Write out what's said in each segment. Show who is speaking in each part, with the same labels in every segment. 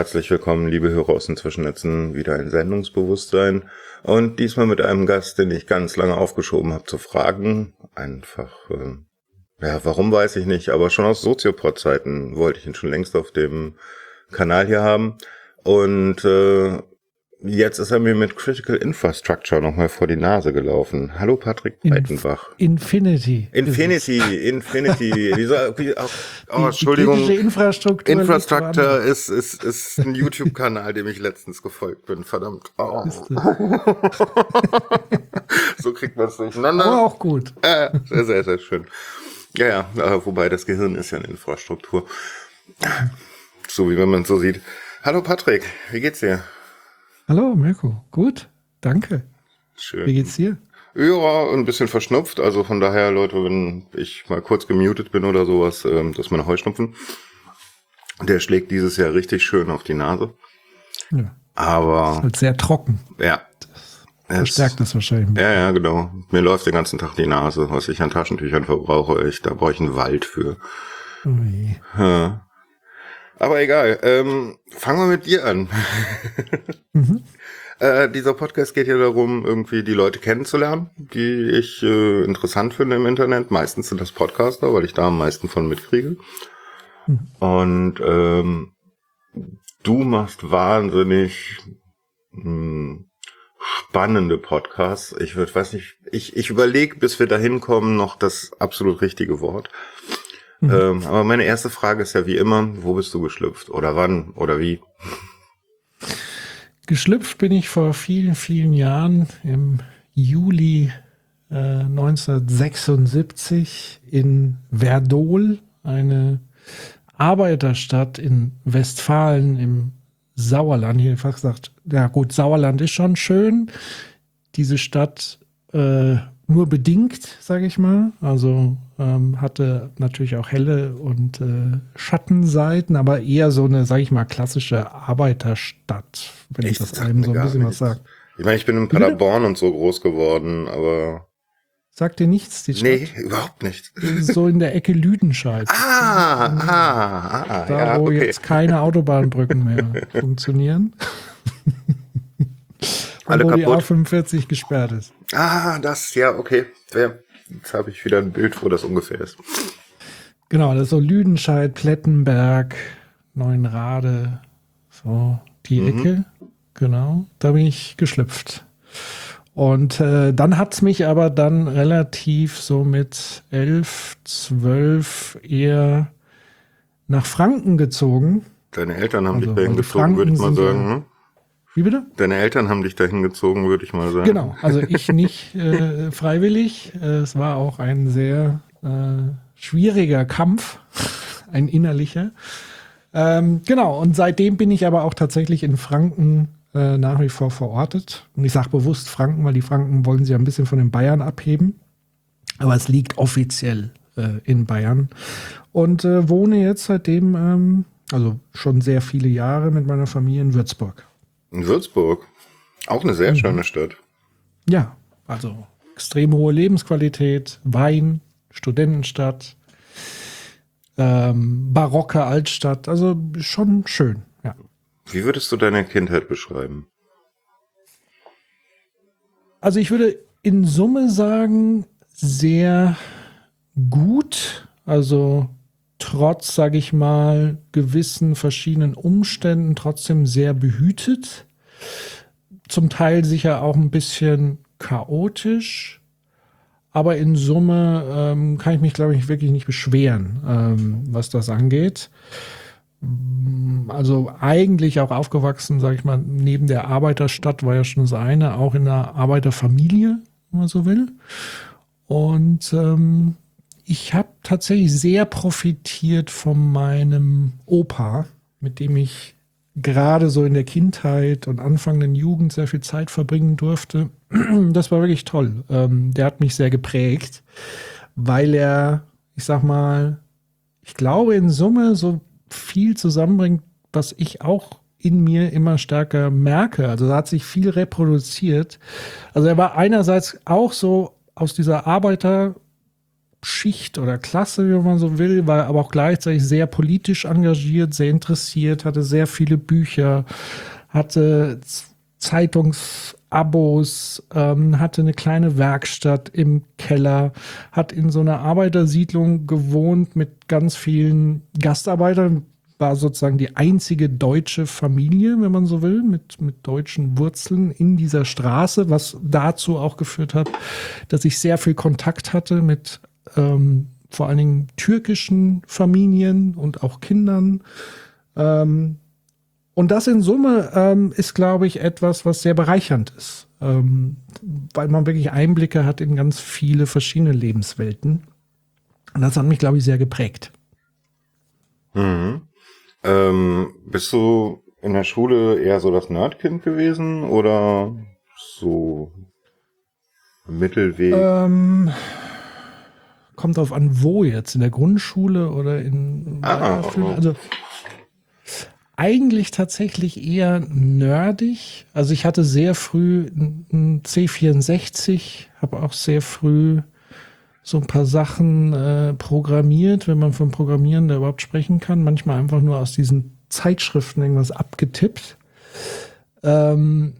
Speaker 1: Herzlich willkommen, liebe Hörer aus den Zwischennetzen, wieder in Sendungsbewusstsein. Und diesmal mit einem Gast, den ich ganz lange aufgeschoben habe zu fragen. Einfach, äh, ja, warum weiß ich nicht, aber schon aus Soziopod-Zeiten wollte ich ihn schon längst auf dem Kanal hier haben. Und äh, Jetzt ist er mir mit Critical Infrastructure nochmal vor die Nase gelaufen. Hallo Patrick Breitenbach.
Speaker 2: Infinity.
Speaker 1: Infinity, Infinity. Wieso, wie, oh, oh, Entschuldigung.
Speaker 2: Die Infrastruktur.
Speaker 1: Infrastructure ist, ist, ist ein YouTube-Kanal, dem ich letztens gefolgt bin. Verdammt. Oh. so kriegt man es durcheinander.
Speaker 2: Aber auch gut.
Speaker 1: Äh, sehr, sehr, sehr schön. Ja, ja, wobei das Gehirn ist ja eine Infrastruktur. So wie wenn man es so sieht. Hallo Patrick, wie geht's dir?
Speaker 2: Hallo Mirko, gut, danke.
Speaker 1: Schön.
Speaker 2: Wie geht's dir?
Speaker 1: Ja, ein bisschen verschnupft. Also von daher, Leute, wenn ich mal kurz gemutet bin oder sowas, ähm, das ist meine Heuschnupfen. Der schlägt dieses Jahr richtig schön auf die Nase.
Speaker 2: Ja.
Speaker 1: Aber.
Speaker 2: Ist halt sehr trocken.
Speaker 1: Ja.
Speaker 2: Das verstärkt das wahrscheinlich.
Speaker 1: Ja, ja, genau. Mir läuft den ganzen Tag die Nase, was ich an Taschentüchern verbrauche. Ich, da brauche ich einen Wald für.
Speaker 2: Ui.
Speaker 1: Ja. Aber egal, ähm, fangen wir mit dir an.
Speaker 2: Mhm.
Speaker 1: Äh, dieser Podcast geht ja darum, irgendwie die Leute kennenzulernen, die ich äh, interessant finde im Internet. Meistens sind das Podcaster, weil ich da am meisten von mitkriege.
Speaker 2: Mhm.
Speaker 1: Und ähm, du machst wahnsinnig mh, spannende Podcasts. Ich würd, weiß nicht, ich, ich überlege, bis wir dahin kommen, noch das absolut richtige Wort.
Speaker 2: Mhm.
Speaker 1: Ähm, aber meine erste Frage ist ja wie immer, wo bist du geschlüpft? Oder wann? Oder wie?
Speaker 2: Geschlüpft bin ich vor vielen, vielen Jahren im Juli äh, 1976 in Verdol, eine Arbeiterstadt in Westfalen im Sauerland. Hier fast gesagt, ja gut, Sauerland ist schon schön. Diese Stadt äh, nur bedingt, sage ich mal. Also ähm, hatte natürlich auch helle und äh, Schattenseiten, aber eher so eine, sage ich mal, klassische Arbeiterstadt, wenn
Speaker 1: Echt?
Speaker 2: ich das einem so ein bisschen was
Speaker 1: nichts.
Speaker 2: sagt.
Speaker 1: Ich meine, ich bin in? Paderborn und so groß geworden, aber
Speaker 2: Sagt dir nichts, die Stadt?
Speaker 1: nee, überhaupt nicht.
Speaker 2: So in der Ecke Lüdenscheid.
Speaker 1: Ah, ah, ah,
Speaker 2: da,
Speaker 1: ja,
Speaker 2: wo
Speaker 1: okay.
Speaker 2: jetzt keine Autobahnbrücken mehr funktionieren.
Speaker 1: Alle
Speaker 2: wo die
Speaker 1: kaputt.
Speaker 2: A45 gesperrt ist.
Speaker 1: Ah, das, ja, okay. Ja, jetzt habe ich wieder ein Bild, wo das ungefähr ist.
Speaker 2: Genau, das ist so Lüdenscheid, Plettenberg, Neuenrade, so die
Speaker 1: Mhm.
Speaker 2: Ecke. Genau, da bin ich geschlüpft. Und äh, dann hat's mich aber dann relativ so mit elf, zwölf eher nach Franken gezogen.
Speaker 1: Deine Eltern haben
Speaker 2: Also,
Speaker 1: dich dahin
Speaker 2: die
Speaker 1: gezogen, würde ich mal sagen.
Speaker 2: ja-
Speaker 1: hm?
Speaker 2: Wie bitte?
Speaker 1: Deine Eltern haben dich dahin gezogen, würde ich mal sagen.
Speaker 2: Genau, also ich nicht äh, freiwillig. Äh, es war auch ein sehr äh, schwieriger Kampf, ein innerlicher. Ähm, genau, und seitdem bin ich aber auch tatsächlich in Franken äh, nach wie vor verortet. Und ich sage bewusst Franken, weil die Franken wollen sie ein bisschen von den Bayern abheben. Aber es liegt offiziell äh, in Bayern. Und äh, wohne jetzt seitdem, ähm, also schon sehr viele Jahre mit meiner Familie in Würzburg.
Speaker 1: In Würzburg. Auch eine
Speaker 2: Mhm.
Speaker 1: sehr schöne Stadt.
Speaker 2: Ja, also extrem hohe Lebensqualität, Wein, Studentenstadt, ähm, barocke Altstadt, also schon schön, ja.
Speaker 1: Wie würdest du deine Kindheit beschreiben?
Speaker 2: Also ich würde in Summe sagen, sehr gut, also trotz, sage ich mal, gewissen verschiedenen Umständen trotzdem sehr behütet. Zum Teil sicher auch ein bisschen chaotisch, aber in Summe ähm, kann ich mich, glaube ich, wirklich nicht beschweren, ähm, was das angeht. Also eigentlich auch aufgewachsen, sage ich mal, neben der Arbeiterstadt war ja schon das eine, auch in einer Arbeiterfamilie, wenn man so will. Und ähm, ich habe tatsächlich sehr profitiert von meinem Opa, mit dem ich gerade so in der Kindheit und anfangenden Jugend sehr viel Zeit verbringen durfte. Das war wirklich toll. Ähm, der hat mich sehr geprägt, weil er, ich sag mal, ich glaube in Summe so viel zusammenbringt, was ich auch in mir immer stärker merke. Also da hat sich viel reproduziert. Also er war einerseits auch so aus dieser Schicht oder Klasse, wie man so will, war aber auch gleichzeitig sehr politisch engagiert, sehr interessiert, hatte sehr viele Bücher, hatte Zeitungsabos, ähm, hatte eine kleine Werkstatt im Keller, hat in so einer Arbeitersiedlung gewohnt mit ganz vielen Gastarbeitern, war sozusagen die einzige deutsche Familie, wenn man so will, mit, mit deutschen Wurzeln in dieser Straße, was dazu auch geführt hat, dass ich sehr viel Kontakt hatte mit ähm, vor allen Dingen türkischen Familien und auch Kindern. Ähm, und das in Summe ähm, ist, glaube ich, etwas, was sehr bereichernd ist, ähm, weil man wirklich Einblicke hat in ganz viele verschiedene Lebenswelten. Und das hat mich, glaube ich, sehr geprägt.
Speaker 1: Mhm. Ähm, bist du in der Schule eher so das Nerdkind gewesen oder so Mittelweg?
Speaker 2: Ähm, kommt auf an, wo jetzt, in der Grundschule oder in
Speaker 1: Ah,
Speaker 2: also eigentlich tatsächlich eher nerdig. Also ich hatte sehr früh ein C64, habe auch sehr früh so ein paar Sachen äh, programmiert, wenn man von Programmieren da überhaupt sprechen kann. Manchmal einfach nur aus diesen Zeitschriften irgendwas abgetippt. Ähm,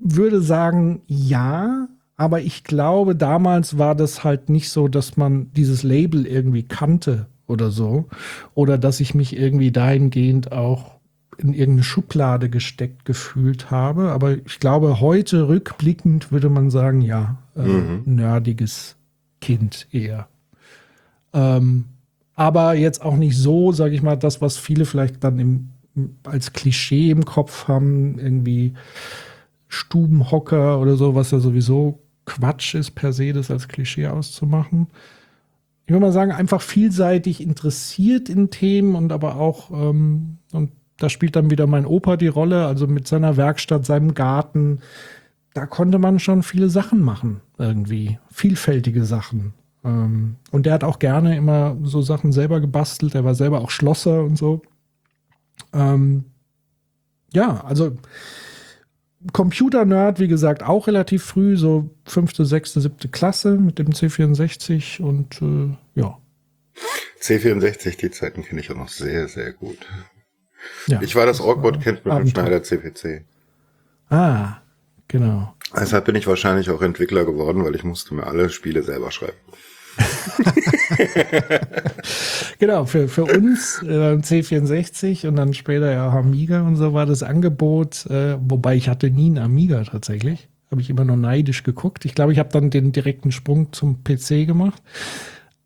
Speaker 2: würde sagen, ja, aber ich glaube, damals war das halt nicht so, dass man dieses Label irgendwie kannte oder so. Oder dass ich mich irgendwie dahingehend auch in irgendeine Schublade gesteckt gefühlt habe. Aber ich glaube, heute rückblickend würde man sagen, ja, äh, mhm. nerdiges Kind eher. Ähm, aber jetzt auch nicht so, sage ich mal, das, was viele vielleicht dann im, als Klischee im Kopf haben, irgendwie Stubenhocker oder so, was ja sowieso Quatsch ist, per se das als Klischee auszumachen ich würde mal sagen, einfach vielseitig interessiert in Themen und aber auch, ähm, und da spielt dann wieder mein Opa die Rolle, also mit seiner Werkstatt, seinem Garten. Da konnte man schon viele Sachen machen, irgendwie. Vielfältige Sachen. Ähm, und der hat auch gerne immer so Sachen selber gebastelt. Er war selber auch Schlosser und so. Ähm, ja, also Computer-Nerd, wie gesagt, auch relativ früh, so fünfte, sechste, siebte Klasse mit dem C64 und äh, ja.
Speaker 1: C64, die Zeiten kenne ich auch noch sehr, sehr gut. Ja, ich war das Awkward-Kind mit dem Schneider CPC.
Speaker 2: Ah, genau.
Speaker 1: Deshalb bin ich wahrscheinlich auch Entwickler geworden, weil ich musste mir alle Spiele selber schreiben.
Speaker 2: genau, für, für uns äh, C64 und dann später ja Amiga und so war das Angebot, äh, wobei ich hatte nie einen Amiga tatsächlich. Habe ich immer nur neidisch geguckt. Ich glaube, ich habe dann den direkten Sprung zum PC gemacht.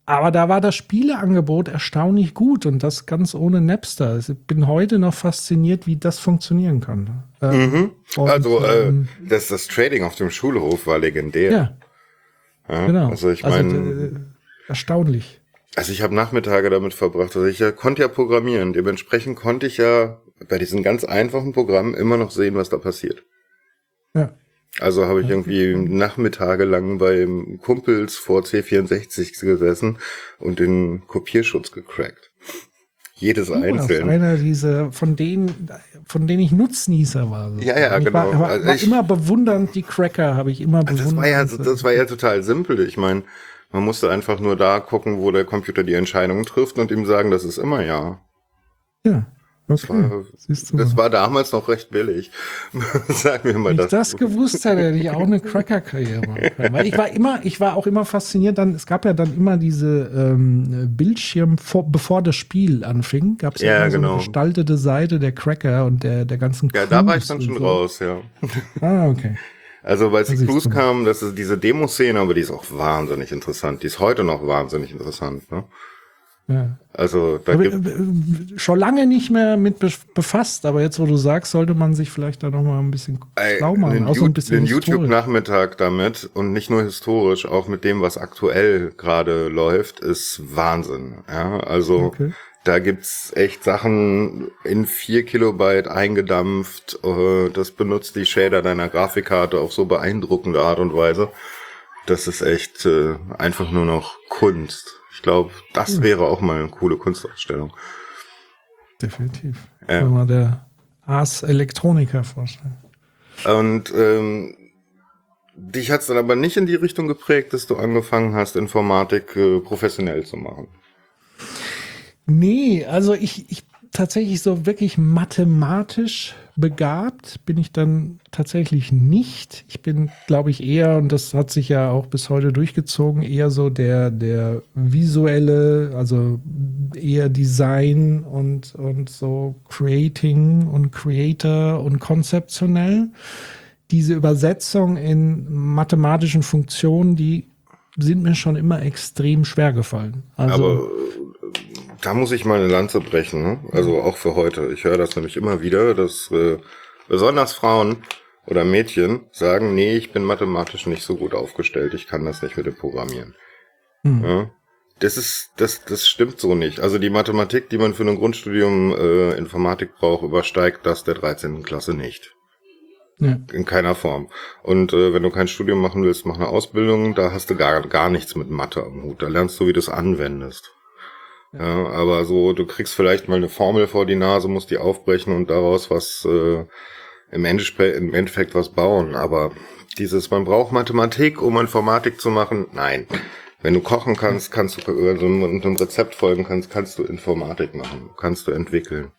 Speaker 2: Aber da war das Spieleangebot erstaunlich gut und das ganz ohne Napster. Ich bin heute noch fasziniert, wie das funktionieren kann.
Speaker 1: Ähm, mhm. also äh, ähm, das, das Trading auf dem Schulhof war legendär.
Speaker 2: Ja, ja, genau. Also ich meine, also, äh, erstaunlich.
Speaker 1: Also ich habe Nachmittage damit verbracht. Also ich ja, konnte ja programmieren. Dementsprechend konnte ich ja bei diesen ganz einfachen Programmen immer noch sehen, was da passiert.
Speaker 2: Ja.
Speaker 1: Also habe ich irgendwie Nachmittage lang beim Kumpels vor C64 gesessen und den Kopierschutz gecrackt. Jedes oh, einzeln.
Speaker 2: Einer dieser, von denen, von denen ich Nutznießer war.
Speaker 1: So. Ja, ja,
Speaker 2: ich
Speaker 1: genau.
Speaker 2: War, war, also ich, immer bewundernd, die Cracker habe ich immer bewundert.
Speaker 1: Das war ja, das war ja total simpel. Ich meine, man musste einfach nur da gucken, wo der Computer die Entscheidung trifft und ihm sagen, das ist immer ja.
Speaker 2: Ja.
Speaker 1: Das, war, das war damals noch recht billig. Sagen wir mal
Speaker 2: Wenn
Speaker 1: das.
Speaker 2: ich das gewusst hätte, hätte ich auch eine Cracker-Karriere machen können. Weil ich war immer, ich war auch immer fasziniert. Dann, es gab ja dann immer diese ähm, Bildschirm, vor, bevor das Spiel anfing, gab es ja, ja genau. so eine gestaltete Seite der Cracker und der, der ganzen
Speaker 1: Ja, da war ich dann schon so. raus, ja.
Speaker 2: Ah, okay.
Speaker 1: Also weil die Clues kam, das ist diese Demo-Szene, aber die ist auch wahnsinnig interessant. Die ist heute noch wahnsinnig interessant. Ne?
Speaker 2: Ja.
Speaker 1: Also da gibt
Speaker 2: schon lange nicht mehr mit befasst, aber jetzt, wo du sagst, sollte man sich vielleicht da noch mal ein bisschen schlau machen.
Speaker 1: Den, so den YouTube-Nachmittag damit und nicht nur historisch, auch mit dem, was aktuell gerade läuft, ist Wahnsinn. Ja, also okay. da gibt's echt Sachen in vier Kilobyte eingedampft. Äh, das benutzt die Shader deiner Grafikkarte auf so beeindruckende Art und Weise. Das ist echt äh, einfach nur noch Kunst. Ich glaube, das hm. wäre auch mal eine coole Kunstausstellung.
Speaker 2: Definitiv. Ja. Wenn man der Ars Electronica vorstellen.
Speaker 1: Und ähm, dich hat's dann aber nicht in die Richtung geprägt, dass du angefangen hast, Informatik äh, professionell zu machen.
Speaker 2: Nee, also ich, ich tatsächlich so wirklich mathematisch begabt bin ich dann tatsächlich nicht. Ich bin, glaube ich, eher, und das hat sich ja auch bis heute durchgezogen, eher so der, der visuelle, also eher Design und, und so Creating und Creator und konzeptionell. Diese Übersetzung in mathematischen Funktionen, die sind mir schon immer extrem schwer gefallen.
Speaker 1: Also, Aber da muss ich mal eine Lanze brechen, ne? also auch für heute. Ich höre das nämlich immer wieder, dass äh, besonders Frauen oder Mädchen sagen, nee, ich bin mathematisch nicht so gut aufgestellt, ich kann das nicht mit dem Programmieren. Hm. Ja? Das ist, das, das stimmt so nicht. Also die Mathematik, die man für ein Grundstudium äh, Informatik braucht, übersteigt das der 13. Klasse nicht. Ja. In keiner Form. Und äh, wenn du kein Studium machen willst, mach eine Ausbildung, da hast du gar, gar nichts mit Mathe am Hut. Da lernst du, wie du es anwendest. Ja, aber so, du kriegst vielleicht mal eine Formel vor die Nase, musst die aufbrechen und daraus was äh, im, Endeffekt, im Endeffekt was bauen. Aber dieses, man braucht Mathematik, um Informatik zu machen, nein. Wenn du kochen kannst, kannst du äh, so einem Rezept folgen kannst, kannst du Informatik machen, kannst du entwickeln.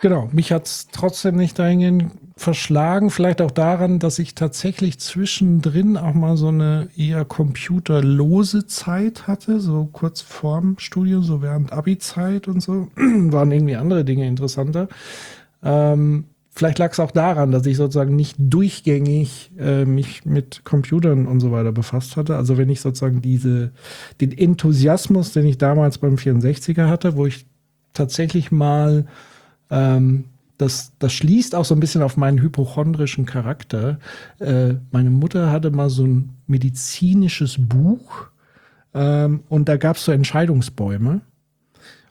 Speaker 2: Genau, mich hat es trotzdem nicht dahingehend verschlagen. Vielleicht auch daran, dass ich tatsächlich zwischendrin auch mal so eine eher computerlose Zeit hatte, so kurz vorm Studium, so während Abi-Zeit und so. Waren irgendwie andere Dinge interessanter. Ähm, vielleicht lag es auch daran, dass ich sozusagen nicht durchgängig äh, mich mit Computern und so weiter befasst hatte. Also wenn ich sozusagen diese, den Enthusiasmus, den ich damals beim 64er hatte, wo ich tatsächlich mal ähm, das, das schließt auch so ein bisschen auf meinen hypochondrischen Charakter. Äh, meine Mutter hatte mal so ein medizinisches Buch ähm, und da gab es so Entscheidungsbäume.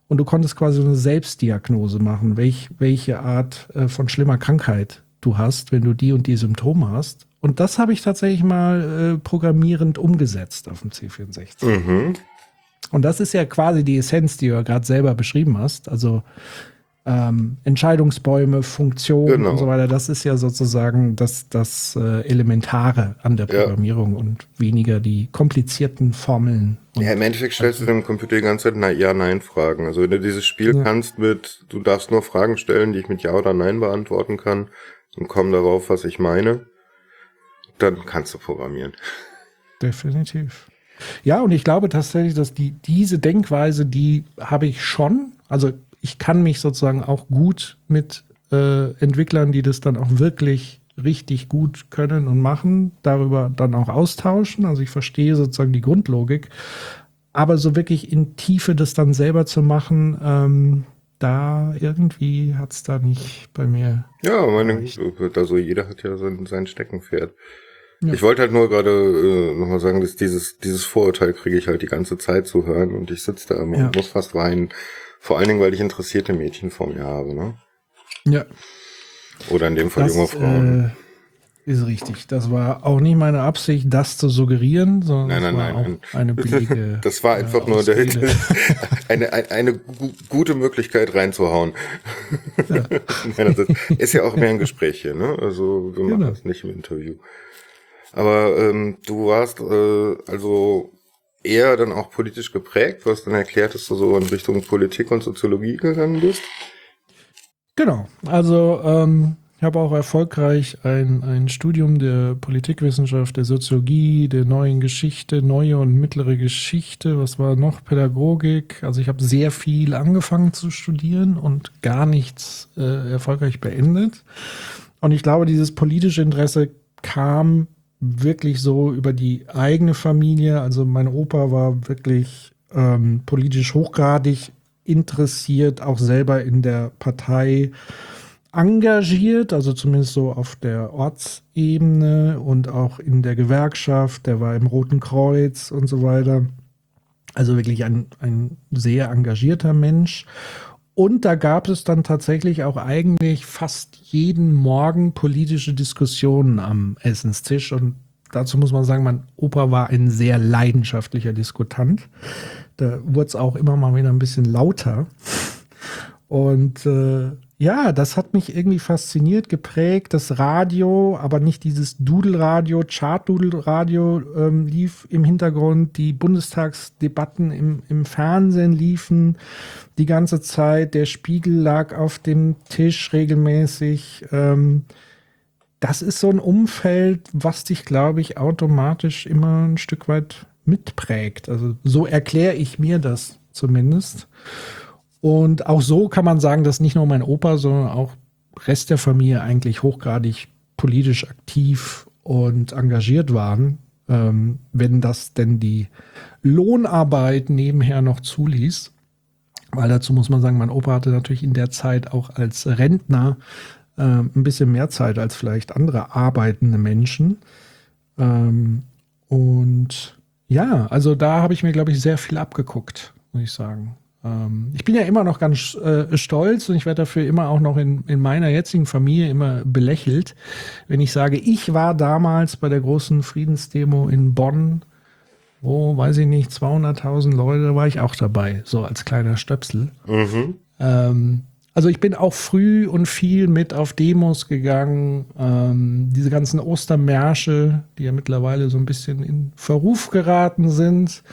Speaker 2: Und du konntest quasi eine Selbstdiagnose machen, welch, welche Art äh, von schlimmer Krankheit du hast, wenn du die und die Symptome hast. Und das habe ich tatsächlich mal äh, programmierend umgesetzt auf dem C64. Mhm. Und das ist ja quasi die Essenz, die du ja gerade selber beschrieben hast. Also ähm, Entscheidungsbäume, Funktionen genau. und so weiter. Das ist ja sozusagen das, das äh, Elementare an der Programmierung ja. und weniger die komplizierten Formeln.
Speaker 1: Ja, im Endeffekt stellst du dem Computer die ganze Zeit Ja-Nein-Fragen. Also wenn du dieses Spiel ja. kannst mit, du darfst nur Fragen stellen, die ich mit Ja oder Nein beantworten kann und komm darauf, was ich meine, dann kannst du programmieren.
Speaker 2: Definitiv. Ja, und ich glaube tatsächlich, dass die, diese Denkweise, die habe ich schon. Also ich kann mich sozusagen auch gut mit äh, Entwicklern, die das dann auch wirklich richtig gut können und machen, darüber dann auch austauschen. Also ich verstehe sozusagen die Grundlogik. Aber so wirklich in Tiefe das dann selber zu machen, ähm, da irgendwie hat es da nicht bei mir.
Speaker 1: Ja, meine, also jeder hat ja sein, sein Steckenpferd. Ja. Ich wollte halt nur gerade äh, nochmal sagen, dass dieses, dieses Vorurteil kriege ich halt die ganze Zeit zu hören und ich sitze da immer ja. und muss fast weinen. Vor allen Dingen, weil ich interessierte Mädchen vor mir habe, ne?
Speaker 2: Ja.
Speaker 1: Oder in dem Fall das, junge Frauen.
Speaker 2: Äh, ist richtig. Das war auch nicht meine Absicht, das zu suggerieren, sondern
Speaker 1: nein, nein,
Speaker 2: nein,
Speaker 1: nein.
Speaker 2: eine billige.
Speaker 1: Das war einfach äh, nur der, eine, eine, eine gute Möglichkeit reinzuhauen. Ja. nein, ist, ist, ja auch mehr ein Gespräch hier, ne? Also wir machen genau. das nicht im Interview. Aber ähm, du warst äh, also eher dann auch politisch geprägt, was dann erklärt, dass du so in Richtung Politik und Soziologie gegangen bist?
Speaker 2: Genau, also ähm, ich habe auch erfolgreich ein, ein Studium der Politikwissenschaft, der Soziologie, der neuen Geschichte, neue und mittlere Geschichte, was war noch, Pädagogik. Also ich habe sehr viel angefangen zu studieren und gar nichts äh, erfolgreich beendet. Und ich glaube, dieses politische Interesse kam wirklich so über die eigene Familie. Also mein Opa war wirklich ähm, politisch hochgradig interessiert, auch selber in der Partei engagiert, also zumindest so auf der Ortsebene und auch in der Gewerkschaft. Der war im Roten Kreuz und so weiter. Also wirklich ein, ein sehr engagierter Mensch. Und da gab es dann tatsächlich auch eigentlich fast jeden Morgen politische Diskussionen am Essenstisch. Und dazu muss man sagen, mein Opa war ein sehr leidenschaftlicher Diskutant. Da wurde es auch immer mal wieder ein bisschen lauter. Und äh, ja, das hat mich irgendwie fasziniert, geprägt. Das Radio, aber nicht dieses Dudelradio, Chart-Dudelradio ähm, lief im Hintergrund. Die Bundestagsdebatten im, im Fernsehen liefen die ganze Zeit. Der Spiegel lag auf dem Tisch regelmäßig. Ähm, das ist so ein Umfeld, was dich, glaube ich, automatisch immer ein Stück weit mitprägt. Also so erkläre ich mir das zumindest. Und auch so kann man sagen, dass nicht nur mein Opa, sondern auch Rest der Familie eigentlich hochgradig politisch aktiv und engagiert waren, ähm, wenn das denn die Lohnarbeit nebenher noch zuließ. Weil dazu muss man sagen, mein Opa hatte natürlich in der Zeit auch als Rentner äh, ein bisschen mehr Zeit als vielleicht andere arbeitende Menschen. Ähm, und ja, also da habe ich mir, glaube ich, sehr viel abgeguckt, muss ich sagen. Ähm, ich bin ja immer noch ganz äh, stolz und ich werde dafür immer auch noch in, in meiner jetzigen Familie immer belächelt, wenn ich sage, ich war damals bei der großen Friedensdemo in Bonn, wo, weiß ich nicht, 200.000 Leute, war ich auch dabei, so als kleiner Stöpsel. Mhm. Ähm, also ich bin auch früh und viel mit auf Demos gegangen. Ähm, diese ganzen Ostermärsche, die ja mittlerweile so ein bisschen in Verruf geraten sind.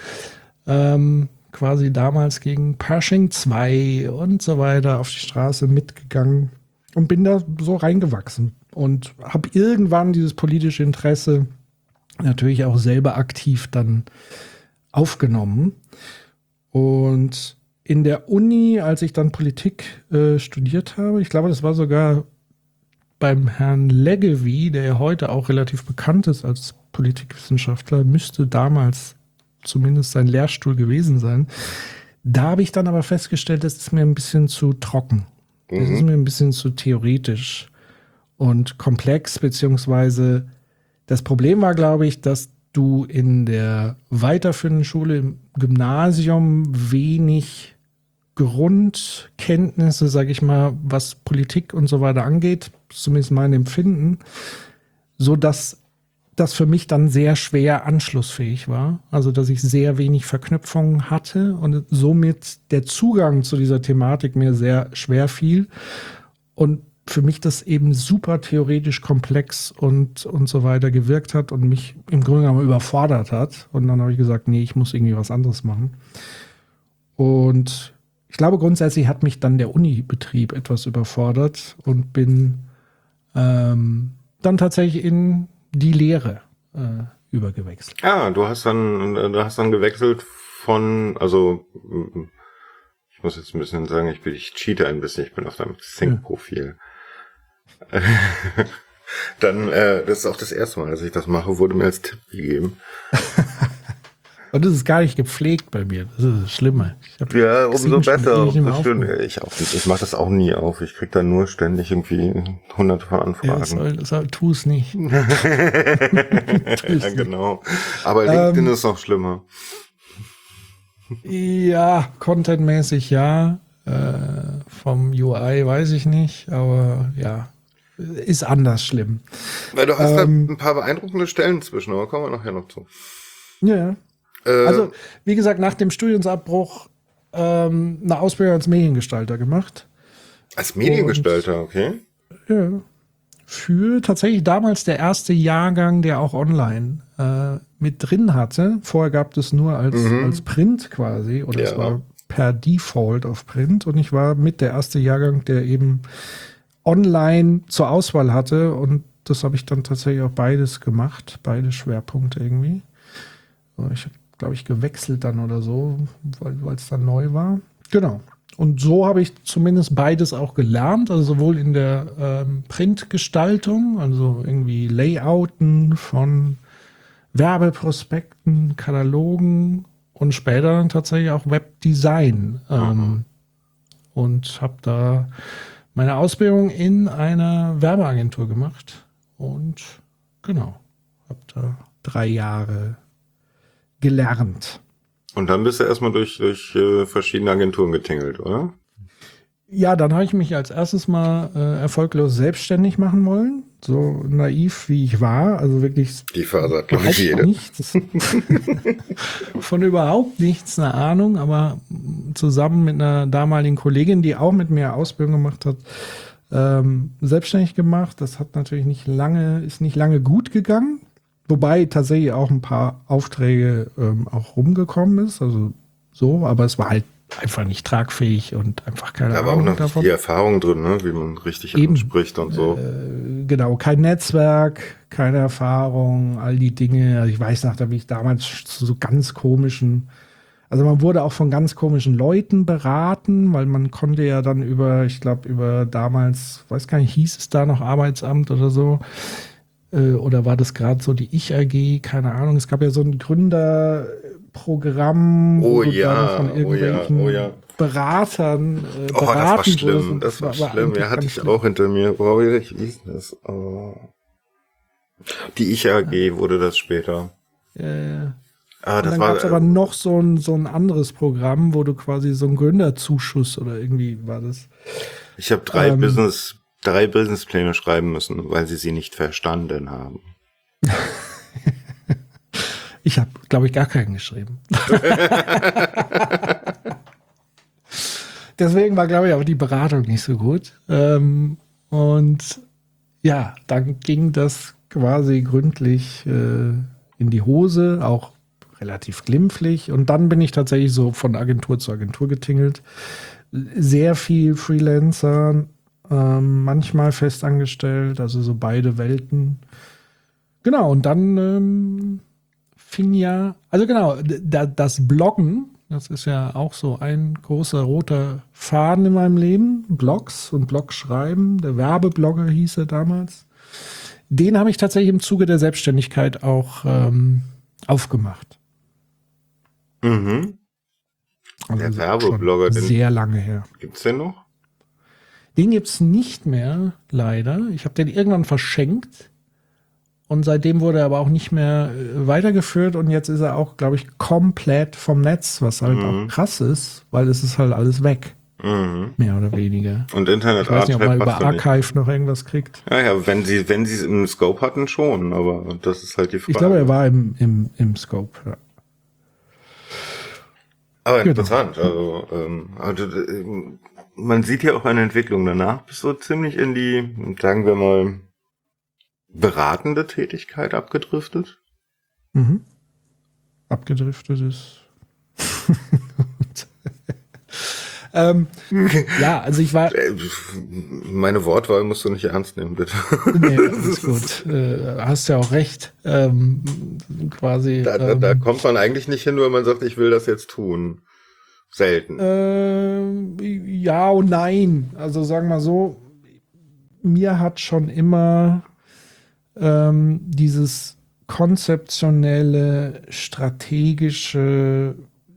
Speaker 2: Ähm, quasi damals gegen Pershing 2 und so weiter auf die Straße mitgegangen und bin da so reingewachsen und habe irgendwann dieses politische Interesse natürlich auch selber aktiv dann aufgenommen. Und in der Uni, als ich dann Politik äh, studiert habe, ich glaube, das war sogar beim Herrn Leggevi, der ja heute auch relativ bekannt ist als Politikwissenschaftler, müsste damals zumindest sein Lehrstuhl gewesen sein. Da habe ich dann aber festgestellt, das ist mir ein bisschen zu trocken. Das mhm. ist mir ein bisschen zu theoretisch und komplex, beziehungsweise das Problem war, glaube ich, dass du in der weiterführenden Schule im Gymnasium wenig Grundkenntnisse, sage ich mal, was Politik und so weiter angeht, zumindest mein Empfinden, so dass das für mich dann sehr schwer anschlussfähig war. Also, dass ich sehr wenig Verknüpfungen hatte und somit der Zugang zu dieser Thematik mir sehr schwer fiel. Und für mich das eben super theoretisch komplex und, und so weiter gewirkt hat und mich im Grunde genommen überfordert hat. Und dann habe ich gesagt, nee, ich muss irgendwie was anderes machen. Und ich glaube, grundsätzlich hat mich dann der Unibetrieb etwas überfordert und bin ähm, dann tatsächlich in die Lehre äh, übergewechselt.
Speaker 1: Ah, du hast dann, du hast dann gewechselt von, also ich muss jetzt ein bisschen sagen, ich bin, ich cheate ein bisschen, ich bin auf deinem Sync-Profil. Ja. dann, äh, das ist auch das erste Mal, dass ich das mache, wurde mir als Tipp gegeben.
Speaker 2: Und das ist gar nicht gepflegt bei mir. Das ist das Schlimme.
Speaker 1: Ja, umso besser. Ich, auch, ich mache das auch nie auf. Ich krieg da nur ständig irgendwie hunderte von Anfragen. Ja,
Speaker 2: soll, tu es nicht.
Speaker 1: ja, genau. Aber LinkedIn ähm, ist noch schlimmer.
Speaker 2: Ja, contentmäßig ja. Äh, vom UI weiß ich nicht, aber ja, ist anders schlimm.
Speaker 1: Weil du hast ähm, da ein paar beeindruckende Stellen zwischen, aber kommen wir nachher noch zu.
Speaker 2: Ja, äh, also, wie gesagt, nach dem Studiensabbruch ähm, eine Ausbildung als Mediengestalter gemacht.
Speaker 1: Als Mediengestalter, Und, okay.
Speaker 2: Ja. Für tatsächlich damals der erste Jahrgang, der auch online äh, mit drin hatte. Vorher gab es nur als, mhm. als Print quasi, oder ja. es war per Default auf Print. Und ich war mit der erste Jahrgang, der eben online zur Auswahl hatte. Und das habe ich dann tatsächlich auch beides gemacht, beide Schwerpunkte irgendwie. Ich habe glaube ich, gewechselt dann oder so, weil es dann neu war. Genau. Und so habe ich zumindest beides auch gelernt, also sowohl in der ähm, Printgestaltung, also irgendwie Layouten von Werbeprospekten, Katalogen und später dann tatsächlich auch Webdesign. Ähm, und habe da meine Ausbildung in einer Werbeagentur gemacht und genau, habe da drei Jahre gelernt.
Speaker 1: Und dann bist du erstmal durch, durch äh, verschiedene Agenturen getingelt, oder?
Speaker 2: Ja, dann habe ich mich als erstes mal äh, erfolglos selbstständig machen wollen. So naiv wie ich war. Also wirklich.
Speaker 1: Die glaube ich, jede.
Speaker 2: Nichts. von überhaupt nichts eine Ahnung, aber zusammen mit einer damaligen Kollegin, die auch mit mir Ausbildung gemacht hat, ähm, selbstständig gemacht. Das hat natürlich nicht lange, ist nicht lange gut gegangen. Wobei tatsächlich auch ein paar Aufträge ähm, auch rumgekommen ist. Also so, aber es war halt einfach nicht tragfähig und einfach keine
Speaker 1: da war
Speaker 2: Ahnung
Speaker 1: auch noch davon. die Erfahrung drin, ne? wie man richtig Eben, anspricht und so.
Speaker 2: Äh, genau, kein Netzwerk, keine Erfahrung, all die Dinge. Also ich weiß noch, da bin ich damals zu so ganz komischen, also man wurde auch von ganz komischen Leuten beraten, weil man konnte ja dann über, ich glaube, über damals, weiß gar nicht, hieß es da noch Arbeitsamt oder so, äh, oder war das gerade so die Ich-AG, keine Ahnung. Es gab ja so ein Gründer, Programm
Speaker 1: oh, ja,
Speaker 2: von irgendwelchen
Speaker 1: oh ja, oh ja.
Speaker 2: Beratern
Speaker 1: äh, oh, das war schlimm, das war, war schlimm. Ja, hatte ich schlimm. auch hinter mir. Wow, wie hieß das? Oh. Die Ich-AG ja. wurde das später.
Speaker 2: Ja, ja.
Speaker 1: Ah,
Speaker 2: dann
Speaker 1: war
Speaker 2: gab's aber noch so ein, so ein anderes Programm, wo du quasi so einen Gründerzuschuss oder irgendwie war das.
Speaker 1: Ich habe drei ähm, Business, drei Businesspläne schreiben müssen, weil sie sie nicht verstanden haben.
Speaker 2: Ich habe, glaube ich, gar keinen geschrieben. Deswegen war, glaube ich, auch die Beratung nicht so gut. Ähm, und ja, dann ging das quasi gründlich äh, in die Hose, auch relativ glimpflich. Und dann bin ich tatsächlich so von Agentur zu Agentur getingelt. Sehr viel Freelancer, ähm, manchmal festangestellt, also so beide Welten. Genau, und dann ähm, fing ja, also genau, da, das Bloggen, das ist ja auch so ein großer roter Faden in meinem Leben. Blogs und Blogschreiben, der Werbeblogger hieß er damals. Den habe ich tatsächlich im Zuge der Selbstständigkeit auch ähm, aufgemacht.
Speaker 1: Mhm. Also der Werbeblogger,
Speaker 2: sehr lange her.
Speaker 1: Gibt's den noch?
Speaker 2: Den gibt's nicht mehr, leider. Ich habe den irgendwann verschenkt. Und seitdem wurde er aber auch nicht mehr äh, weitergeführt und jetzt ist er auch, glaube ich, komplett vom Netz, was halt mhm. auch krass ist, weil es ist halt alles weg. Mhm. Mehr oder weniger.
Speaker 1: Und Internet
Speaker 2: Ich weiß nicht, ob man über Archive nicht. noch irgendwas kriegt.
Speaker 1: Ja, ja, wenn sie, wenn sie es im Scope hatten, schon, aber das ist halt die Frage.
Speaker 2: Ich glaube, er war im, im, im Scope, ja.
Speaker 1: Aber genau. interessant, also, ähm, also, äh, man sieht ja auch eine Entwicklung danach, bis so ziemlich in die, sagen wir mal, beratende Tätigkeit abgedriftet?
Speaker 2: Mhm. Abgedriftet ist. ähm, ja, also ich war. Äh,
Speaker 1: meine Wortwahl musst du nicht ernst nehmen, bitte.
Speaker 2: nee, ist gut. Äh, hast ja auch recht. Ähm, quasi.
Speaker 1: Da, da, ähm, da, kommt man eigentlich nicht hin, wenn man sagt, ich will das jetzt tun. Selten.
Speaker 2: Äh, ja und nein. Also sagen wir so, mir hat schon immer ähm, dieses konzeptionelle, strategische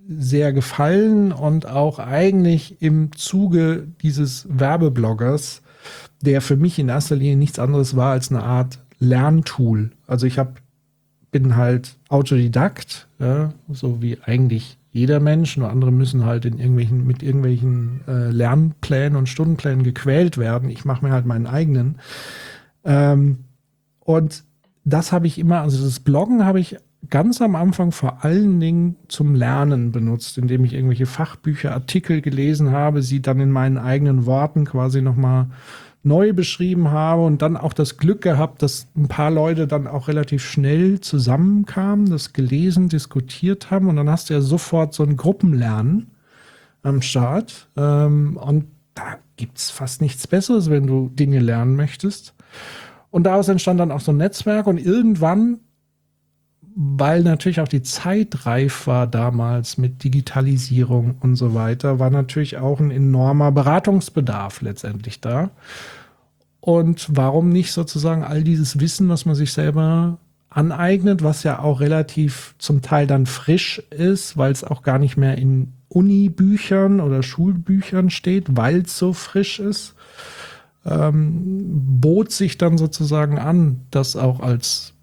Speaker 2: sehr gefallen und auch eigentlich im Zuge dieses Werbebloggers, der für mich in erster Linie nichts anderes war als eine Art Lerntool. Also ich habe bin halt Autodidakt, ja, so wie eigentlich jeder Mensch. Nur andere müssen halt in irgendwelchen, mit irgendwelchen äh, Lernplänen und Stundenplänen gequält werden. Ich mache mir halt meinen eigenen. Ähm, und das habe ich immer, also das Bloggen habe ich ganz am Anfang vor allen Dingen zum Lernen benutzt, indem ich irgendwelche Fachbücher, Artikel gelesen habe, sie dann in meinen eigenen Worten quasi nochmal neu beschrieben habe und dann auch das Glück gehabt, dass ein paar Leute dann auch relativ schnell zusammenkamen, das gelesen, diskutiert haben und dann hast du ja sofort so ein Gruppenlernen am Start ähm, und da gibt es fast nichts Besseres, wenn du Dinge lernen möchtest. Und daraus entstand dann auch so ein Netzwerk und irgendwann, weil natürlich auch die Zeit reif war damals mit Digitalisierung und so weiter, war natürlich auch ein enormer Beratungsbedarf letztendlich da. Und warum nicht sozusagen all dieses Wissen, was man sich selber aneignet, was ja auch relativ zum Teil dann frisch ist, weil es auch gar nicht mehr in Uni-Büchern oder Schulbüchern steht, weil es so frisch ist ähm, bot sich dann sozusagen an, das auch als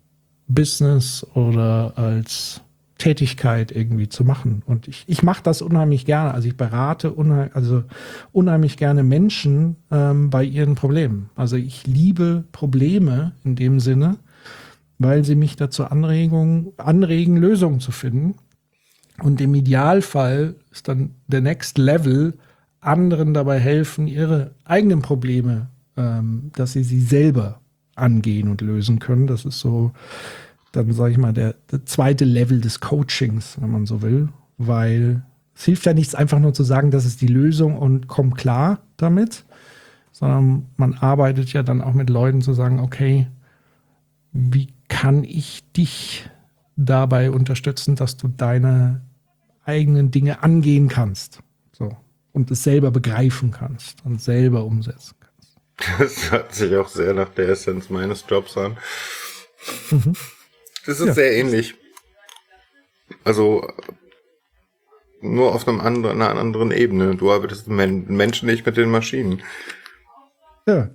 Speaker 2: Business oder als Tätigkeit irgendwie zu machen. Und ich, ich mache das unheimlich gerne. Also ich berate unheim, also unheimlich gerne Menschen ähm, bei ihren Problemen. Also ich liebe Probleme in dem Sinne, weil sie mich dazu Anregung, anregen, Lösungen zu finden. Und im Idealfall ist dann der Next Level, anderen dabei helfen, ihre eigenen Probleme ähm, dass sie sie selber angehen und lösen können. Das ist so, dann sage ich mal, der, der zweite Level des Coachings, wenn man so will, weil es hilft ja nichts, einfach nur zu sagen, das ist die Lösung und komm klar damit, sondern man arbeitet ja dann auch mit Leuten zu sagen, okay, wie kann ich dich dabei unterstützen, dass du deine eigenen Dinge angehen kannst. Und es selber begreifen kannst und selber umsetzen kannst.
Speaker 1: Das hört sich auch sehr nach der Essenz meines Jobs an. Mhm. Das ist ja. sehr ähnlich. Also nur auf einem anderen, einer anderen Ebene. Du arbeitest mit Menschen, nicht mit den Maschinen.
Speaker 2: Ja.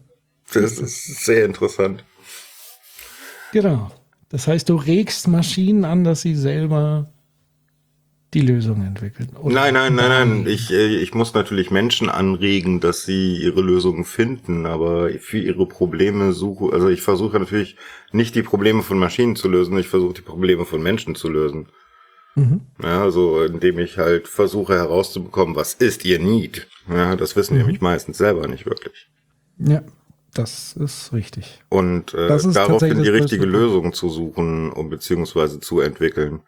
Speaker 1: Das ist sehr interessant.
Speaker 2: Genau. Das heißt, du regst Maschinen an, dass sie selber die Lösung entwickeln.
Speaker 1: nein, nein, nein, nein. Ich, äh, ich muss natürlich Menschen anregen, dass sie ihre Lösungen finden, aber für ihre Probleme suche, also ich versuche natürlich nicht die Probleme von Maschinen zu lösen, ich versuche die Probleme von Menschen zu lösen. Mhm. Ja, also indem ich halt versuche herauszubekommen, was ist ihr Need. Ja, das wissen mhm. nämlich meistens selber nicht wirklich.
Speaker 2: Ja, das ist richtig.
Speaker 1: Und äh, ist daraufhin die richtige Lösung zu suchen und beziehungsweise zu entwickeln.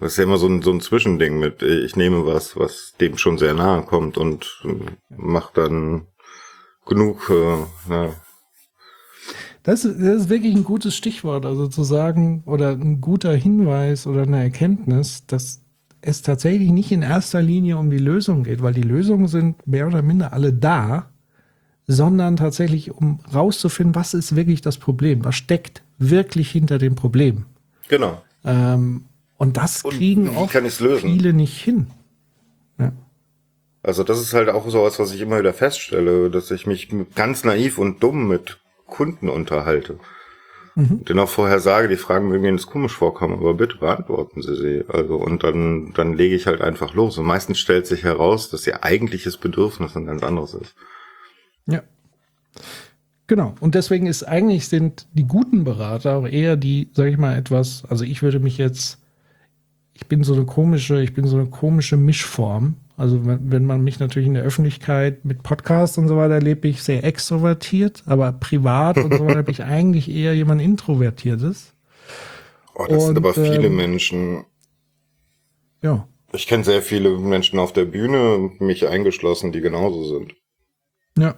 Speaker 1: Das ist ja immer so ein, so ein Zwischending mit, äh, ich nehme was, was dem schon sehr nahe kommt und äh, mach dann genug, äh, ja.
Speaker 2: Das, das ist wirklich ein gutes Stichwort, also zu sagen, oder ein guter Hinweis oder eine Erkenntnis, dass es tatsächlich nicht in erster Linie um die Lösung geht, weil die Lösungen sind mehr oder minder alle da, sondern tatsächlich um rauszufinden, was ist wirklich das Problem, was steckt wirklich hinter dem Problem.
Speaker 1: Genau.
Speaker 2: Ähm, und das kriegen auch viele nicht hin. Ja.
Speaker 1: Also das ist halt auch so was, was ich immer wieder feststelle, dass ich mich ganz naiv und dumm mit Kunden unterhalte. Mhm. Den auch vorher sage, die Fragen mögen mir jetzt komisch vorkommen, aber bitte beantworten Sie sie. Also und dann dann lege ich halt einfach los. Und meistens stellt sich heraus, dass ihr eigentliches Bedürfnis ein ganz anderes ist.
Speaker 2: Ja. Genau. Und deswegen ist eigentlich sind die guten Berater auch eher die, sage ich mal, etwas, also ich würde mich jetzt ich bin so eine komische, ich bin so eine komische Mischform. Also wenn, wenn man mich natürlich in der Öffentlichkeit mit Podcasts und so weiter erlebt, bin ich sehr extrovertiert, aber privat und so weiter bin ich eigentlich eher jemand Introvertiertes.
Speaker 1: Oh, das und, sind aber viele ähm, Menschen.
Speaker 2: Ja.
Speaker 1: Ich kenne sehr viele Menschen auf der Bühne, mich eingeschlossen, die genauso sind.
Speaker 2: Ja.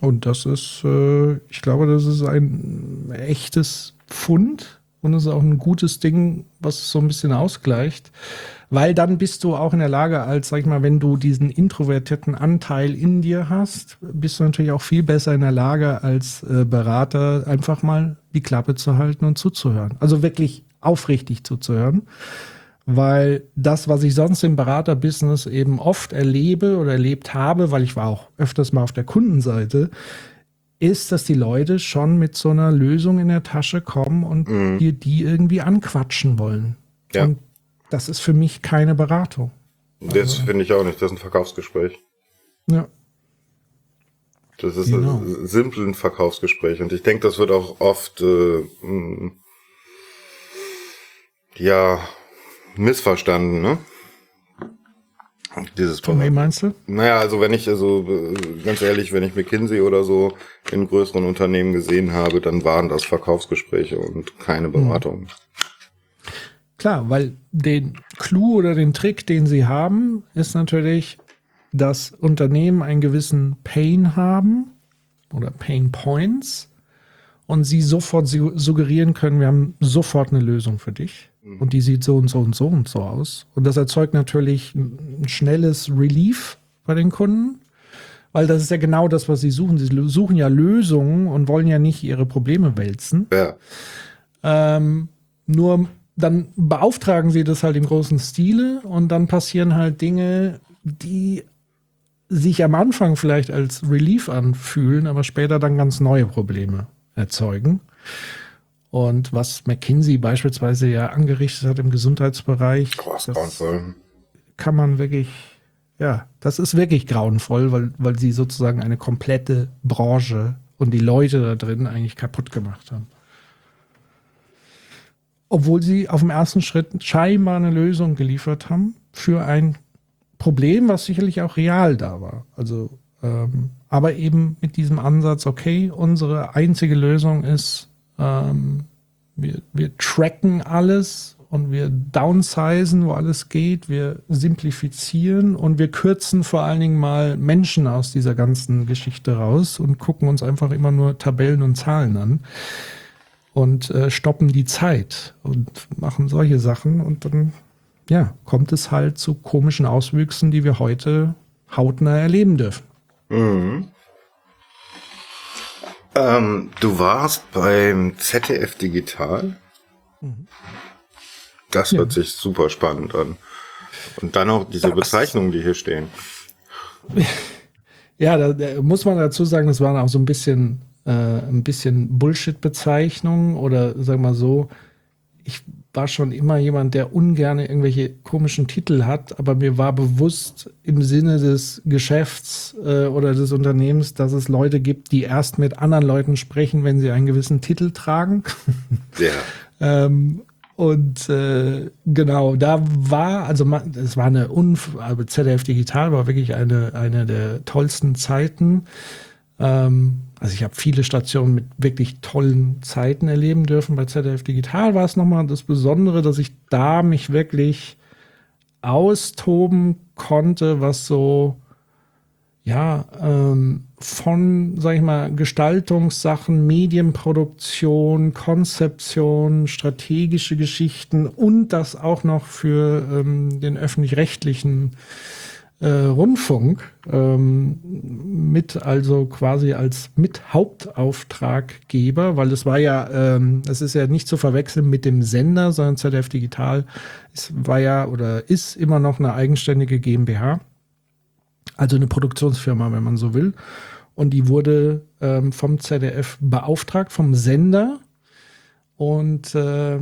Speaker 2: Und das ist, äh, ich glaube, das ist ein echtes Pfund und es ist auch ein gutes Ding, was so ein bisschen ausgleicht. Weil dann bist du auch in der Lage, als, sag ich mal, wenn du diesen introvertierten Anteil in dir hast, bist du natürlich auch viel besser in der Lage, als äh, Berater einfach mal die Klappe zu halten und zuzuhören. Also wirklich aufrichtig zuzuhören. Weil das, was ich sonst im Beraterbusiness eben oft erlebe oder erlebt habe, weil ich war auch öfters mal auf der Kundenseite, ist, dass die Leute schon mit so einer Lösung in der Tasche kommen und mhm. dir die irgendwie anquatschen wollen. Ja. Und das ist für mich keine Beratung.
Speaker 1: Das also, finde ich auch nicht. Das ist ein Verkaufsgespräch.
Speaker 2: Ja.
Speaker 1: Das ist genau. ein simples Verkaufsgespräch. Und ich denke, das wird auch oft äh, ja missverstanden, ne?
Speaker 2: Dieses Von wem meinst du?
Speaker 1: Naja, also wenn ich, also ganz ehrlich, wenn ich McKinsey oder so in größeren Unternehmen gesehen habe, dann waren das Verkaufsgespräche und keine hm. Beratung.
Speaker 2: Klar, weil den Clou oder den Trick, den sie haben, ist natürlich, dass Unternehmen einen gewissen Pain haben oder Pain Points und sie sofort suggerieren können, wir haben sofort eine Lösung für dich. Und die sieht so und so und so und so aus. Und das erzeugt natürlich ein schnelles Relief bei den Kunden, weil das ist ja genau das, was sie suchen. Sie suchen ja Lösungen und wollen ja nicht ihre Probleme wälzen.
Speaker 1: Ja.
Speaker 2: Ähm, nur dann beauftragen sie das halt im großen Stile und dann passieren halt Dinge, die sich am Anfang vielleicht als Relief anfühlen, aber später dann ganz neue Probleme erzeugen. Und was McKinsey beispielsweise ja angerichtet hat im Gesundheitsbereich,
Speaker 1: oh, das
Speaker 2: kann man wirklich, ja, das ist wirklich grauenvoll, weil, weil sie sozusagen eine komplette Branche und die Leute da drin eigentlich kaputt gemacht haben. Obwohl sie auf dem ersten Schritt scheinbar eine Lösung geliefert haben für ein Problem, was sicherlich auch real da war. Also Ähm, aber eben mit diesem Ansatz, okay, unsere einzige Lösung ist, ähm, wir, wir tracken alles und wir downsizen, wo alles geht, wir simplifizieren und wir kürzen vor allen Dingen mal Menschen aus dieser ganzen Geschichte raus und gucken uns einfach immer nur Tabellen und Zahlen an und äh, stoppen die Zeit und machen solche Sachen und dann ja, kommt es halt zu komischen Auswüchsen, die wir heute hautnah erleben dürfen. Mhm.
Speaker 1: Ähm, du warst beim ZDF Digital. Mhm. Das hört ja. sich super spannend an. Und dann auch diese das, Bezeichnungen, die hier stehen.
Speaker 2: Ja, da, da, muss man dazu sagen, das waren auch so ein bisschen, äh, ein bisschen Bullshit-Bezeichnungen oder sag mal so, ich war schon immer jemand, der ungern irgendwelche komischen Titel hat, aber mir war bewusst im Sinne des Geschäfts äh, oder des Unternehmens, dass es Leute gibt, die erst mit anderen Leuten sprechen, wenn sie einen gewissen Titel tragen. Ja. ähm, und äh, genau, da war, also es war eine Unf also ZDF Digital war wirklich eine, eine der tollsten Zeiten. Ähm, also ich habe viele Stationen mit wirklich tollen Zeiten erleben dürfen. Bei ZDF Digital war es nochmal das Besondere, dass ich da mich wirklich austoben konnte, was so, ja, ähm, von, sag ich mal, Gestaltungssachen, Medienproduktion, Konzeption, strategische Geschichten und das auch noch für ähm, den öffentlich-rechtlichen Rundfunk ähm, mit, also quasi als mit Hauptauftraggeber, weil es war ja, ähm, es ist ja nicht zu verwechseln mit dem Sender, sondern ZDF Digital es war ja oder ist immer noch eine eigenständige GmbH, also eine Produktionsfirma, wenn man so will. Und die wurde ähm, vom ZDF beauftragt, vom Sender. Und äh,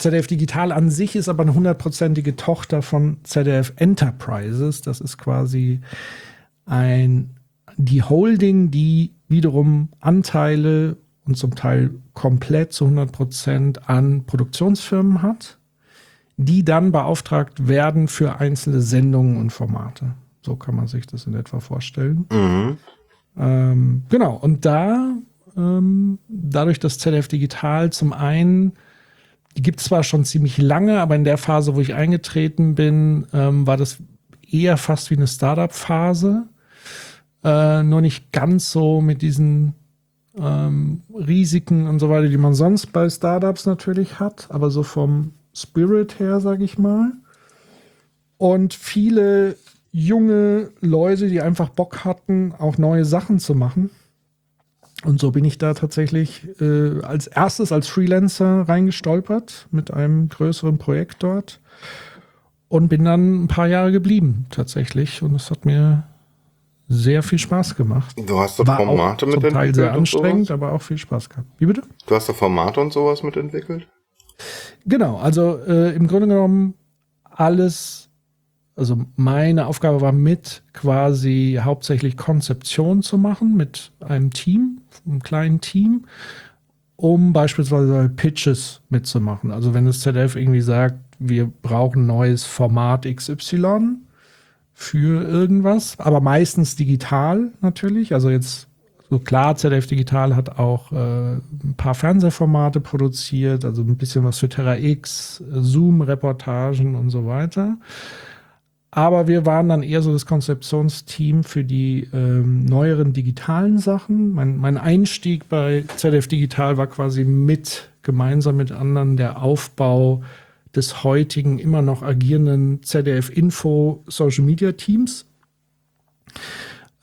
Speaker 2: ZDF Digital an sich ist aber eine hundertprozentige Tochter von ZDF Enterprises. Das ist quasi ein, die Holding, die wiederum Anteile und zum Teil komplett zu 100 Prozent an Produktionsfirmen hat, die dann beauftragt werden für einzelne Sendungen und Formate. So kann man sich das in etwa vorstellen. Mhm. Ähm, genau, und da, ähm, dadurch, dass ZDF Digital zum einen die gibt es zwar schon ziemlich lange, aber in der Phase, wo ich eingetreten bin, ähm, war das eher fast wie eine Startup-Phase. Äh, nur nicht ganz so mit diesen ähm, Risiken und so weiter, die man sonst bei Startups natürlich hat, aber so vom Spirit her, sag ich mal. Und viele junge Leute, die einfach Bock hatten, auch neue Sachen zu machen. Und so bin ich da tatsächlich äh, als erstes als Freelancer reingestolpert mit einem größeren Projekt dort und bin dann ein paar Jahre geblieben tatsächlich. Und es hat mir sehr viel Spaß gemacht.
Speaker 1: Du hast doch Formate
Speaker 2: mit entwickelt? Teil sehr anstrengend, aber auch viel Spaß gehabt.
Speaker 1: Wie bitte? Du hast doch Formate und sowas mitentwickelt?
Speaker 2: Genau, also äh, im Grunde genommen alles also meine Aufgabe war mit quasi hauptsächlich Konzeption zu machen mit einem Team, einem kleinen Team, um beispielsweise Pitches mitzumachen. Also wenn das ZDF irgendwie sagt, wir brauchen neues Format XY für irgendwas, aber meistens digital natürlich. Also jetzt so klar, ZDF Digital hat auch äh, ein paar Fernsehformate produziert, also ein bisschen was für Terra X, Zoom-Reportagen und so weiter. Aber wir waren dann eher so das Konzeptionsteam für die ähm, neueren digitalen Sachen. Mein, mein Einstieg bei ZDF Digital war quasi mit, gemeinsam mit anderen, der Aufbau des heutigen immer noch agierenden ZDF Info Social Media Teams.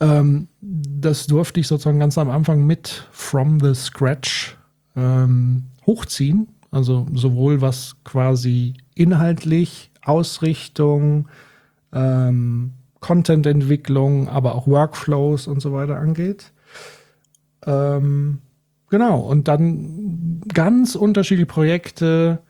Speaker 2: Ähm, das durfte ich sozusagen ganz am Anfang mit from the scratch ähm, hochziehen. Also sowohl was quasi inhaltlich, Ausrichtung, ähm, Content-Entwicklung, aber auch Workflows und so weiter angeht. Ähm, genau, und dann ganz unterschiedliche Projekte,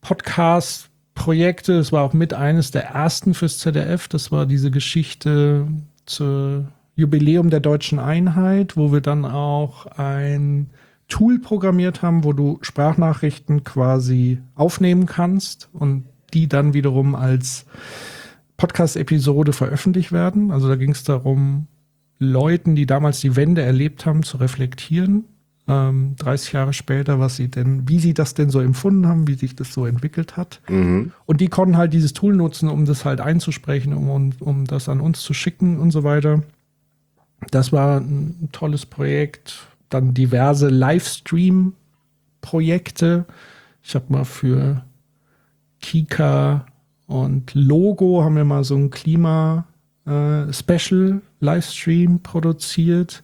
Speaker 2: Podcast-Projekte. Das war auch mit eines der ersten fürs ZDF. Das war diese Geschichte zur Jubiläum der deutschen Einheit, wo wir dann auch ein Tool programmiert haben, wo du Sprachnachrichten quasi aufnehmen kannst und die dann wiederum als Podcast-Episode veröffentlicht werden. Also da ging es darum, Leuten, die damals die Wende erlebt haben, zu reflektieren. Ähm, 30 Jahre später, was sie denn, wie sie das denn so empfunden haben, wie sich das so entwickelt hat.
Speaker 1: Mhm.
Speaker 2: Und die konnten halt dieses Tool nutzen, um das halt einzusprechen, um, um, um das an uns zu schicken und so weiter. Das war ein tolles Projekt. Dann diverse Livestream-Projekte. Ich habe mal für Kika und Logo haben wir mal so ein Klima-Special-Livestream produziert.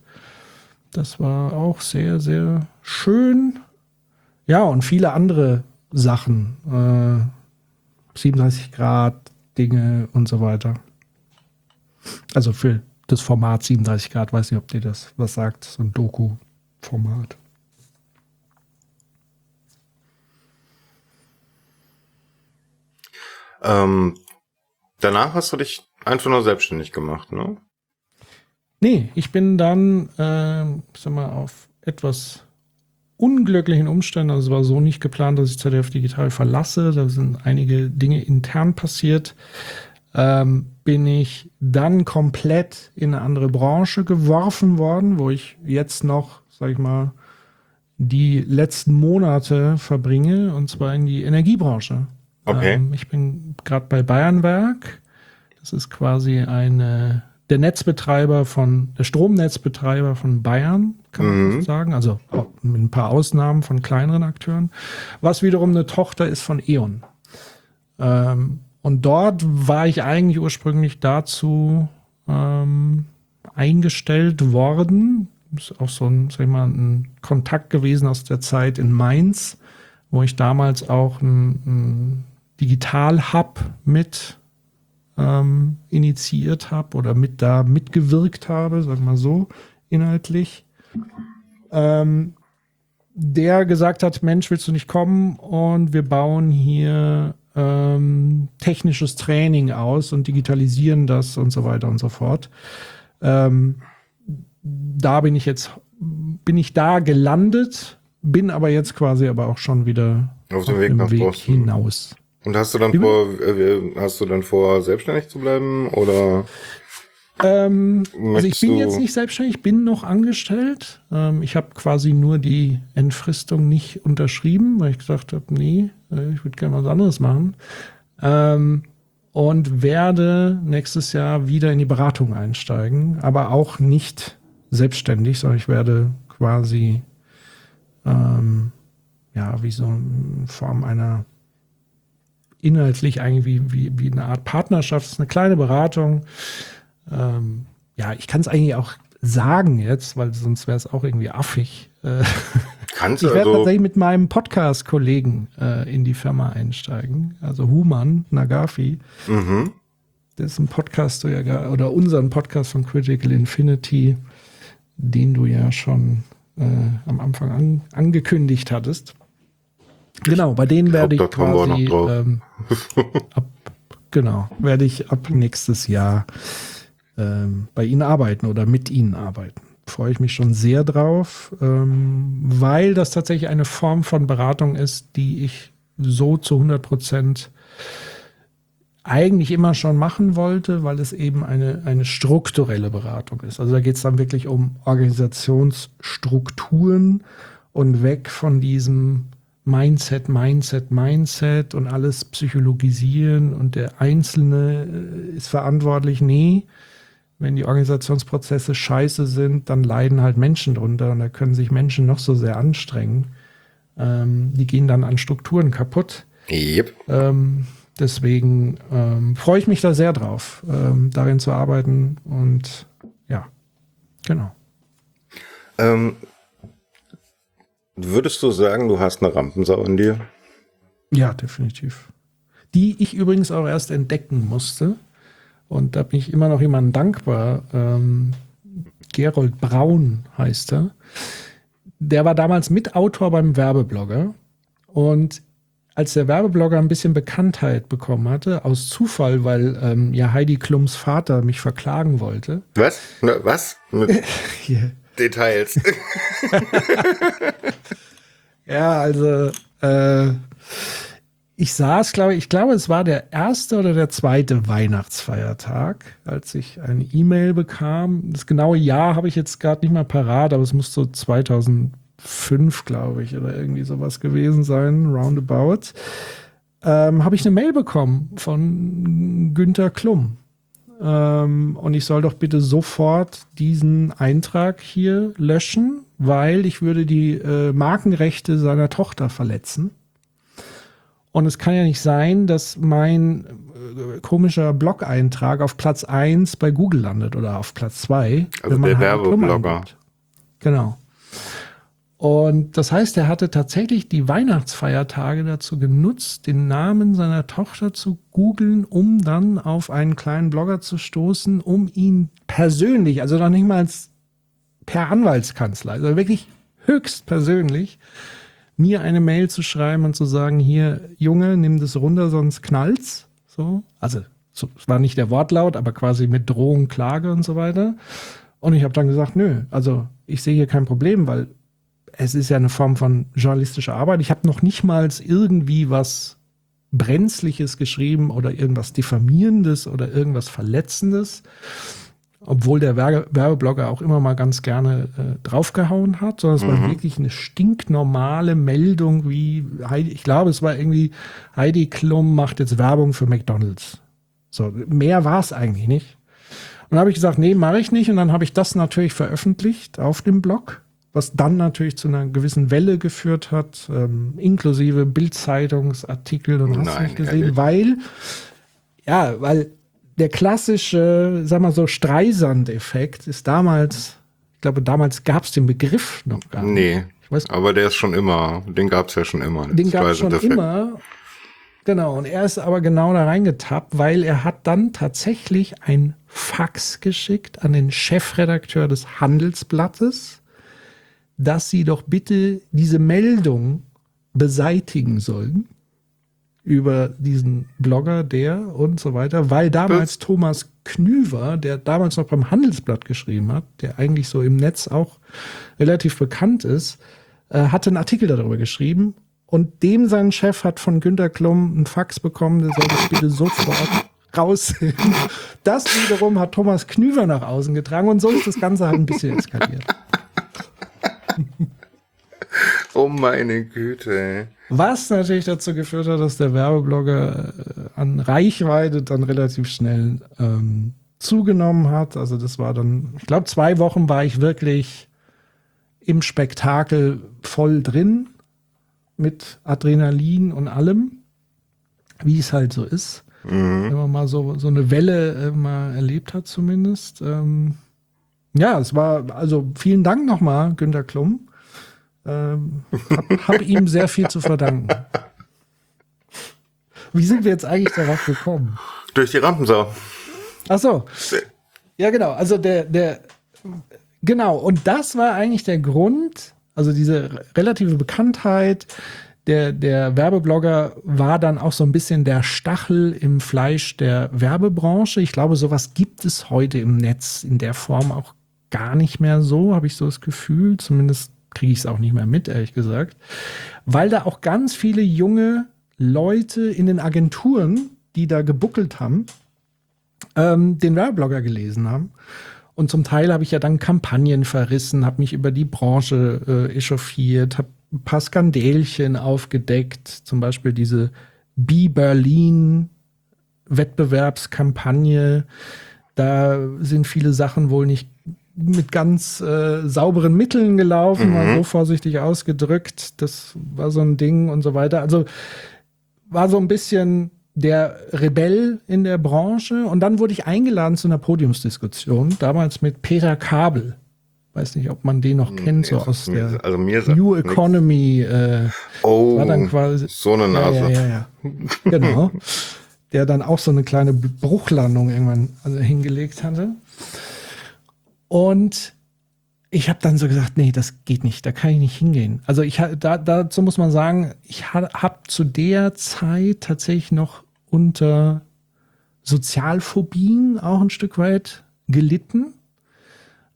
Speaker 2: Das war auch sehr, sehr schön. Ja, und viele andere Sachen. Äh, 37 Grad Dinge und so weiter. Also für das Format 37 Grad, weiß nicht, ob dir das was sagt, so ein Doku-Format.
Speaker 1: Ähm, danach hast du dich einfach nur selbstständig gemacht, ne?
Speaker 2: Nee, ich bin dann, äh, sag mal, auf etwas unglücklichen Umständen, also es war so nicht geplant, dass ich ZDF Digital verlasse, da sind einige Dinge intern passiert, ähm, bin ich dann komplett in eine andere Branche geworfen worden, wo ich jetzt noch, sag ich mal, die letzten Monate verbringe, und zwar in die Energiebranche.
Speaker 1: Okay.
Speaker 2: Ähm, ich bin gerade bei Bayernwerk. Das ist quasi eine, der Netzbetreiber von, der Stromnetzbetreiber von Bayern, kann man
Speaker 1: Mhm.
Speaker 2: fast sagen. Also auch mit ein paar Ausnahmen von kleineren Akteuren. Was wiederum eine Tochter ist von E.ON. Ähm, und dort war ich eigentlich ursprünglich dazu ähm, eingestellt worden. Ist auch so ein, sag ich mal, ein Kontakt gewesen aus der Zeit in Mainz, wo ich damals auch ein, ein Digital-Hub mit ähm, initiiert habe oder mit da mitgewirkt habe, sagen wir mal so, inhaltlich. Ähm, der gesagt hat, Mensch, willst du nicht kommen? Und wir bauen hier ähm, technisches Training aus und digitalisieren das und so weiter und so fort. Ähm, da bin ich jetzt, bin ich da gelandet, bin aber jetzt quasi aber auch schon wieder
Speaker 1: Auf dem Weg nach Boston.
Speaker 2: hinaus.
Speaker 1: Und hast du dann
Speaker 2: Wie
Speaker 1: vor, äh, hast du dann vor, selbstständig zu bleiben oder?
Speaker 2: Ähm, also ich bin jetzt nicht selbstständig, ich bin noch angestellt. Ähm, ich habe quasi nur die Entfristung nicht unterschrieben, weil ich gesagt habe, nee, äh, ich würde gerne was anderes machen. Ähm, und werde nächstes Jahr wieder in die Beratung einsteigen, aber auch nicht selbstständig, sondern ich werde quasi ähm, ja wie so in Form einer inhaltlich eigentlich wie, wie, wie eine Art Partnerschaft, das ist eine kleine Beratung. Ähm, ja, ich kann es eigentlich auch sagen jetzt, weil sonst wäre es auch irgendwie affig. Äh,
Speaker 1: Kannst
Speaker 2: ich werde
Speaker 1: also?
Speaker 2: tatsächlich mit meinem Podcast-Kollegen äh, in die Firma einsteigen, also Human Nagafi.
Speaker 1: Mhm.
Speaker 2: Das ist ein Podcast, du ja oder unseren Podcast von Critical Infinity, den du ja schon äh, am Anfang an, angekündigt hattest. Genau, bei denen werde ich
Speaker 1: wir
Speaker 2: quasi ähm, ab, genau, werde ich ab nächstes Jahr ähm, bei Ihnen arbeiten oder mit Ihnen arbeiten. Freue ich mich schon sehr drauf, ähm, weil das tatsächlich eine Form von Beratung ist, die ich so zu 100 Prozent eigentlich immer schon machen wollte, weil es eben eine, eine strukturelle Beratung ist. Also da geht es dann wirklich um Organisationsstrukturen und weg von diesem Mindset, Mindset, Mindset und alles psychologisieren und der Einzelne äh, ist verantwortlich. Nee, wenn die Organisationsprozesse scheiße sind, dann leiden halt Menschen drunter und da können sich Menschen noch so sehr anstrengen. Ähm, die gehen dann an Strukturen kaputt.
Speaker 1: Yep.
Speaker 2: Ähm, deswegen ähm, freue ich mich da sehr drauf, ähm, darin zu arbeiten. Und ja, genau.
Speaker 1: Würdest du sagen, du hast eine Rampensau in dir?
Speaker 2: Ja, definitiv. Die ich übrigens auch erst entdecken musste. Und da bin ich immer noch jemandem dankbar. Ähm, Gerold Braun heißt er. Der war damals Mitautor beim Werbeblogger. Und als der Werbeblogger ein bisschen Bekanntheit bekommen hatte, aus Zufall, weil ähm, ja Heidi Klums Vater mich verklagen wollte,
Speaker 1: Was? Na, was?
Speaker 2: Hier,
Speaker 1: Details.
Speaker 2: Ja, also äh, ich saß, glaube ich, glaube, es war der erste oder der zweite Weihnachtsfeiertag, als ich eine E-Mail bekam. Das genaue Jahr habe ich jetzt gerade nicht mal parat, aber es muss so 2005, glaube ich, oder irgendwie sowas gewesen sein, roundabout. Ähm, habe ich eine Mail bekommen von Günter Klum. Ähm, und ich soll doch bitte sofort diesen Eintrag hier löschen, weil ich würde die äh, Markenrechte seiner Tochter verletzen. Und es kann ja nicht sein, dass mein äh, komischer Blog-Eintrag auf Platz 1 bei Google landet oder auf Platz 2.
Speaker 1: Also der Werbeblogger.
Speaker 2: Genau. Und das heißt, er hatte tatsächlich die Weihnachtsfeiertage dazu genutzt, den Namen seiner Tochter zu googeln, um dann auf einen kleinen Blogger zu stoßen, um ihn persönlich, also noch nicht mal per Anwaltskanzler, also wirklich höchst persönlich, mir eine Mail zu schreiben und zu sagen, hier, Junge, nimm das runter, sonst knallt's. So. Also, so, es war nicht der Wortlaut, aber quasi mit Drohung, Klage und so weiter. Und ich habe dann gesagt, nö, also ich sehe hier kein Problem, weil es ist ja eine Form von journalistischer Arbeit. Ich habe noch nicht mal irgendwie was Brenzliches geschrieben oder irgendwas Diffamierendes oder irgendwas Verletzendes obwohl der Werbeblogger auch immer mal ganz gerne äh, draufgehauen hat, sondern es mhm. war wirklich eine stinknormale Meldung, wie Heidi, ich glaube, es war irgendwie Heidi Klum macht jetzt Werbung für McDonalds. So, mehr war es eigentlich nicht. Und dann habe ich gesagt, nee, mache ich nicht. Und dann habe ich das natürlich veröffentlicht auf dem Blog, was dann natürlich zu einer gewissen Welle geführt hat, ähm, inklusive Bildzeitungsartikel und hast nicht gesehen, ehrlich? weil ja, weil der klassische, sag mal so, Streisand-Effekt ist damals, ich glaube, damals gab es den Begriff noch gar nicht.
Speaker 1: Nee. aber der ist schon immer, den gab es ja schon immer.
Speaker 2: Den gab es schon immer. Genau, und er ist aber genau da reingetappt, weil er hat dann tatsächlich ein Fax geschickt an den Chefredakteur des Handelsblattes, dass sie doch bitte diese Meldung beseitigen sollen über diesen Blogger, der und so weiter, weil damals Thomas Knüver, der damals noch beim Handelsblatt geschrieben hat, der eigentlich so im Netz auch relativ bekannt ist, äh, hatte einen Artikel darüber geschrieben und dem sein Chef hat von Günter Klum einen Fax bekommen, der soll das bitte sofort raus. Das wiederum hat Thomas Knüver nach außen getragen und so ist das Ganze halt ein bisschen eskaliert.
Speaker 1: Oh meine Güte.
Speaker 2: Was natürlich dazu geführt hat, dass der Werbeblogger äh, an Reichweite dann relativ schnell ähm, zugenommen hat. Also das war dann, ich glaube, zwei Wochen war ich wirklich im Spektakel voll drin mit Adrenalin und allem, wie es halt so ist. Mhm. Wenn man mal so, so eine Welle äh, mal erlebt hat, zumindest. Ähm, ja, es war, also vielen Dank nochmal, Günter Klum. Ähm, hab, hab ihm sehr viel zu verdanken. Wie sind wir jetzt eigentlich darauf gekommen?
Speaker 1: Durch die Rampensau.
Speaker 2: Ach so. Ja, genau. Also der, der, genau. Und das war eigentlich der Grund, also diese relative Bekanntheit, der, der Werbeblogger war dann auch so ein bisschen der Stachel im Fleisch der Werbebranche. Ich glaube, sowas gibt es heute im Netz in der Form auch gar nicht mehr so, habe ich so das Gefühl. Zumindest kriege ich es auch nicht mehr mit, ehrlich gesagt. Weil da auch ganz viele junge Leute in den Agenturen, die da gebuckelt haben, ähm, den Werbeblogger gelesen haben. Und zum Teil habe ich ja dann Kampagnen verrissen, habe mich über die Branche äh, echauffiert, habe ein paar Skandälchen aufgedeckt, zum Beispiel diese Be Berlin Wettbewerbskampagne. Da sind viele Sachen wohl nicht mit ganz äh, sauberen Mitteln gelaufen, mhm. mal so vorsichtig ausgedrückt. Das war so ein Ding und so weiter. Also war so ein bisschen der Rebell in der Branche. Und dann wurde ich eingeladen zu einer Podiumsdiskussion, damals mit Peter Kabel. Weiß nicht, ob man den noch kennt, so aus der
Speaker 1: also
Speaker 2: New Economy. Äh,
Speaker 1: oh, war dann quasi, so eine Nase.
Speaker 2: Ja, ja, ja, ja. genau. der dann auch so eine kleine Bruchlandung irgendwann also hingelegt hatte. Und ich habe dann so gesagt, nee, das geht nicht, da kann ich nicht hingehen. Also ich da, dazu muss man sagen, ich habe zu der Zeit tatsächlich noch unter Sozialphobien auch ein Stück weit gelitten.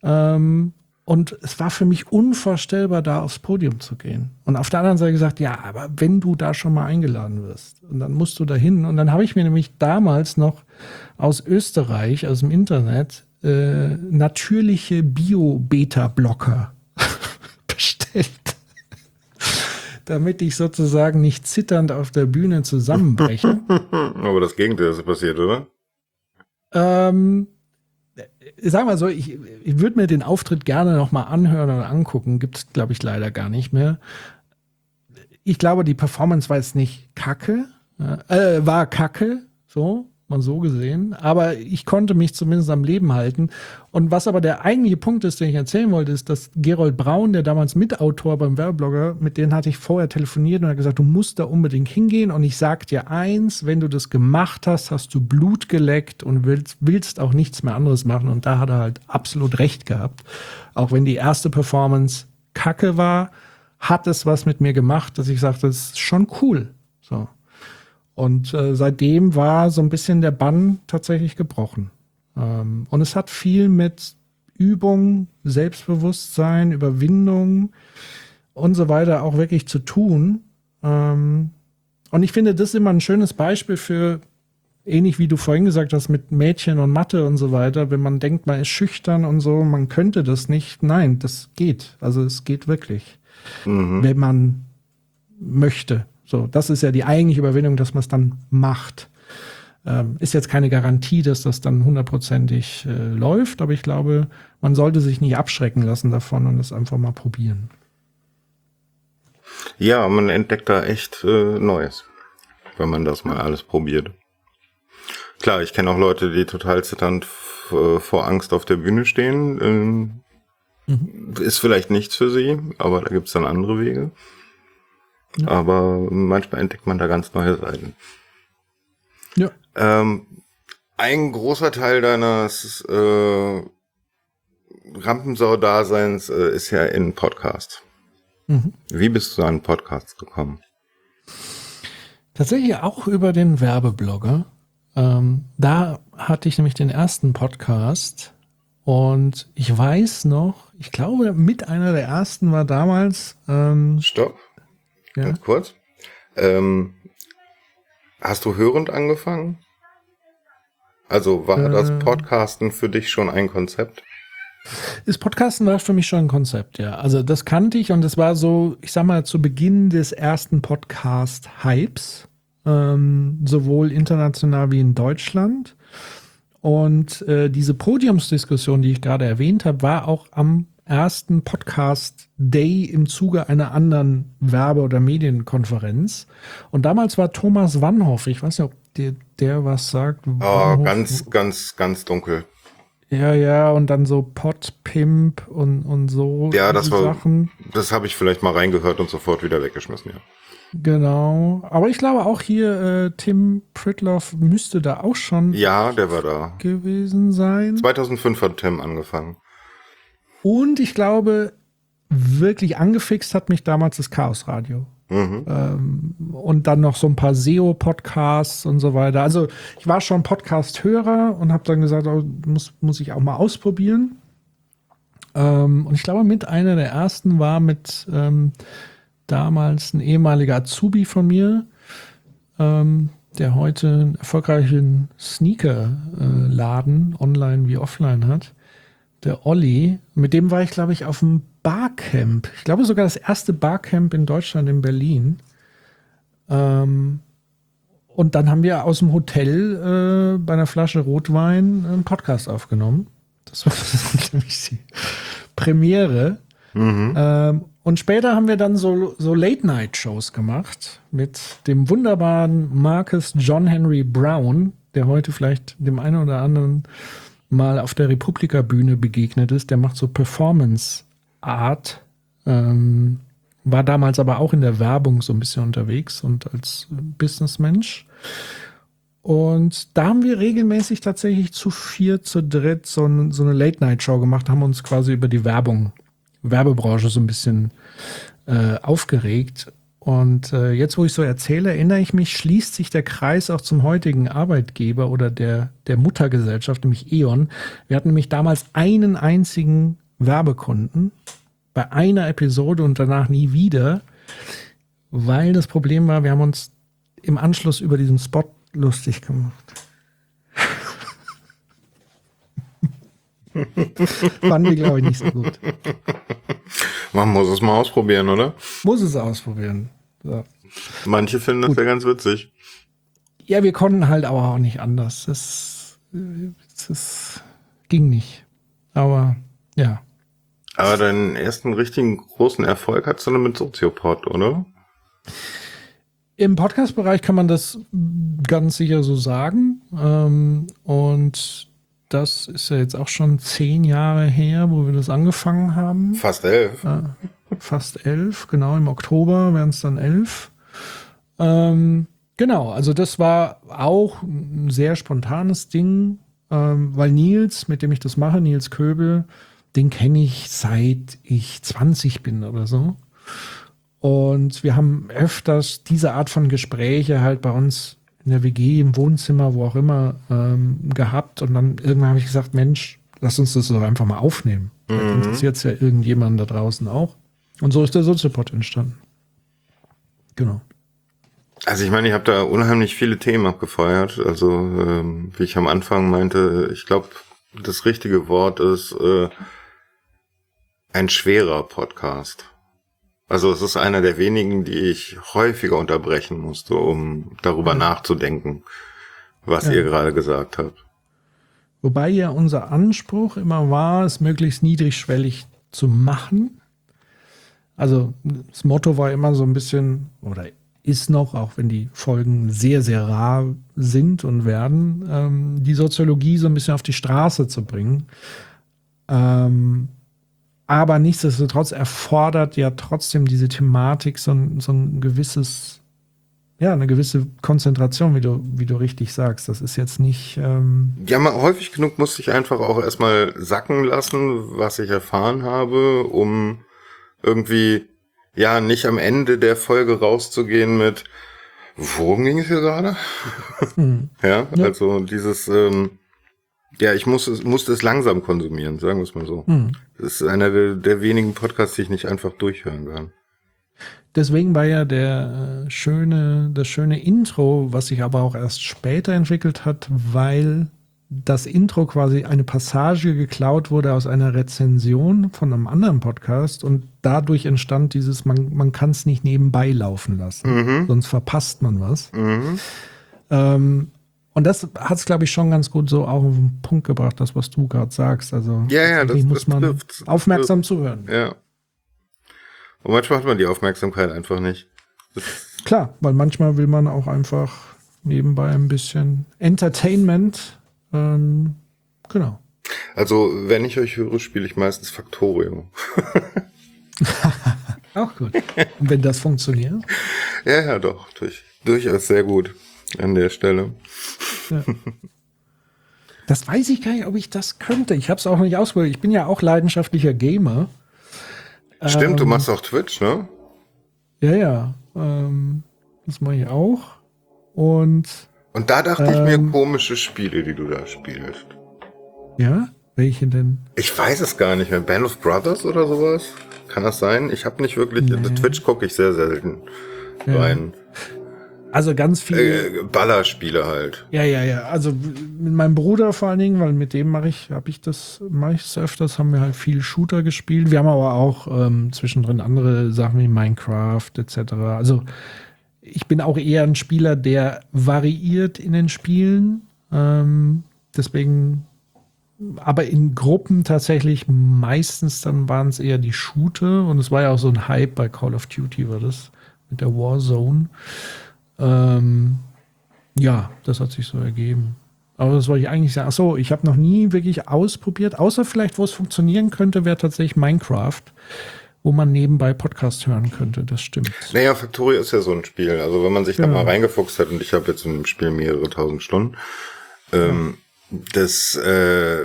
Speaker 2: Ähm, Und es war für mich unvorstellbar, da aufs Podium zu gehen. Und auf der anderen Seite gesagt, ja, aber wenn du da schon mal eingeladen wirst, und dann musst du da hin. Und dann habe ich mir nämlich damals noch aus Österreich, aus dem Internet, äh, natürliche Bio-Beta-Blocker bestellt. Damit ich sozusagen nicht zitternd auf der Bühne zusammenbreche.
Speaker 1: Aber das Gegenteil ist passiert, oder?
Speaker 2: Ähm, sag mal so, ich, ich würde mir den Auftritt gerne nochmal anhören oder angucken. Gibt es, glaube ich, leider gar nicht mehr. Ich glaube, die Performance war jetzt nicht kacke, äh, war kacke, so man so gesehen. Aber ich konnte mich zumindest am Leben halten. Und was aber der eigentliche Punkt ist, den ich erzählen wollte, ist, dass Gerold Braun, der damals Mitautor beim Werbeblogger, mit denen hatte ich vorher telefoniert und hat gesagt, du musst da unbedingt hingehen. Und ich sag dir eins, wenn du das gemacht hast, hast du Blut geleckt und willst, willst auch nichts mehr anderes machen. Und da hat er halt absolut recht gehabt. Auch wenn die erste Performance kacke war, hat es was mit mir gemacht, dass ich sagte, das ist schon cool. So. Und äh, seitdem war so ein bisschen der Bann tatsächlich gebrochen. Ähm, und es hat viel mit Übung, Selbstbewusstsein, Überwindung und so weiter auch wirklich zu tun. Ähm, und ich finde, das ist immer ein schönes Beispiel für, ähnlich wie du vorhin gesagt hast, mit Mädchen und Mathe und so weiter, wenn man denkt, man ist schüchtern und so, man könnte das nicht. Nein, das geht. Also es geht wirklich, mhm. wenn man möchte. So, das ist ja die eigentliche Überwindung, dass man es dann macht. Ähm, ist jetzt keine Garantie, dass das dann hundertprozentig äh, läuft, aber ich glaube, man sollte sich nicht abschrecken lassen davon und es einfach mal probieren.
Speaker 1: Ja, man entdeckt da echt äh, Neues, wenn man das mal alles probiert. Klar, ich kenne auch Leute, die total zitternd äh, vor Angst auf der Bühne stehen. Ähm, mhm. Ist vielleicht nichts für sie, aber da gibt's dann andere Wege. Ja. Aber manchmal entdeckt man da ganz neue Seiten. Ja. Ähm, ein großer Teil deines äh, Rampensau-Daseins äh, ist ja in Podcast. Mhm. Wie bist du an Podcasts gekommen?
Speaker 2: Tatsächlich auch über den Werbeblogger. Ähm, da hatte ich nämlich den ersten Podcast und ich weiß noch, ich glaube, mit einer der ersten war damals. Ähm,
Speaker 1: Stopp. Ja. Ganz kurz. Ähm, hast du hörend angefangen? Also war äh, das Podcasten für dich schon ein Konzept?
Speaker 2: Das Podcasten war für mich schon ein Konzept, ja. Also das kannte ich und es war so, ich sag mal, zu Beginn des ersten Podcast-Hypes, ähm, sowohl international wie in Deutschland. Und äh, diese Podiumsdiskussion, die ich gerade erwähnt habe, war auch am ersten Podcast Day im Zuge einer anderen Werbe- oder Medienkonferenz. Und damals war Thomas Wannhoff, ich weiß nicht, ob der, der was sagt.
Speaker 1: Oh, ganz, ganz, ganz dunkel.
Speaker 2: Ja, ja, und dann so Podpimp und, und so.
Speaker 1: Ja, das war, Sachen. das habe ich vielleicht mal reingehört und sofort wieder weggeschmissen, ja.
Speaker 2: Genau. Aber ich glaube auch hier, äh, Tim Pritloff müsste da auch schon.
Speaker 1: Ja, der war da.
Speaker 2: Gewesen sein.
Speaker 1: 2005 hat Tim angefangen.
Speaker 2: Und ich glaube, wirklich angefixt hat mich damals das Chaos Radio. Mhm. Ähm, und dann noch so ein paar SEO-Podcasts und so weiter. Also ich war schon Podcast-Hörer und habe dann gesagt, oh, muss, muss ich auch mal ausprobieren. Ähm, und ich glaube, mit einer der ersten war mit ähm, damals ein ehemaliger Azubi von mir, ähm, der heute einen erfolgreichen Sneaker-Laden, äh, online wie offline hat der Olli, mit dem war ich, glaube ich, auf dem Barcamp. Ich glaube sogar das erste Barcamp in Deutschland, in Berlin. Ähm, und dann haben wir aus dem Hotel äh, bei einer Flasche Rotwein einen Podcast aufgenommen. Das war nämlich die Premiere. Mhm. Ähm, und später haben wir dann so, so Late-Night-Shows gemacht mit dem wunderbaren Marcus John Henry Brown, der heute vielleicht dem einen oder anderen mal auf der Republika-Bühne begegnet ist. Der macht so Performance-Art. Ähm, war damals aber auch in der Werbung so ein bisschen unterwegs und als Businessmensch. Und da haben wir regelmäßig tatsächlich zu vier, zu dritt so, ein, so eine Late-Night-Show gemacht, haben uns quasi über die Werbung, Werbebranche so ein bisschen äh, aufgeregt. Und äh, jetzt, wo ich so erzähle, erinnere ich mich, schließt sich der Kreis auch zum heutigen Arbeitgeber oder der, der Muttergesellschaft, nämlich E.ON. Wir hatten nämlich damals einen einzigen Werbekunden bei einer Episode und danach nie wieder, weil das Problem war, wir haben uns im Anschluss über diesen Spot lustig gemacht. Fanden wir, glaube ich, nicht so gut.
Speaker 1: Man muss es mal ausprobieren, oder?
Speaker 2: Muss es ausprobieren. So.
Speaker 1: Manche finden das ja ganz witzig.
Speaker 2: Ja, wir konnten halt aber auch nicht anders. Das, das ging nicht. Aber ja.
Speaker 1: Aber deinen ersten richtigen großen Erfolg hattest du mit Soziopod, oder?
Speaker 2: Im Podcast-Bereich kann man das ganz sicher so sagen. Ähm, und das ist ja jetzt auch schon zehn Jahre her, wo wir das angefangen haben.
Speaker 1: Fast elf.
Speaker 2: Äh, fast elf, genau. Im Oktober wären es dann elf. Ähm, genau, also das war auch ein sehr spontanes Ding, ähm, weil Nils, mit dem ich das mache, Nils Köbel, den kenne ich seit ich 20 bin oder so. Und wir haben öfters diese Art von Gespräche halt bei uns in der WG, im Wohnzimmer, wo auch immer, ähm, gehabt. Und dann irgendwann habe ich gesagt, Mensch, lass uns das doch einfach mal aufnehmen. Mhm. interessiert es ja irgendjemanden da draußen auch. Und so ist der Soziopod entstanden. Genau.
Speaker 1: Also ich meine, ich habe da unheimlich viele Themen abgefeuert. Also ähm, wie ich am Anfang meinte, ich glaube, das richtige Wort ist äh, ein schwerer Podcast. Also es ist einer der wenigen, die ich häufiger unterbrechen musste, um darüber mhm. nachzudenken, was ja. ihr gerade gesagt habt.
Speaker 2: Wobei ja unser Anspruch immer war, es möglichst niedrigschwellig zu machen. Also das Motto war immer so ein bisschen, oder ist noch, auch wenn die Folgen sehr, sehr rar sind und werden, ähm, die Soziologie so ein bisschen auf die Straße zu bringen. Ähm, aber nichtsdestotrotz erfordert ja trotzdem diese Thematik so ein, so ein gewisses, ja, eine gewisse Konzentration, wie du, wie du richtig sagst. Das ist jetzt nicht. Ähm
Speaker 1: ja, mal häufig genug musste ich einfach auch erstmal sacken lassen, was ich erfahren habe, um irgendwie, ja, nicht am Ende der Folge rauszugehen mit, worum ging es hier gerade? Mhm. ja, ja, also dieses, ähm, ja, ich muss es, musste es langsam konsumieren, sagen wir es mal so. Hm. Das ist einer der, der, wenigen Podcasts, die ich nicht einfach durchhören kann.
Speaker 2: Deswegen war ja der äh, schöne, das schöne Intro, was sich aber auch erst später entwickelt hat, weil das Intro quasi eine Passage geklaut wurde aus einer Rezension von einem anderen Podcast und dadurch entstand dieses, man, man kann es nicht nebenbei laufen lassen, mhm. sonst verpasst man was. Mhm. Ähm, und das hat es, glaube ich, schon ganz gut so auch auf den Punkt gebracht, das, was du gerade sagst. Also
Speaker 1: ja, ja, das,
Speaker 2: muss man trifft, aufmerksam trifft. zuhören.
Speaker 1: Ja. Und manchmal hat man die Aufmerksamkeit einfach nicht.
Speaker 2: Klar, weil manchmal will man auch einfach nebenbei ein bisschen Entertainment. Ähm, genau.
Speaker 1: Also, wenn ich euch höre, spiele ich meistens Factorio.
Speaker 2: auch gut. Und wenn das funktioniert?
Speaker 1: Ja, ja, doch. Durch, durchaus sehr gut an der Stelle. Ja.
Speaker 2: Das weiß ich gar nicht, ob ich das könnte. Ich habe es auch nicht ausprobiert. Ich bin ja auch leidenschaftlicher Gamer.
Speaker 1: Stimmt, ähm, du machst auch Twitch, ne?
Speaker 2: Ja, ja. Ähm, das mache ich auch. Und.
Speaker 1: Und da dachte ähm, ich mir ähm, komische Spiele, die du da spielst.
Speaker 2: Ja? Welche denn?
Speaker 1: Ich weiß es gar nicht mehr. Band of Brothers oder sowas? Kann das sein? Ich habe nicht wirklich. Nee. Twitch gucke ich sehr selten ja.
Speaker 2: Also ganz viele
Speaker 1: äh, Ballerspiele halt.
Speaker 2: Ja, ja, ja. Also mit meinem Bruder vor allen Dingen, weil mit dem mache ich, habe ich das, mache ich es öfters, haben wir halt viel Shooter gespielt. Wir haben aber auch ähm, zwischendrin andere Sachen wie Minecraft etc. Also ich bin auch eher ein Spieler, der variiert in den Spielen. Ähm, deswegen, aber in Gruppen tatsächlich meistens dann waren es eher die Shooter und es war ja auch so ein Hype bei Call of Duty war das mit der Warzone. Ähm, ja, das hat sich so ergeben. Aber das wollte ich eigentlich sagen. Achso, ich habe noch nie wirklich ausprobiert, außer vielleicht, wo es funktionieren könnte, wäre tatsächlich Minecraft, wo man nebenbei Podcast hören könnte. Das stimmt.
Speaker 1: Naja, Factorio ist ja so ein Spiel. Also wenn man sich genau. da mal reingefuchst hat, und ich habe jetzt in dem Spiel mehrere tausend Stunden, ähm, ja. das äh,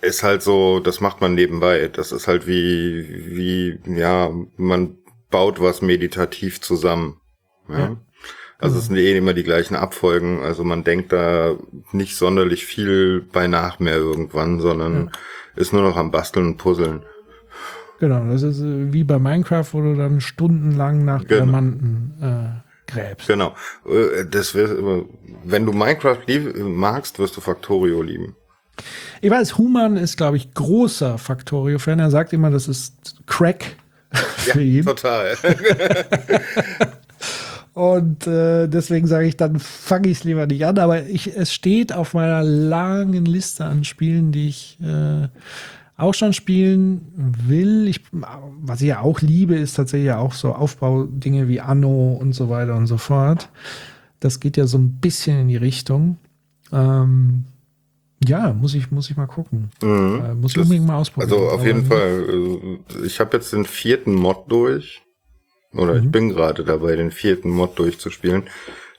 Speaker 1: ist halt so, das macht man nebenbei. Das ist halt wie, wie, ja, man baut was meditativ zusammen. Ja. ja. Also es sind eh immer die gleichen Abfolgen. Also man denkt da nicht sonderlich viel bei nach mehr irgendwann, sondern ja. ist nur noch am Basteln und Puzzeln.
Speaker 2: Genau, das ist äh, wie bei Minecraft, wo du dann stundenlang nach
Speaker 1: Genau.
Speaker 2: Diamanten äh, gräbst.
Speaker 1: Genau. Äh, Das wär, wenn du Minecraft lieb, magst, wirst du Factorio lieben.
Speaker 2: Ich weiß, Human ist, glaube ich, großer Factorio-Fan. Er sagt immer, das ist Crack für ihn.
Speaker 1: total.
Speaker 2: Und äh, deswegen sage ich, dann fange ich es lieber nicht an. Aber ich, es steht auf meiner langen Liste an Spielen, die ich äh, auch schon spielen will. Ich, was ich ja auch liebe, ist tatsächlich auch so Aufbaudinge wie Anno und so weiter und so fort. Das geht ja so ein bisschen in die Richtung. Ähm, ja, muss ich, muss ich mal gucken.
Speaker 1: Mhm.
Speaker 2: Äh, muss ich
Speaker 1: Das-
Speaker 2: unbedingt mal ausprobieren.
Speaker 1: Also auf jeden Fall, äh, ich habe jetzt den vierten Mod durch. Oder
Speaker 2: Mhm.
Speaker 1: ich bin gerade dabei, den vierten Mod durchzuspielen,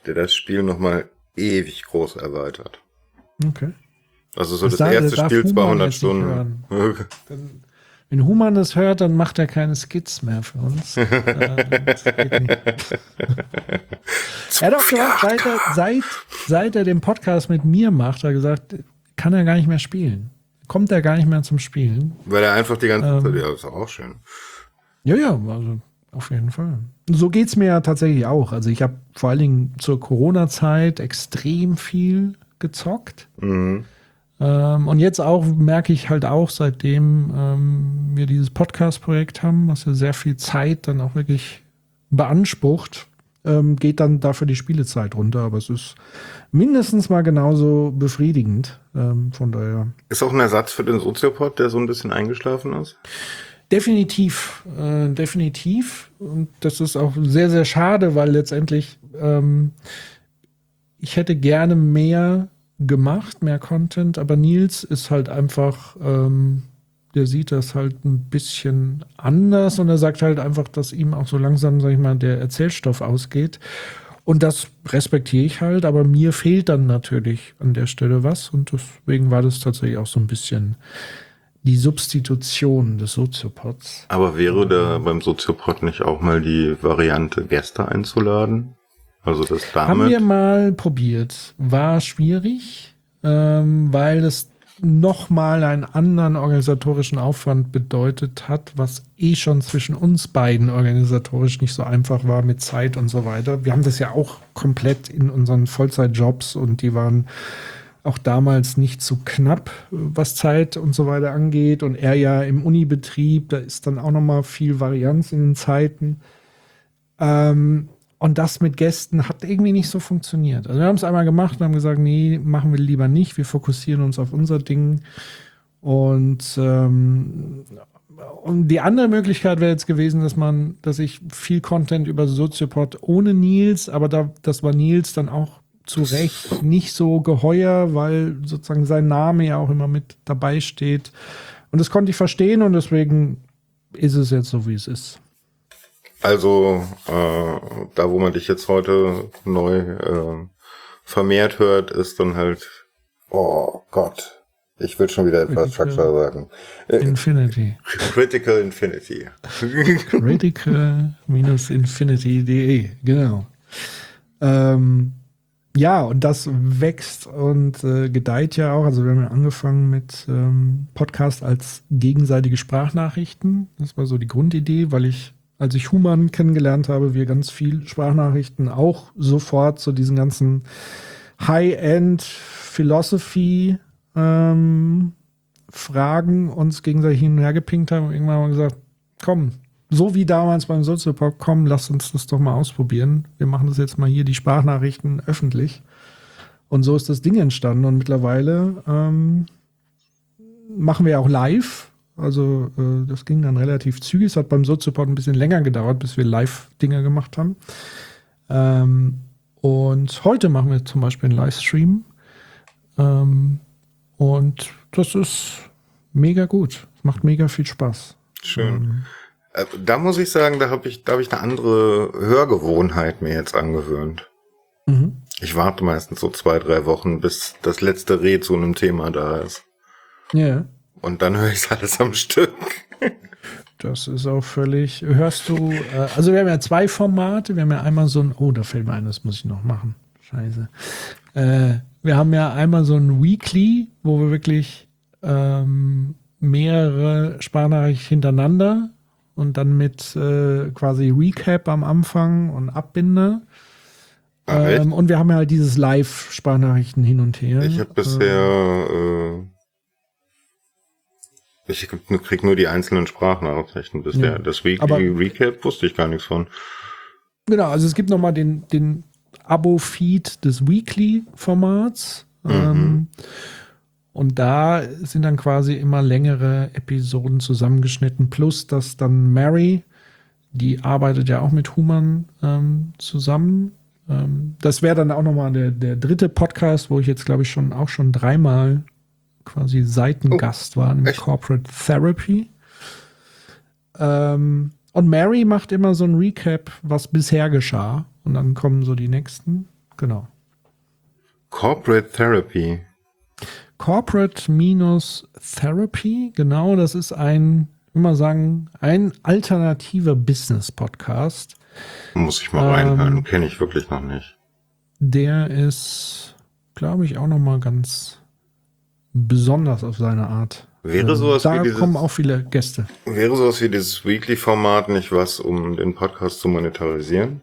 Speaker 1: der das Spiel nochmal ewig groß erweitert.
Speaker 2: Okay.
Speaker 1: Also so
Speaker 2: Das
Speaker 1: das, erste
Speaker 2: darf
Speaker 1: Spiel
Speaker 2: Human
Speaker 1: 200
Speaker 2: jetzt nicht
Speaker 1: Stunden.
Speaker 2: Dann, wenn Human das hört, dann macht er keine Skits mehr für uns. äh, er hat auch gesagt, seit er, seit, seit er den Podcast mit mir macht, hat er gesagt, kann er gar nicht mehr spielen. Kommt er gar nicht mehr zum Spielen.
Speaker 1: Weil er einfach die ganze
Speaker 2: Ähm.
Speaker 1: Zeit, ja, ist auch schön.
Speaker 2: Ja, ja, also auf jeden Fall. So geht's mir ja tatsächlich auch. Also ich habe vor allen Dingen zur Corona-Zeit extrem viel gezockt.
Speaker 1: Mhm.
Speaker 2: Ähm, und jetzt auch merke ich halt auch, seitdem ähm, wir dieses Podcast-Projekt haben, was ja sehr viel Zeit dann auch wirklich beansprucht, ähm, geht dann dafür die Spielezeit runter. Aber es ist mindestens mal genauso befriedigend. Ähm, von daher.
Speaker 1: Ist auch ein Ersatz für den Soziopod, der so ein bisschen eingeschlafen ist.
Speaker 2: Definitiv, äh, definitiv. Und das ist auch sehr, sehr schade, weil letztendlich ähm, ich hätte gerne mehr gemacht, mehr Content, aber Nils ist halt einfach, ähm, der sieht das halt ein bisschen anders und er sagt halt einfach, dass ihm auch so langsam, sag ich mal, der Erzählstoff ausgeht. Und das respektiere ich halt, aber mir fehlt dann natürlich an der Stelle was und deswegen war das tatsächlich auch so ein bisschen die Substitution des Soziopods.
Speaker 1: Aber wäre da beim Soziopod nicht auch mal die Variante, Gäste einzuladen? Also das
Speaker 2: Haben wir
Speaker 1: damit.
Speaker 2: mal probiert. War schwierig, ähm, weil es nochmal einen anderen organisatorischen Aufwand bedeutet hat, was eh schon zwischen uns beiden organisatorisch nicht so einfach war mit Zeit und so weiter. Wir haben das ja auch komplett in unseren Vollzeitjobs und die waren auch damals nicht so knapp, was Zeit und so weiter angeht. Und er ja im Unibetrieb, da ist dann auch noch mal viel Varianz in den Zeiten. Ähm, und das mit Gästen hat irgendwie nicht so funktioniert. Also wir haben es einmal gemacht und haben gesagt, nee, machen wir lieber nicht. Wir fokussieren uns auf unser Ding. Und, ähm, und die andere Möglichkeit wäre jetzt gewesen, dass man, dass ich viel Content über Soziopod ohne Nils, aber da, das war Nils dann auch zu Recht nicht so geheuer, weil sozusagen sein Name ja auch immer mit dabei steht. Und das konnte ich verstehen und deswegen ist es jetzt so, wie es ist.
Speaker 1: Also äh, da, wo man dich jetzt heute neu äh, vermehrt hört, ist dann halt, oh Gott, ich will schon wieder etwas. Schacksal sagen. Äh,
Speaker 2: Infinity.
Speaker 1: Critical Infinity.
Speaker 2: Critical-infinity.de, genau. Ähm, ja, und das wächst und äh, gedeiht ja auch. Also wir haben ja angefangen mit ähm, Podcast als gegenseitige Sprachnachrichten. Das war so die Grundidee, weil ich, als ich Human kennengelernt habe, wir ganz viel Sprachnachrichten auch sofort zu diesen ganzen High-End Philosophy ähm, Fragen uns gegenseitig hin und her gepinkt haben. Und irgendwann haben wir gesagt, komm, so wie damals beim Soziopop, komm, lass uns das doch mal ausprobieren. Wir machen das jetzt mal hier, die Sprachnachrichten öffentlich. Und so ist das Ding entstanden. Und mittlerweile ähm, machen wir auch live. Also äh, das ging dann relativ zügig. Es hat beim Soziopod ein bisschen länger gedauert, bis wir Live-Dinge gemacht haben. Ähm, und heute machen wir zum Beispiel einen Livestream. Ähm, und das ist mega gut. Macht mega viel Spaß.
Speaker 1: Schön. Äh, Da muss ich sagen, da habe ich, da habe ich eine andere Hörgewohnheit mir jetzt angewöhnt.
Speaker 2: Mhm.
Speaker 1: Ich warte meistens so zwei, drei Wochen, bis das letzte Reh zu einem Thema da ist.
Speaker 2: Ja.
Speaker 1: Und dann höre ich es alles am Stück.
Speaker 2: Das ist auch völlig. Hörst du, äh, also wir haben ja zwei Formate. Wir haben ja einmal so ein, oh, da fällt mir ein, das muss ich noch machen. Scheiße. Äh, wir haben ja einmal so ein Weekly, wo wir wirklich ähm, mehrere Sprachnachrichten hintereinander und dann mit äh, quasi Recap am Anfang und Abbinder.
Speaker 1: Ach, echt?
Speaker 2: Ähm, und wir haben ja halt dieses Live-Sprachnachrichten hin und her.
Speaker 1: Ich habe bisher, äh, ich krieg nur die einzelnen Sprachnachrichten bisher.
Speaker 2: Ja,
Speaker 1: Das Weekly
Speaker 2: aber-
Speaker 1: Recap wusste ich gar nichts von.
Speaker 2: Genau, also es gibt nochmal den, den Abo-Feed des Weekly-Formats. Ähm, und da sind dann quasi immer längere Episoden zusammengeschnitten, plus dass dann Mary, die arbeitet ja auch mit Human ähm, zusammen. Ähm, das wäre dann auch nochmal der, der dritte Podcast, wo ich jetzt, glaube ich, schon auch schon dreimal quasi Seitengast war, nämlich
Speaker 1: echt?
Speaker 2: Corporate Therapy. Ähm, und Mary macht immer so ein Recap, was bisher geschah. Und dann kommen so die nächsten. Genau.
Speaker 1: Corporate Therapy.
Speaker 2: Corporate-Therapy, genau, das ist ein, ich will mal sagen, ein alternativer Business-Podcast.
Speaker 1: Muss ich mal
Speaker 2: Ähm,
Speaker 1: reinhören. Kenne ich wirklich noch nicht.
Speaker 2: Der ist, glaube ich, auch noch mal ganz besonders auf seine Art.
Speaker 1: Wäre
Speaker 2: Ähm,
Speaker 1: sowas
Speaker 2: da
Speaker 1: wie dieses,
Speaker 2: kommen auch viele Gäste.
Speaker 1: wäre sowas wie dieses Weekly-Format nicht was, um den Podcast zu monetarisieren?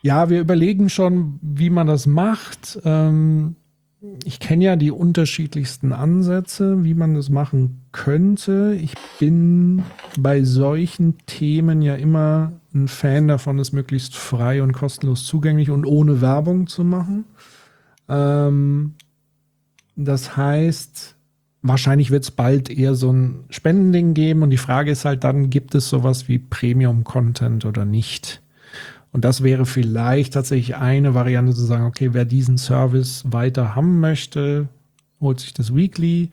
Speaker 2: Ja, wir überlegen schon, wie man das macht. Ähm, ich kenne ja die unterschiedlichsten Ansätze, wie man das machen könnte. Ich bin bei solchen Themen ja immer ein Fan davon, es möglichst frei und kostenlos zugänglich und ohne Werbung zu machen. Ähm, das heißt, wahrscheinlich wird es bald eher so ein Spendending geben und die Frage ist halt dann, gibt es sowas wie Premium-Content oder nicht? Und das wäre vielleicht tatsächlich eine Variante zu sagen, okay, wer diesen Service weiter haben möchte, holt sich das Weekly.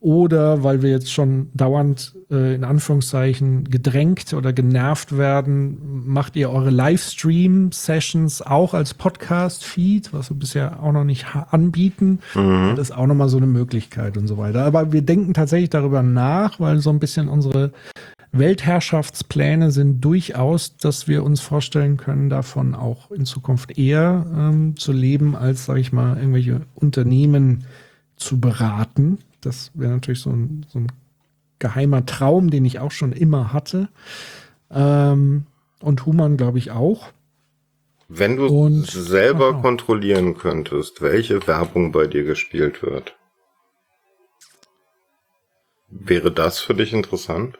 Speaker 2: Oder weil wir jetzt schon dauernd äh, in Anführungszeichen gedrängt oder genervt werden, macht ihr eure Livestream-Sessions auch als Podcast-Feed, was wir bisher auch noch nicht anbieten. Das ist auch nochmal so eine Möglichkeit und so weiter. Aber wir denken tatsächlich darüber nach, weil so ein bisschen unsere Weltherrschaftspläne sind durchaus, dass wir uns vorstellen können, davon auch in Zukunft eher ähm, zu leben, als, sage ich mal, irgendwelche Unternehmen zu beraten. Das wäre natürlich so ein, so ein geheimer Traum, den ich auch schon immer hatte. Ähm, und Human, glaube ich, auch.
Speaker 1: Wenn du
Speaker 2: Und-
Speaker 1: selber
Speaker 2: Aha.
Speaker 1: kontrollieren könntest, welche Werbung bei dir gespielt wird, wäre das für dich interessant?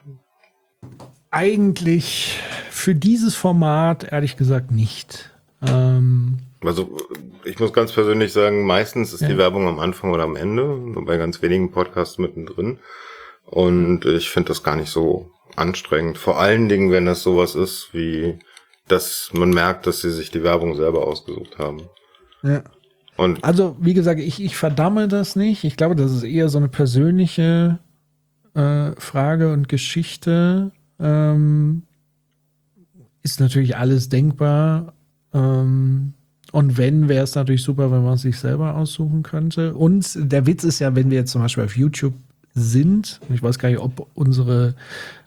Speaker 2: Eigentlich für dieses Format, ehrlich gesagt, nicht. Ähm,
Speaker 1: Also ich muss ganz persönlich sagen, meistens ist
Speaker 2: Ja.
Speaker 1: die Werbung am Anfang oder am Ende, nur bei ganz wenigen Podcasts mittendrin. Und ich finde das gar nicht so anstrengend. Vor allen Dingen, wenn das sowas ist, wie dass man merkt, dass sie sich die Werbung selber ausgesucht haben.
Speaker 2: ja.
Speaker 1: Und
Speaker 2: Also, wie gesagt, ich, ich verdamme das nicht. Ich glaube, das ist eher so eine persönliche äh, Frage und Geschichte. Ähm, ist natürlich alles denkbar. Ähm, und wenn, wäre es natürlich super, wenn man es sich selber aussuchen könnte. Und der Witz ist ja, wenn wir jetzt zum Beispiel auf YouTube sind, ich weiß gar nicht, ob unsere,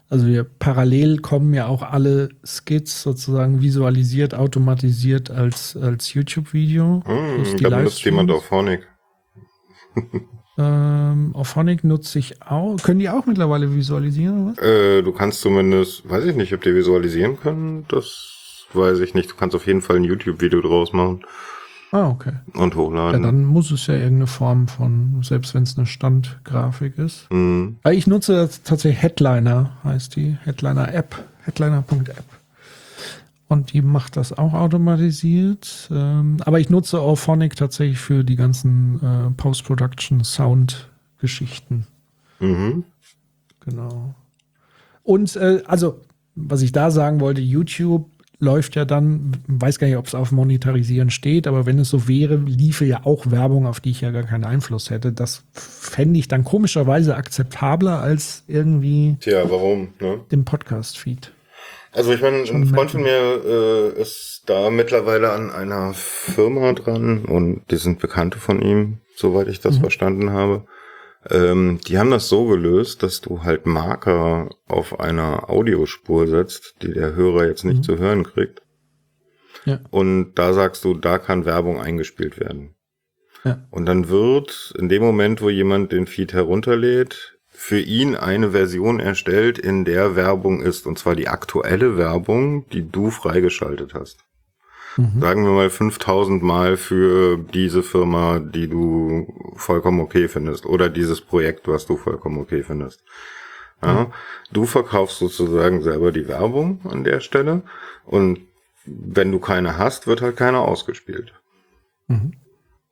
Speaker 2: also wir parallel kommen ja auch alle Skits sozusagen visualisiert, automatisiert als, als YouTube-Video.
Speaker 1: hm, da benutzt jemand auf Honig.
Speaker 2: Ähm, auf Honig nutze ich auch. Können die auch mittlerweile visualisieren oder was?
Speaker 1: Äh, du kannst zumindest, weiß ich nicht, ob die visualisieren können, das weiß ich nicht. Du kannst auf jeden Fall ein YouTube-Video draus machen
Speaker 2: Ah, okay.
Speaker 1: und
Speaker 2: Ja,
Speaker 1: hochladen.
Speaker 2: dann muss es ja irgendeine Form von, selbst wenn es eine Standgrafik ist.
Speaker 1: Hm.
Speaker 2: Weil ich nutze tatsächlich Headliner, heißt die. Headliner App. Headliner.app. Und die macht das auch automatisiert. Ähm, aber ich nutze Auphonic tatsächlich für die ganzen äh, Post-Production-Sound-Geschichten.
Speaker 1: Mhm.
Speaker 2: Genau. Und äh, also, was ich da sagen wollte, YouTube läuft ja dann, weiß gar nicht, ob es auf Monetarisieren steht, aber wenn es so wäre, liefe ja auch Werbung, auf die ich ja gar keinen Einfluss hätte. Das fände ich dann komischerweise akzeptabler als irgendwie
Speaker 1: Tja, warum? Ne?
Speaker 2: dem Podcast-Feed.
Speaker 1: Also ich meine, ein Freund von mir äh, ist da mittlerweile an einer Firma dran und die sind Bekannte von ihm, soweit ich das
Speaker 2: Mhm.
Speaker 1: verstanden habe. Ähm, die haben das so gelöst, dass du halt Marker auf einer Audiospur setzt, die der Hörer jetzt nicht
Speaker 2: Mhm.
Speaker 1: zu hören kriegt.
Speaker 2: Ja.
Speaker 1: Und da sagst du, da kann Werbung eingespielt werden. Ja. Und dann wird in dem Moment, wo jemand den Feed herunterlädt, für ihn eine Version erstellt, in der Werbung ist. Und zwar die aktuelle Werbung, die du freigeschaltet hast. Mhm. Sagen wir mal 5000 Mal für diese Firma, die du vollkommen okay findest. Oder dieses Projekt, was du vollkommen okay findest. Ja, mhm. Du verkaufst sozusagen selber die Werbung an der Stelle. Und wenn du keine hast, wird halt keine ausgespielt. Mhm.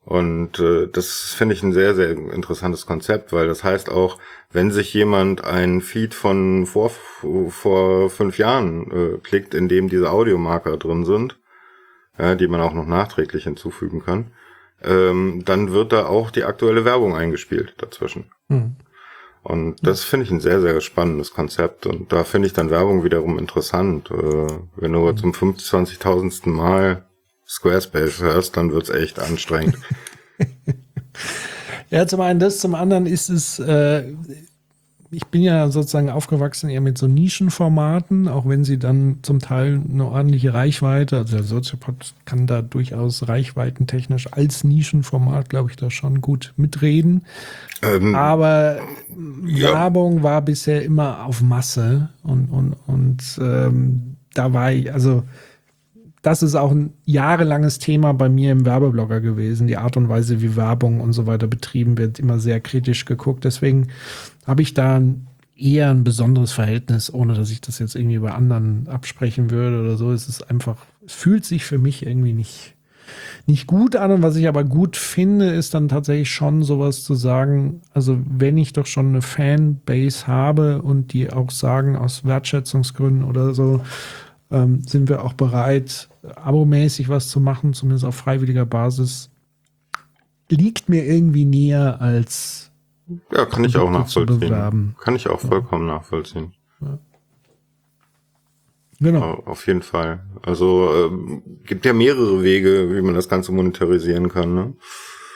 Speaker 1: Und äh, das finde ich ein sehr, sehr interessantes Konzept, weil das heißt auch, wenn sich jemand einen Feed von vor, vor fünf Jahren äh, klickt, in dem diese Audiomarker drin sind, ja, die man auch noch nachträglich hinzufügen kann, ähm, dann wird da auch die aktuelle Werbung eingespielt dazwischen. Mhm. Und das finde ich ein sehr, sehr spannendes Konzept. Und da finde ich dann Werbung wiederum interessant. Äh, wenn du mhm. zum 25.000. Mal Squarespace hörst, dann wird's echt anstrengend.
Speaker 2: ja, zum einen das, zum anderen ist es, äh, ich bin ja sozusagen aufgewachsen eher mit so Nischenformaten, auch wenn sie dann zum Teil eine ordentliche Reichweite, also der Soziopod kann da durchaus reichweitentechnisch als Nischenformat, glaube ich, da schon gut mitreden. Ähm, Aber ja. Werbung war bisher immer auf Masse und, und, und ähm, da war ich, also das ist auch ein jahrelanges Thema bei mir im Werbeblogger gewesen. Die Art und Weise, wie Werbung und so weiter betrieben wird, immer sehr kritisch geguckt. Deswegen habe ich da eher ein besonderes Verhältnis, ohne dass ich das jetzt irgendwie bei anderen absprechen würde oder so. Es ist einfach, es fühlt sich für mich irgendwie nicht, nicht gut an. Und was ich aber gut finde, ist dann tatsächlich schon sowas zu sagen, also wenn ich doch schon eine Fanbase habe und die auch sagen aus Wertschätzungsgründen oder so, ähm, sind wir auch bereit, abomäßig was zu machen, zumindest auf freiwilliger Basis. Liegt mir irgendwie näher als.
Speaker 1: Ja, kann ich auch nachvollziehen. Kann ich auch vollkommen ja. nachvollziehen. Ja. Genau. Auf jeden Fall. Also ähm, gibt ja mehrere Wege, wie man das Ganze monetarisieren kann. Ne?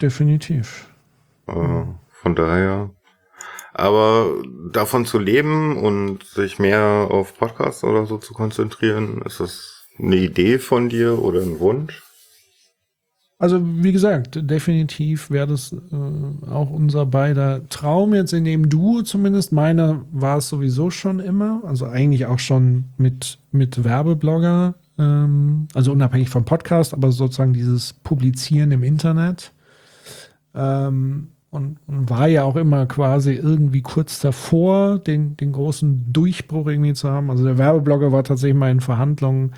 Speaker 2: Definitiv.
Speaker 1: Äh, von daher aber davon zu leben und sich mehr auf Podcasts oder so zu konzentrieren, ist das eine Idee von dir oder ein Wunsch?
Speaker 2: Also wie gesagt, definitiv wäre das äh, auch unser beider Traum jetzt in dem Duo zumindest. Meiner war es sowieso schon immer, also eigentlich auch schon mit, mit Werbeblogger, ähm, also unabhängig vom Podcast, aber sozusagen dieses Publizieren im Internet. Ähm, und, und, war ja auch immer quasi irgendwie kurz davor, den, den großen Durchbruch irgendwie zu haben. Also der Werbeblogger war tatsächlich mal in Verhandlungen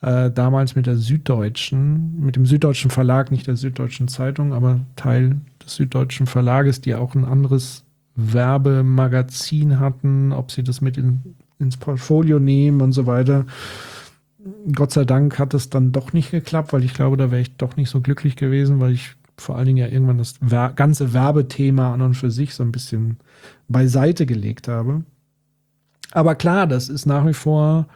Speaker 2: äh, damals mit der Süddeutschen, mit dem Süddeutschen Verlag, nicht der Süddeutschen Zeitung, aber Teil des Süddeutschen Verlages, die auch ein anderes Werbemagazin hatten, ob sie das mit in, ins Portfolio nehmen und so weiter. Gott sei Dank hat es dann doch nicht geklappt, weil ich glaube, da wäre ich doch nicht so glücklich gewesen, weil ich vor allen Dingen ja irgendwann das ganze Werbethema an und für sich so ein bisschen beiseite gelegt habe. Aber klar, das ist nach wie vor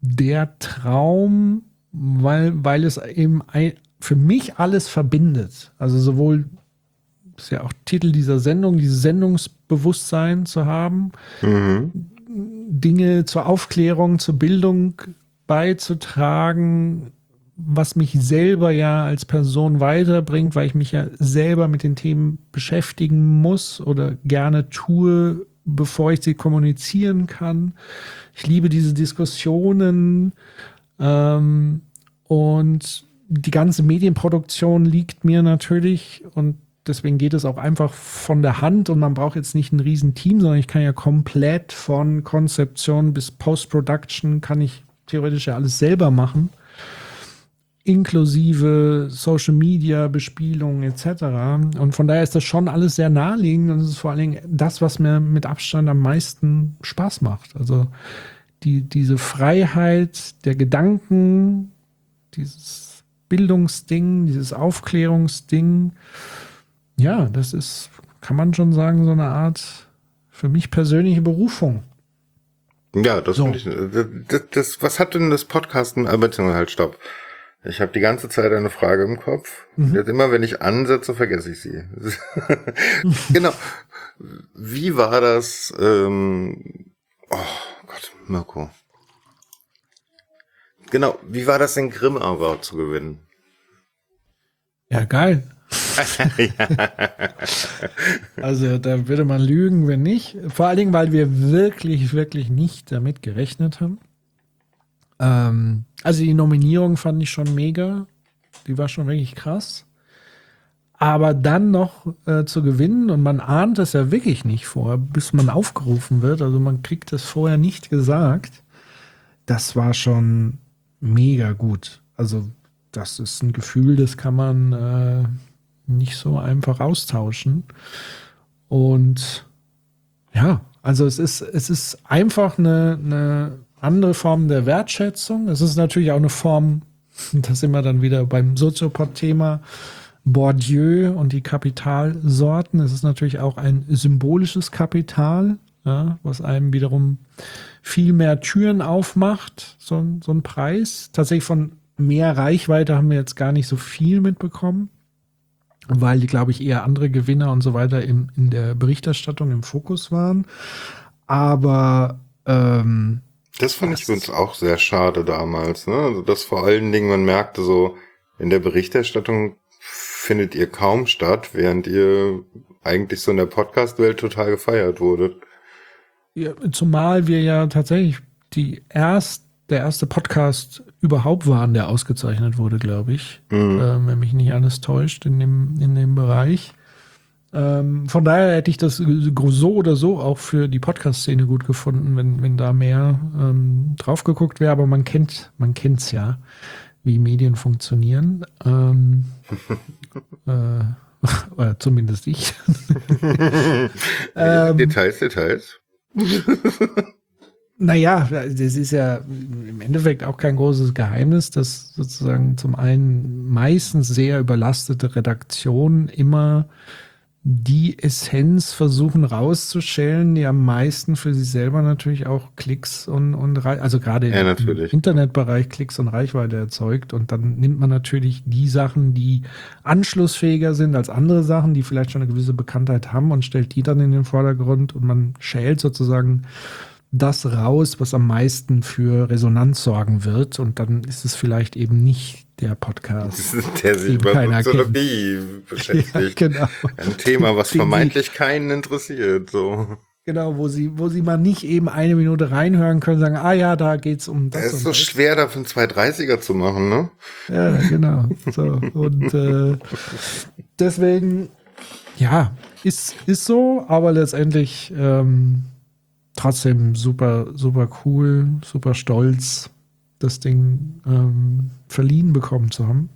Speaker 2: der Traum, weil, weil es eben ein, für mich alles verbindet. Also sowohl, das ist ja auch Titel dieser Sendung, dieses Sendungsbewusstsein zu haben, mhm. Dinge zur Aufklärung, zur Bildung beizutragen, was mich selber ja als Person weiterbringt, weil ich mich ja selber mit den Themen beschäftigen muss oder gerne tue, bevor ich sie kommunizieren kann. Ich liebe diese Diskussionen ähm, und die ganze Medienproduktion liegt mir natürlich und deswegen geht es auch einfach von der Hand und man braucht jetzt nicht ein Riesenteam, sondern ich kann ja komplett von Konzeption bis Post-Production kann ich theoretisch ja alles selber machen inklusive Social Media, Bespielung etc. Und von daher ist das schon alles sehr naheliegend und es ist vor allen Dingen das, was mir mit Abstand am meisten Spaß macht. Also die, diese Freiheit der Gedanken, dieses Bildungsding, dieses Aufklärungsding, ja, das ist, kann man schon sagen, so eine Art für mich persönliche Berufung.
Speaker 1: Ja, das so. finde ich. Das, das, was hat denn das Podcasten, äh, beziehungsweise halt, stopp. Ich habe die ganze Zeit eine Frage im Kopf. Mhm. Jetzt immer, wenn ich ansetze, vergesse ich sie. genau. Wie war das? Ähm, oh Gott, Mirko. Genau, wie war das, den Grimm Award zu gewinnen?
Speaker 2: Ja, geil. also da würde man lügen, wenn nicht. Vor allen Dingen, weil wir wirklich, wirklich nicht damit gerechnet haben. Ähm, also die Nominierung fand ich schon mega. Die war schon wirklich krass. Aber dann noch äh, zu gewinnen und man ahnt es ja wirklich nicht vor, bis man aufgerufen wird. Also man kriegt es vorher nicht gesagt. Das war schon mega gut. Also das ist ein Gefühl, das kann man äh, nicht so einfach austauschen. Und ja, also es ist, es ist einfach eine, eine andere Form der Wertschätzung. Es ist natürlich auch eine Form, das sind wir dann wieder beim Soziopod-Thema, Bourdieu und die Kapitalsorten. Es ist natürlich auch ein symbolisches Kapital, ja, was einem wiederum viel mehr Türen aufmacht, so, so ein Preis. Tatsächlich von mehr Reichweite haben wir jetzt gar nicht so viel mitbekommen, weil die, glaube ich, eher andere Gewinner und so weiter im, in der Berichterstattung im Fokus waren. Aber ähm,
Speaker 1: das fand ich uns auch sehr schade damals, ne? Also, dass vor allen Dingen man merkte so, in der Berichterstattung findet ihr kaum statt, während ihr eigentlich so in der Podcast-Welt total gefeiert wurdet.
Speaker 2: Ja, zumal wir ja tatsächlich die erst, der erste Podcast überhaupt waren, der ausgezeichnet wurde, glaube ich. Mhm. Äh, wenn mich nicht alles täuscht in dem, in dem Bereich. Ähm, von daher hätte ich das so oder so auch für die Podcast-Szene gut gefunden, wenn, wenn da mehr ähm, drauf geguckt wäre, aber man kennt, man kennt's ja, wie Medien funktionieren. Ähm, äh, oder zumindest ich.
Speaker 1: ähm, Details, Details.
Speaker 2: naja, das ist ja im Endeffekt auch kein großes Geheimnis, dass sozusagen zum einen meistens sehr überlastete Redaktionen immer die Essenz versuchen rauszuschälen, die am meisten für sich selber natürlich auch Klicks und, und also gerade
Speaker 1: ja,
Speaker 2: im Internetbereich Klicks und Reichweite erzeugt. Und dann nimmt man natürlich die Sachen, die anschlussfähiger sind als andere Sachen, die vielleicht schon eine gewisse Bekanntheit haben und stellt die dann in den Vordergrund und man schält sozusagen das raus, was am meisten für Resonanz sorgen wird. Und dann ist es vielleicht eben nicht der Podcast.
Speaker 1: Der sich über Soziologie beschäftigt.
Speaker 2: Ja, genau.
Speaker 1: Ein Thema, was vermeintlich keinen interessiert. So.
Speaker 2: Genau, wo sie, wo sie mal nicht eben eine Minute reinhören können, sagen, ah ja, da geht's um
Speaker 1: das. Es ist so das. schwer, davon 230er zu machen, ne?
Speaker 2: Ja, genau. So. Und äh, deswegen, ja, ist, ist so, aber letztendlich ähm, trotzdem super, super cool, super stolz das Ding ähm, verliehen bekommen zu haben.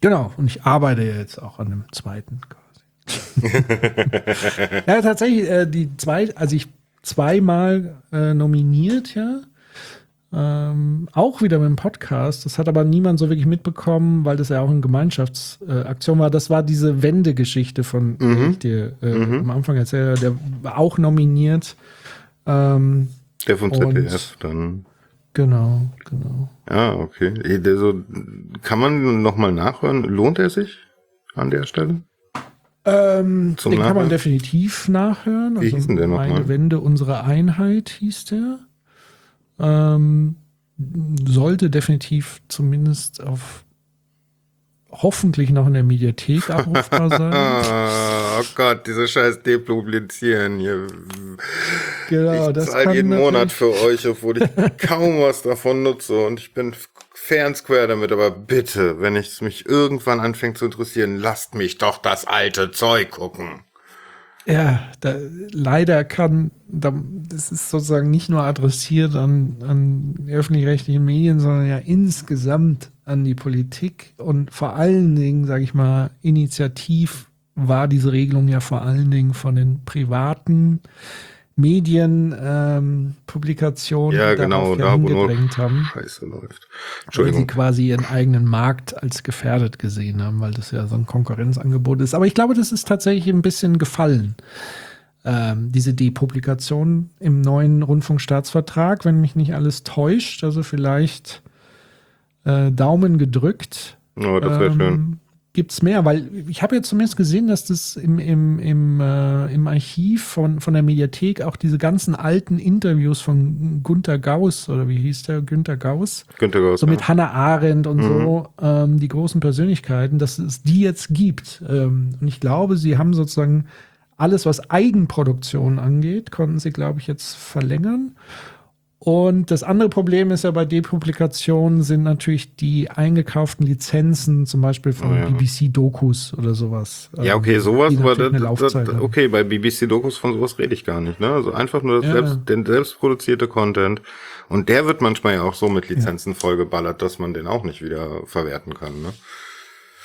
Speaker 2: Genau, und ich arbeite jetzt auch an dem zweiten quasi. ja, tatsächlich, äh, die zwei, also ich zweimal äh, nominiert, ja. Ähm, auch wieder mit dem Podcast. Das hat aber niemand so wirklich mitbekommen, weil das ja auch eine Gemeinschaftsaktion äh, war. Das war diese Wendegeschichte von, mhm. ich dir äh, mhm. am Anfang erzählt der war auch nominiert. Ähm,
Speaker 1: der von ZDF dann.
Speaker 2: Genau, genau.
Speaker 1: Ja, okay. Also, kann man nochmal nachhören? Lohnt er sich an der Stelle?
Speaker 2: Ähm, den Nachhören? kann man definitiv nachhören.
Speaker 1: Wie also hieß denn der nochmal?
Speaker 2: Eine Wende unserer Einheit hieß der. Ähm, sollte definitiv zumindest auf hoffentlich noch in der Mediathek abrufbar sein.
Speaker 1: oh Gott, diese scheiß Depublizieren hier.
Speaker 2: Genau,
Speaker 1: ich das zahle jeden Monat für euch, obwohl ich kaum was davon nutze und ich bin fair square damit, aber bitte, wenn es mich irgendwann anfängt zu interessieren, lasst mich doch das alte Zeug gucken.
Speaker 2: Ja, da, leider kann, da, das ist sozusagen nicht nur adressiert an, an öffentlich-rechtlichen Medien, sondern ja insgesamt an die Politik und vor allen Dingen, sage ich mal, initiativ war diese Regelung ja vor allen Dingen von den privaten Medien, ähm, Publikationen,
Speaker 1: ja, genau, da nur
Speaker 2: haben,
Speaker 1: Scheiße läuft.
Speaker 2: Weil sie quasi ihren eigenen Markt als gefährdet gesehen haben, weil das ja so ein Konkurrenzangebot ist. Aber ich glaube, das ist tatsächlich ein bisschen gefallen. Ähm, diese Depublikation im neuen Rundfunkstaatsvertrag, wenn mich nicht alles täuscht. Also vielleicht äh, Daumen gedrückt.
Speaker 1: Oh, das wäre ähm, schön
Speaker 2: gibt's mehr? Weil ich habe jetzt zumindest gesehen, dass das im, im, im, äh, im Archiv von, von der Mediathek auch diese ganzen alten Interviews von Günter Gauss oder wie hieß der? Günter Gauss?
Speaker 1: Günter Gauss.
Speaker 2: So mit Hannah Arendt und so, ähm, die großen Persönlichkeiten, dass es die jetzt gibt. Ähm, und ich glaube, sie haben sozusagen alles, was Eigenproduktion angeht, konnten sie, glaube ich, jetzt verlängern. Und das andere Problem ist ja bei Depublikationen sind natürlich die eingekauften Lizenzen, zum Beispiel von
Speaker 1: Oh ja.
Speaker 2: BBC-Dokus oder sowas.
Speaker 1: Ja,
Speaker 2: Ähm,
Speaker 1: okay, sowas,
Speaker 2: die
Speaker 1: aber das, das, okay, bei BBC-Dokus von sowas rede ich gar nicht, ne? Also einfach nur das
Speaker 2: Ja.
Speaker 1: selbst, den selbstproduzierte Content. Und der wird manchmal ja auch so mit Lizenzen vollgeballert, dass man den auch nicht wieder verwerten kann, ne?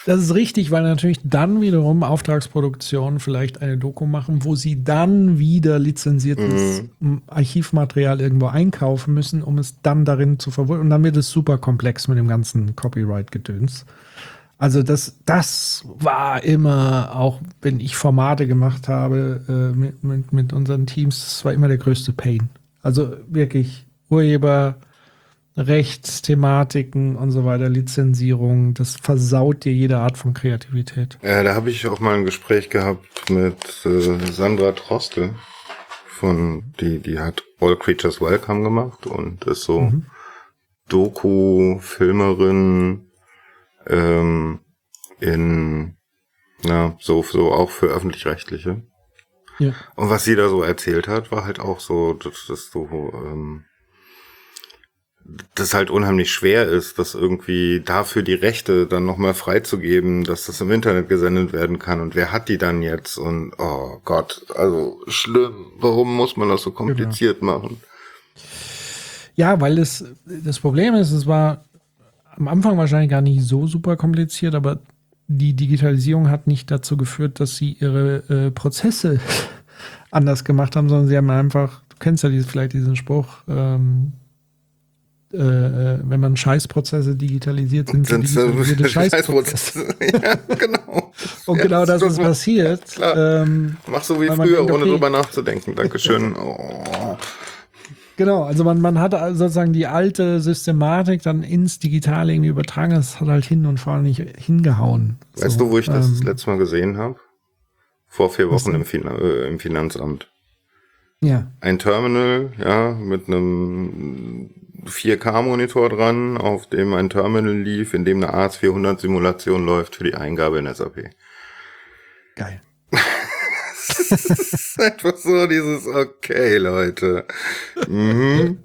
Speaker 2: Das ist richtig, weil natürlich dann wiederum Auftragsproduktionen vielleicht eine Doku machen, wo sie dann wieder lizenziertes
Speaker 1: Mhm.
Speaker 2: Archivmaterial irgendwo einkaufen müssen, um es dann darin zu verwurzeln. Und dann wird es super komplex mit dem ganzen Copyright-Gedöns. Also das, das war immer, auch wenn ich Formate gemacht habe äh, mit, mit, mit unseren Teams, das war immer der größte Pain. Also wirklich Urheber, Rechtsthematiken und so weiter, Lizenzierung, das versaut dir jede Art von Kreativität.
Speaker 1: Äh, da habe ich auch mal ein Gespräch gehabt mit äh, Sandra Troste von die die hat All Creatures Welcome gemacht und ist so Doku Filmerin ähm, in na so so auch für öffentlich-rechtliche
Speaker 2: Ja.
Speaker 1: und was sie da so erzählt hat war halt auch so dass das so ähm, das halt unheimlich schwer ist, das irgendwie dafür die Rechte dann nochmal freizugeben, dass das im Internet gesendet werden kann. Und wer hat die dann jetzt? Und oh Gott, also schlimm, warum muss man das so kompliziert machen?
Speaker 2: Ja, weil das, das Problem ist, es war am Anfang wahrscheinlich gar nicht so super kompliziert, aber die Digitalisierung hat nicht dazu geführt, dass sie ihre äh, Prozesse anders gemacht haben, sondern sie haben einfach, du kennst ja dieses, vielleicht diesen Spruch, ähm, äh, äh, wenn man Scheißprozesse digitalisiert, sind sie
Speaker 1: Sind
Speaker 2: digitalisierte Scheißprozesse.
Speaker 1: ja, genau.
Speaker 2: Und
Speaker 1: Ja,
Speaker 2: genau das ist
Speaker 1: mal-
Speaker 2: passiert.
Speaker 1: Klar.
Speaker 2: Ähm,
Speaker 1: Mach so wie früher,
Speaker 2: denkt,
Speaker 1: ohne
Speaker 2: okay.
Speaker 1: drüber nachzudenken. Dankeschön. Oh.
Speaker 2: Genau, also man, man hat also sozusagen die alte Systematik dann ins Digitale irgendwie übertragen. Das hat halt hin und vorne nicht hingehauen.
Speaker 1: Weißt
Speaker 2: So,
Speaker 1: du, wo ich das
Speaker 2: ähm,
Speaker 1: das letzte Mal gesehen habe? Vor vier Wochen im, fin äh, im Finanzamt.
Speaker 2: Ja,
Speaker 1: ein Terminal, ja, mit einem 4K-Monitor dran, auf dem ein Terminal lief, in dem eine AS400-Simulation läuft für die Eingabe in SAP.
Speaker 2: geil.
Speaker 1: Das ist einfach so dieses, okay, Leute. Mhm.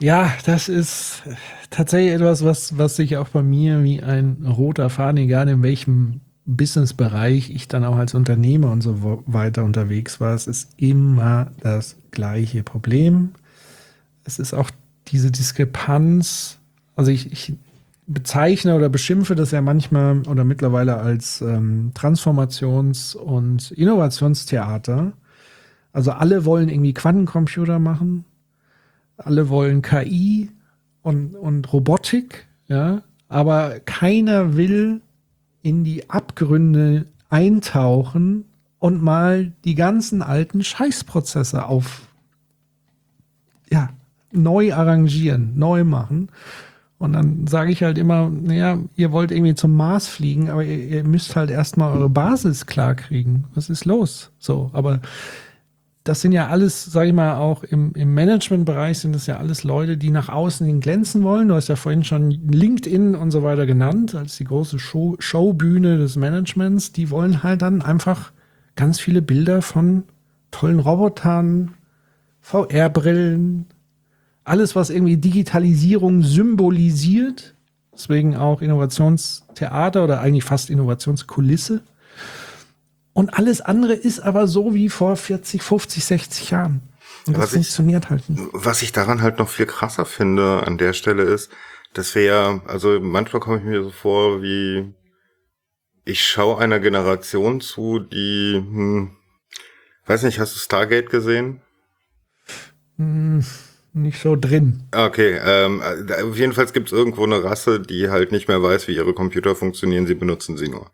Speaker 2: Ja, das ist tatsächlich etwas, was, was sich auch bei mir wie ein roter Faden, egal in welchem Businessbereich ich dann auch als Unternehmer und so weiter unterwegs war. Es ist immer das gleiche Problem. Es ist auch diese Diskrepanz. Also ich, ich bezeichne oder beschimpfe das ja manchmal oder mittlerweile als ähm, Transformations- und Innovationstheater. Also alle wollen irgendwie Quantencomputer machen alle wollen KI und, und Robotik, ja, aber keiner will in die Abgründe eintauchen und mal die ganzen alten Scheißprozesse auf, ja, neu arrangieren, neu machen. Und dann sage ich halt immer, naja, ihr wollt irgendwie zum Mars fliegen, aber ihr, ihr müsst halt erstmal eure Basis klar kriegen. Was ist los? So, aber das sind ja alles, sage ich mal, auch im, im Managementbereich sind das ja alles Leute, die nach außen hin glänzen wollen. Du hast ja vorhin schon LinkedIn und so weiter genannt, als die große Show, Showbühne des Managements. Die wollen halt dann einfach ganz viele Bilder von tollen Robotern, VR-Brillen, alles, was irgendwie Digitalisierung symbolisiert. Deswegen auch Innovationstheater oder eigentlich fast Innovationskulisse. Und alles andere ist aber so wie vor 40, 50, 60 Jahren. Und das
Speaker 1: Was ich-
Speaker 2: funktioniert halt nicht.
Speaker 1: Was ich daran halt noch viel krasser finde an der Stelle ist, dass wir ja, also manchmal komme ich mir so vor, wie ich schaue einer Generation zu, die, hm, weiß nicht, hast du Stargate gesehen?
Speaker 2: Hm, nicht so drin.
Speaker 1: Okay, ähm, äh, auf jeden Fall gibt es irgendwo eine Rasse, die halt nicht mehr weiß, wie ihre Computer funktionieren, sie benutzen sie nur.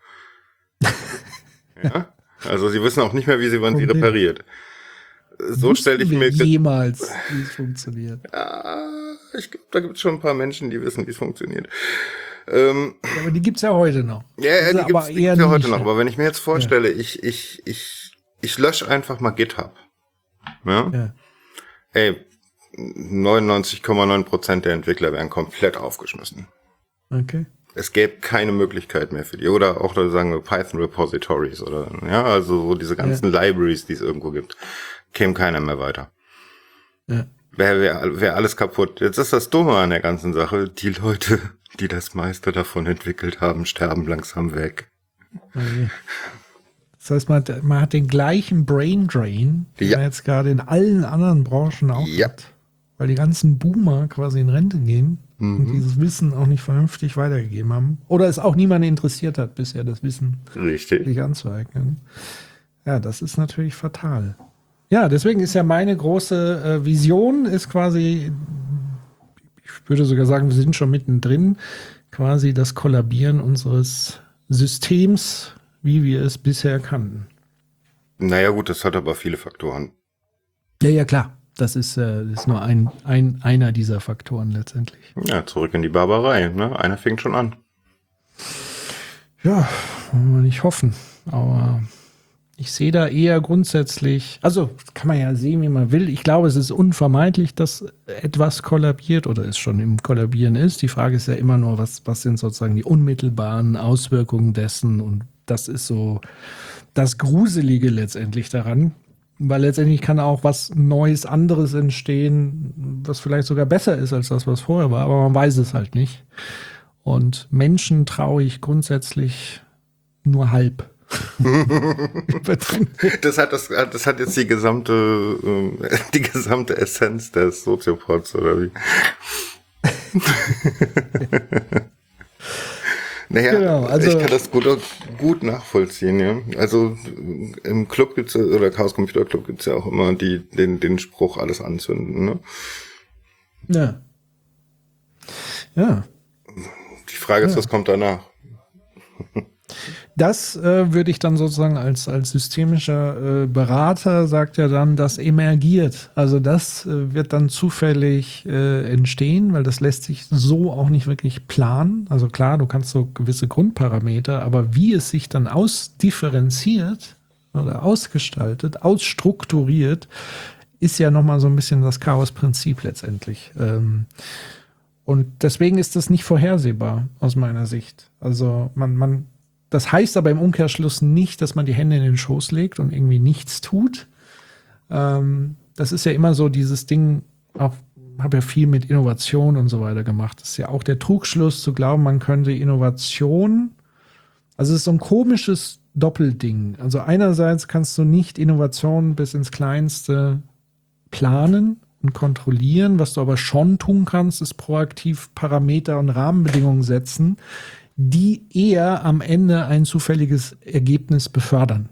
Speaker 1: ja? Also sie wissen auch nicht mehr, wie sie man sie repariert. So stelle ich mir...
Speaker 2: jemals, wie es funktioniert.
Speaker 1: Ja, ich glaube, da gibt es schon ein paar Menschen, die wissen, wie es funktioniert. Ähm,
Speaker 2: ja, aber die gibt's ja heute noch.
Speaker 1: Ja, ja die gibt's, die gibt's ja heute noch. Aber wenn ich mir jetzt vorstelle, ich, ich, ich, ich lösche einfach mal GitHub. Ja?
Speaker 2: Ja.
Speaker 1: Ey, 99,9% der Entwickler werden komplett aufgeschmissen.
Speaker 2: Okay.
Speaker 1: Es gäbe keine Möglichkeit mehr für die. Oder auch, sagen wir Python Repositories oder, ja, also so diese ganzen Libraries, die es irgendwo gibt. Käme keiner mehr weiter.
Speaker 2: Ja.
Speaker 1: Wäre wär, wär alles kaputt. Jetzt ist das Dumme an der ganzen Sache. Die Leute, die das meiste davon entwickelt haben, sterben langsam weg.
Speaker 2: Okay. Das heißt, man hat, man hat den gleichen Brain Drain, den
Speaker 1: Ja.
Speaker 2: man jetzt gerade in allen anderen Branchen auch
Speaker 1: Ja.
Speaker 2: hat. Weil die ganzen Boomer quasi in Rente gehen
Speaker 1: Mhm.
Speaker 2: und dieses Wissen auch nicht vernünftig weitergegeben haben. Oder es auch niemand interessiert hat, bisher das Wissen
Speaker 1: Richtig.
Speaker 2: sich anzueignen. Ja, das ist natürlich fatal. Ja, deswegen ist ja meine große äh, Vision, ist quasi, ich würde sogar sagen, wir sind schon mittendrin, quasi das Kollabieren unseres Systems, wie wir es bisher kannten.
Speaker 1: Naja gut, das hat aber viele Faktoren.
Speaker 2: Ja, ja, klar. Das ist, äh, das ist nur ein, ein, einer dieser Faktoren letztendlich.
Speaker 1: Ja, zurück in die Barbarei. Ne? Einer fängt schon an.
Speaker 2: Ja, wollen wir nicht hoffen. Aber ich sehe da eher grundsätzlich, also kann man ja sehen, wie man will. Ich glaube, es ist unvermeidlich, dass etwas kollabiert oder es schon im Kollabieren ist. Die Frage ist ja immer nur, was, was sind sozusagen die unmittelbaren Auswirkungen dessen? Und das ist so das Gruselige letztendlich daran. Weil letztendlich kann auch was Neues, anderes entstehen, was vielleicht sogar besser ist als das, was vorher war, aber man weiß es halt nicht. Und Menschen traue ich grundsätzlich nur halb.
Speaker 1: Das hat das, das hat jetzt die gesamte, ähm, die gesamte Essenz des Soziopods, oder wie? naja,
Speaker 2: Genau, also-
Speaker 1: ich kann das gut, gut nachvollziehen, ja. Also im Club gibt's ja- oder Chaos Computer Club gibt's ja auch immer die, den, den Spruch alles anzünden, ne?
Speaker 2: Ja. Ja.
Speaker 1: Die Frage ist, was kommt danach?
Speaker 2: Das äh, würde ich dann sozusagen als, als systemischer äh, Berater, sagt er dann, das emergiert. Also das äh, wird dann zufällig äh, entstehen, weil das lässt sich so auch nicht wirklich planen. Also klar, du kannst so gewisse Grundparameter, aber wie es sich dann ausdifferenziert oder ausgestaltet, ausstrukturiert, ist ja nochmal so ein bisschen das Chaos-Prinzip letztendlich. Ähm, und deswegen ist das nicht vorhersehbar aus meiner Sicht. Also man, man, das heißt aber im Umkehrschluss nicht, dass man die Hände in den Schoß legt und irgendwie nichts tut. Ähm, das ist ja immer so dieses Ding, habe ja viel mit Innovation und so weiter gemacht. Das ist ja auch der Trugschluss zu glauben, man könnte Innovation, also es ist so ein komisches Doppelding. Also einerseits kannst du nicht Innovation bis ins Kleinste planen und kontrollieren. Was du aber schon tun kannst, ist proaktiv Parameter und Rahmenbedingungen setzen, die eher am Ende ein zufälliges Ergebnis befördern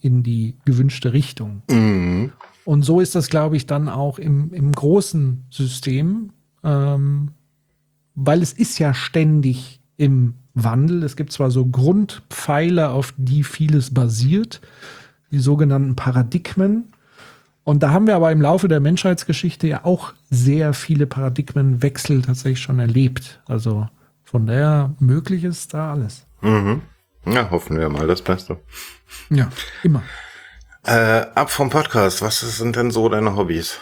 Speaker 2: in die gewünschte Richtung.
Speaker 1: Mhm.
Speaker 2: Und so ist das, glaube ich, dann auch im, im großen System, ähm, weil es ist ja ständig im Wandel. Es gibt zwar so Grundpfeiler, auf die vieles basiert, die sogenannten Paradigmen. Und da haben wir aber im Laufe der Menschheitsgeschichte ja auch sehr viele Paradigmenwechsel tatsächlich schon erlebt. Also von daher möglich ist da alles.
Speaker 1: Mhm. Ja, hoffen wir mal das Beste.
Speaker 2: Ja, immer.
Speaker 1: Äh, ab vom Podcast, was sind denn so deine Hobbys?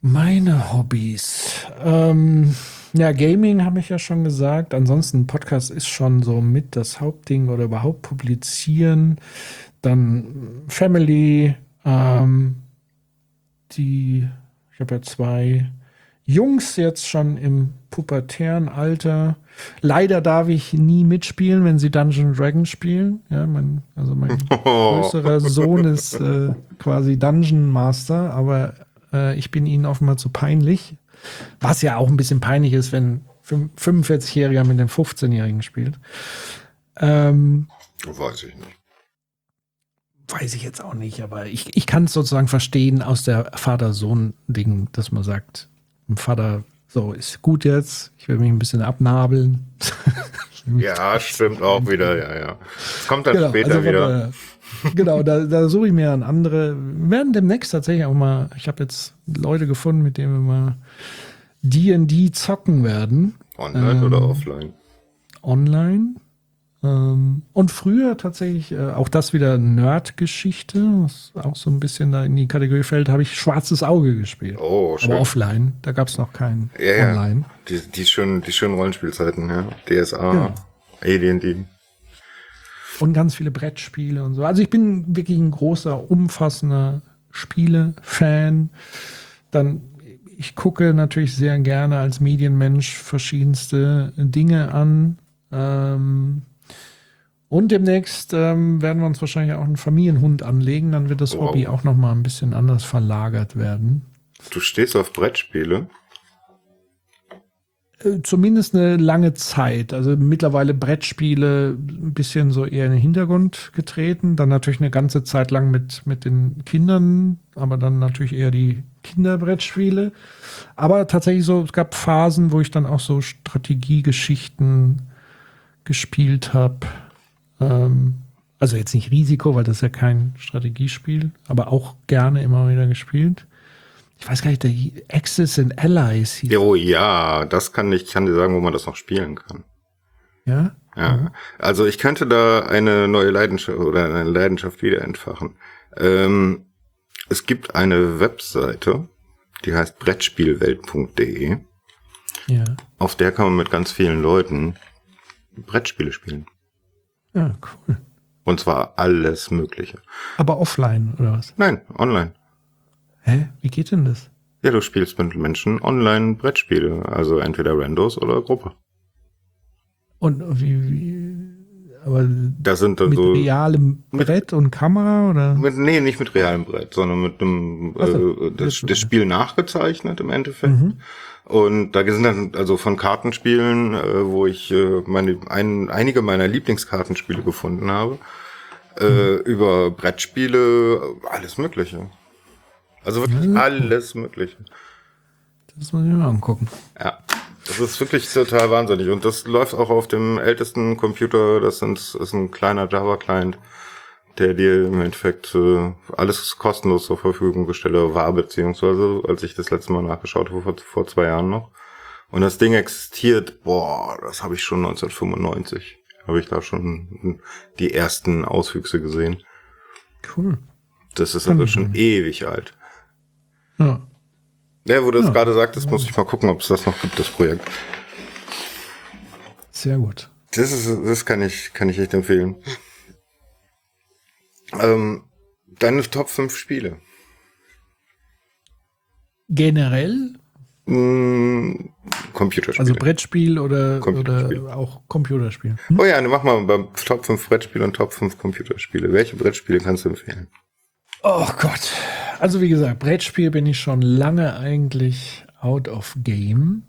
Speaker 2: Meine Hobbys. Ähm, ja, Gaming habe ich ja schon gesagt. Ansonsten Podcast ist schon so mit das Hauptding oder überhaupt publizieren. Dann Family. Ähm, die, ich habe ja zwei Jungs jetzt schon im pubertären Alter. Leider darf ich nie mitspielen, wenn sie Dungeon Dragon spielen. Ja, mein, also mein größerer Sohn ist äh, quasi Dungeon Master, aber äh, ich bin ihnen offenbar zu peinlich. Was ja auch ein bisschen peinlich ist, wenn fün- 45-Jähriger mit dem 15-Jährigen spielt. Ähm,
Speaker 1: Weiß ich nicht.
Speaker 2: weiß ich jetzt auch nicht, aber ich, ich kann es sozusagen verstehen aus der Vater-Sohn-Ding, dass man sagt, Vater, so ist gut jetzt, ich will mich ein bisschen abnabeln.
Speaker 1: Ja, stimmt auch wieder, ja, ja. Kommt dann später
Speaker 2: also
Speaker 1: wieder.
Speaker 2: daher- genau, da, da suche ich mir an andere. Wir werden demnächst tatsächlich auch mal, ich habe jetzt Leute gefunden, mit denen wir mal D&D zocken werden.
Speaker 1: Online oder offline?
Speaker 2: Online. Ähm, und früher tatsächlich, äh, auch das wieder Nerd-Geschichte, was auch so ein bisschen da in die Kategorie fällt, habe ich Schwarzes Auge gespielt.
Speaker 1: Oh, schön.
Speaker 2: Aber offline, da gab es noch keinen
Speaker 1: Ja, ja.
Speaker 2: online.
Speaker 1: Die, die, schönen, die schönen Rollenspielzeiten, ja. DSA,
Speaker 2: Ja.
Speaker 1: AD&D.
Speaker 2: Und ganz viele Brettspiele und so. Also ich bin wirklich ein großer, umfassender Spiele-Fan. Dann, ich gucke natürlich sehr gerne als Medienmensch verschiedenste Dinge an. Ähm, und demnächst ähm, werden wir uns wahrscheinlich auch einen Familienhund anlegen. Dann wird das
Speaker 1: Wow.
Speaker 2: Hobby auch noch mal ein bisschen anders verlagert werden.
Speaker 1: Du stehst auf Brettspiele?
Speaker 2: Äh, Zumindest eine lange Zeit. Also mittlerweile Brettspiele ein bisschen so eher in den Hintergrund getreten. Dann natürlich eine ganze Zeit lang mit, mit den Kindern, aber dann natürlich eher die Kinderbrettspiele. Aber tatsächlich so, es gab Phasen, wo ich dann auch so Strategiegeschichten gespielt habe. Ähm, also jetzt nicht Risiko, weil das ist ja kein Strategiespiel, aber auch gerne immer wieder gespielt. Ich weiß gar nicht, der Axis and Allies hieß.
Speaker 1: Oh ja, das kann ich, kann dir sagen, wo man das noch spielen kann.
Speaker 2: Ja?
Speaker 1: Ja, also ich könnte da eine neue Leidenschaft oder eine Leidenschaft wieder entfachen. Ähm, es gibt eine Webseite, die heißt brettspielwelt.de.
Speaker 2: Ja.
Speaker 1: Auf der kann man mit ganz vielen Leuten Brettspiele spielen.
Speaker 2: Ja, cool.
Speaker 1: Und zwar alles Mögliche.
Speaker 2: Aber offline, oder was?
Speaker 1: Nein, online.
Speaker 2: Hä? Wie geht denn das?
Speaker 1: Ja, du spielst mit Menschen online Brettspiele. Also entweder Randos oder Gruppe.
Speaker 2: Und wie, wie aber
Speaker 1: Das sind dann
Speaker 2: mit
Speaker 1: so.
Speaker 2: realem Brett und Kamera oder?
Speaker 1: Mit, nee, nicht mit realem Brett, sondern mit einem
Speaker 2: so,
Speaker 1: äh, das, das Spiel nachgezeichnet im Endeffekt.
Speaker 2: Mhm.
Speaker 1: Und da sind dann also von Kartenspielen, äh, wo ich äh, meine ein, einige meiner Lieblingskartenspiele gefunden habe, äh, über Brettspiele, alles Mögliche. Also wirklich
Speaker 2: Ja.
Speaker 1: alles Mögliche.
Speaker 2: Das muss ich mir mal angucken.
Speaker 1: Ja. Das ist wirklich total wahnsinnig. Und das läuft auch auf dem ältesten Computer. Das sind, ist ein kleiner Java-Client, der dir im Endeffekt äh, alles kostenlos zur Verfügung gestellt war, beziehungsweise als ich das letzte Mal nachgeschaut habe, vor, vor zwei Jahren noch. Und das Ding existiert, boah, das habe ich schon 1995. Habe ich da schon die ersten Auswüchse gesehen.
Speaker 2: Cool.
Speaker 1: Das ist also schon
Speaker 2: nicht.
Speaker 1: ewig alt.
Speaker 2: Ja.
Speaker 1: Ja, wo du es
Speaker 2: Ja.
Speaker 1: gerade sagtest, muss ich mal gucken, ob es das noch gibt, das Projekt.
Speaker 2: Sehr gut.
Speaker 1: Das ist, das kann ich, kann ich echt empfehlen. Ähm, deine Top 5 Spiele.
Speaker 2: Generell,
Speaker 1: Hm, Computerspiele.
Speaker 2: also Brettspiel oder,
Speaker 1: Computerspiel.
Speaker 2: oder auch Computerspiel.
Speaker 1: oh ja, dann mach mal beim Top 5 Brettspiele und Top 5 Computerspiele. Welche Brettspiele kannst du empfehlen?
Speaker 2: Oh Gott. Also wie gesagt, Brettspiel bin ich schon lange eigentlich out of game.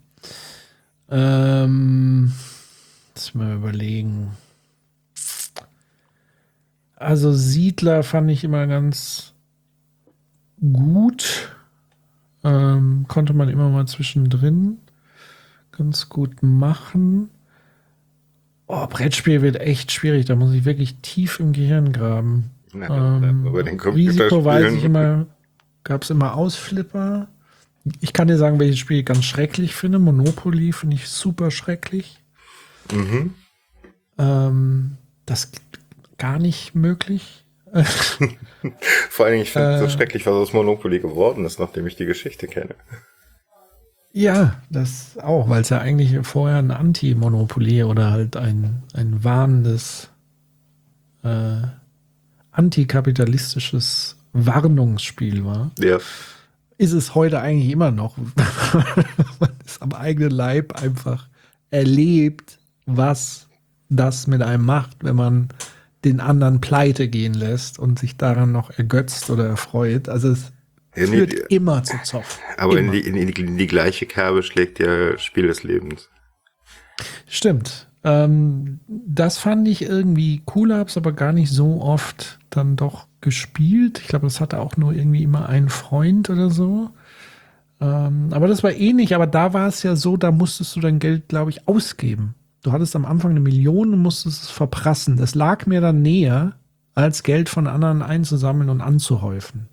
Speaker 2: Ähm, lass mal überlegen. Also Siedler fand ich immer ganz gut. Ähm, konnte man immer mal zwischendrin ganz gut machen. Oh, Brettspiel wird echt schwierig. Da muss ich wirklich tief im Gehirn graben.
Speaker 1: Wir
Speaker 2: Ähm,
Speaker 1: bei den
Speaker 2: Risiko weiß ich immer, gab es immer Ausflipper. Ich kann dir sagen, welches Spiel ich ganz schrecklich finde. Monopoly finde ich super schrecklich.
Speaker 1: Mhm.
Speaker 2: Ähm, das gar nicht möglich.
Speaker 1: Vor allen Dingen, ich finde es
Speaker 2: Äh.
Speaker 1: so schrecklich, was aus Monopoly geworden ist, nachdem ich die Geschichte kenne.
Speaker 2: ja, das auch, weil es ja eigentlich vorher ein Anti-Monopoly oder halt ein, ein warnendes, äh, antikapitalistisches Warnungsspiel war.
Speaker 1: Ja.
Speaker 2: ist es heute eigentlich immer noch. Man ist am eigenen Leib einfach erlebt, was das mit einem macht, wenn man den anderen pleite gehen lässt und sich daran noch ergötzt oder erfreut. Also es
Speaker 1: Ja, nee,
Speaker 2: führt
Speaker 1: die-
Speaker 2: immer zu Zoff.
Speaker 1: Aber in die, in, die, in die gleiche Kerbe schlägt ja Spiel des Lebens.
Speaker 2: Stimmt. Ähm, das fand ich irgendwie cool, hab's aber gar nicht so oft dann doch gespielt. Ich glaube, das hatte auch nur irgendwie immer einen Freund oder so. Ähm, aber das war ähnlich, aber da war es ja so, da musstest du dein Geld, glaube ich, ausgeben. Du hattest am Anfang eine Million und musstest es verprassen. Das lag mir dann näher, als Geld von anderen einzusammeln und anzuhäufen.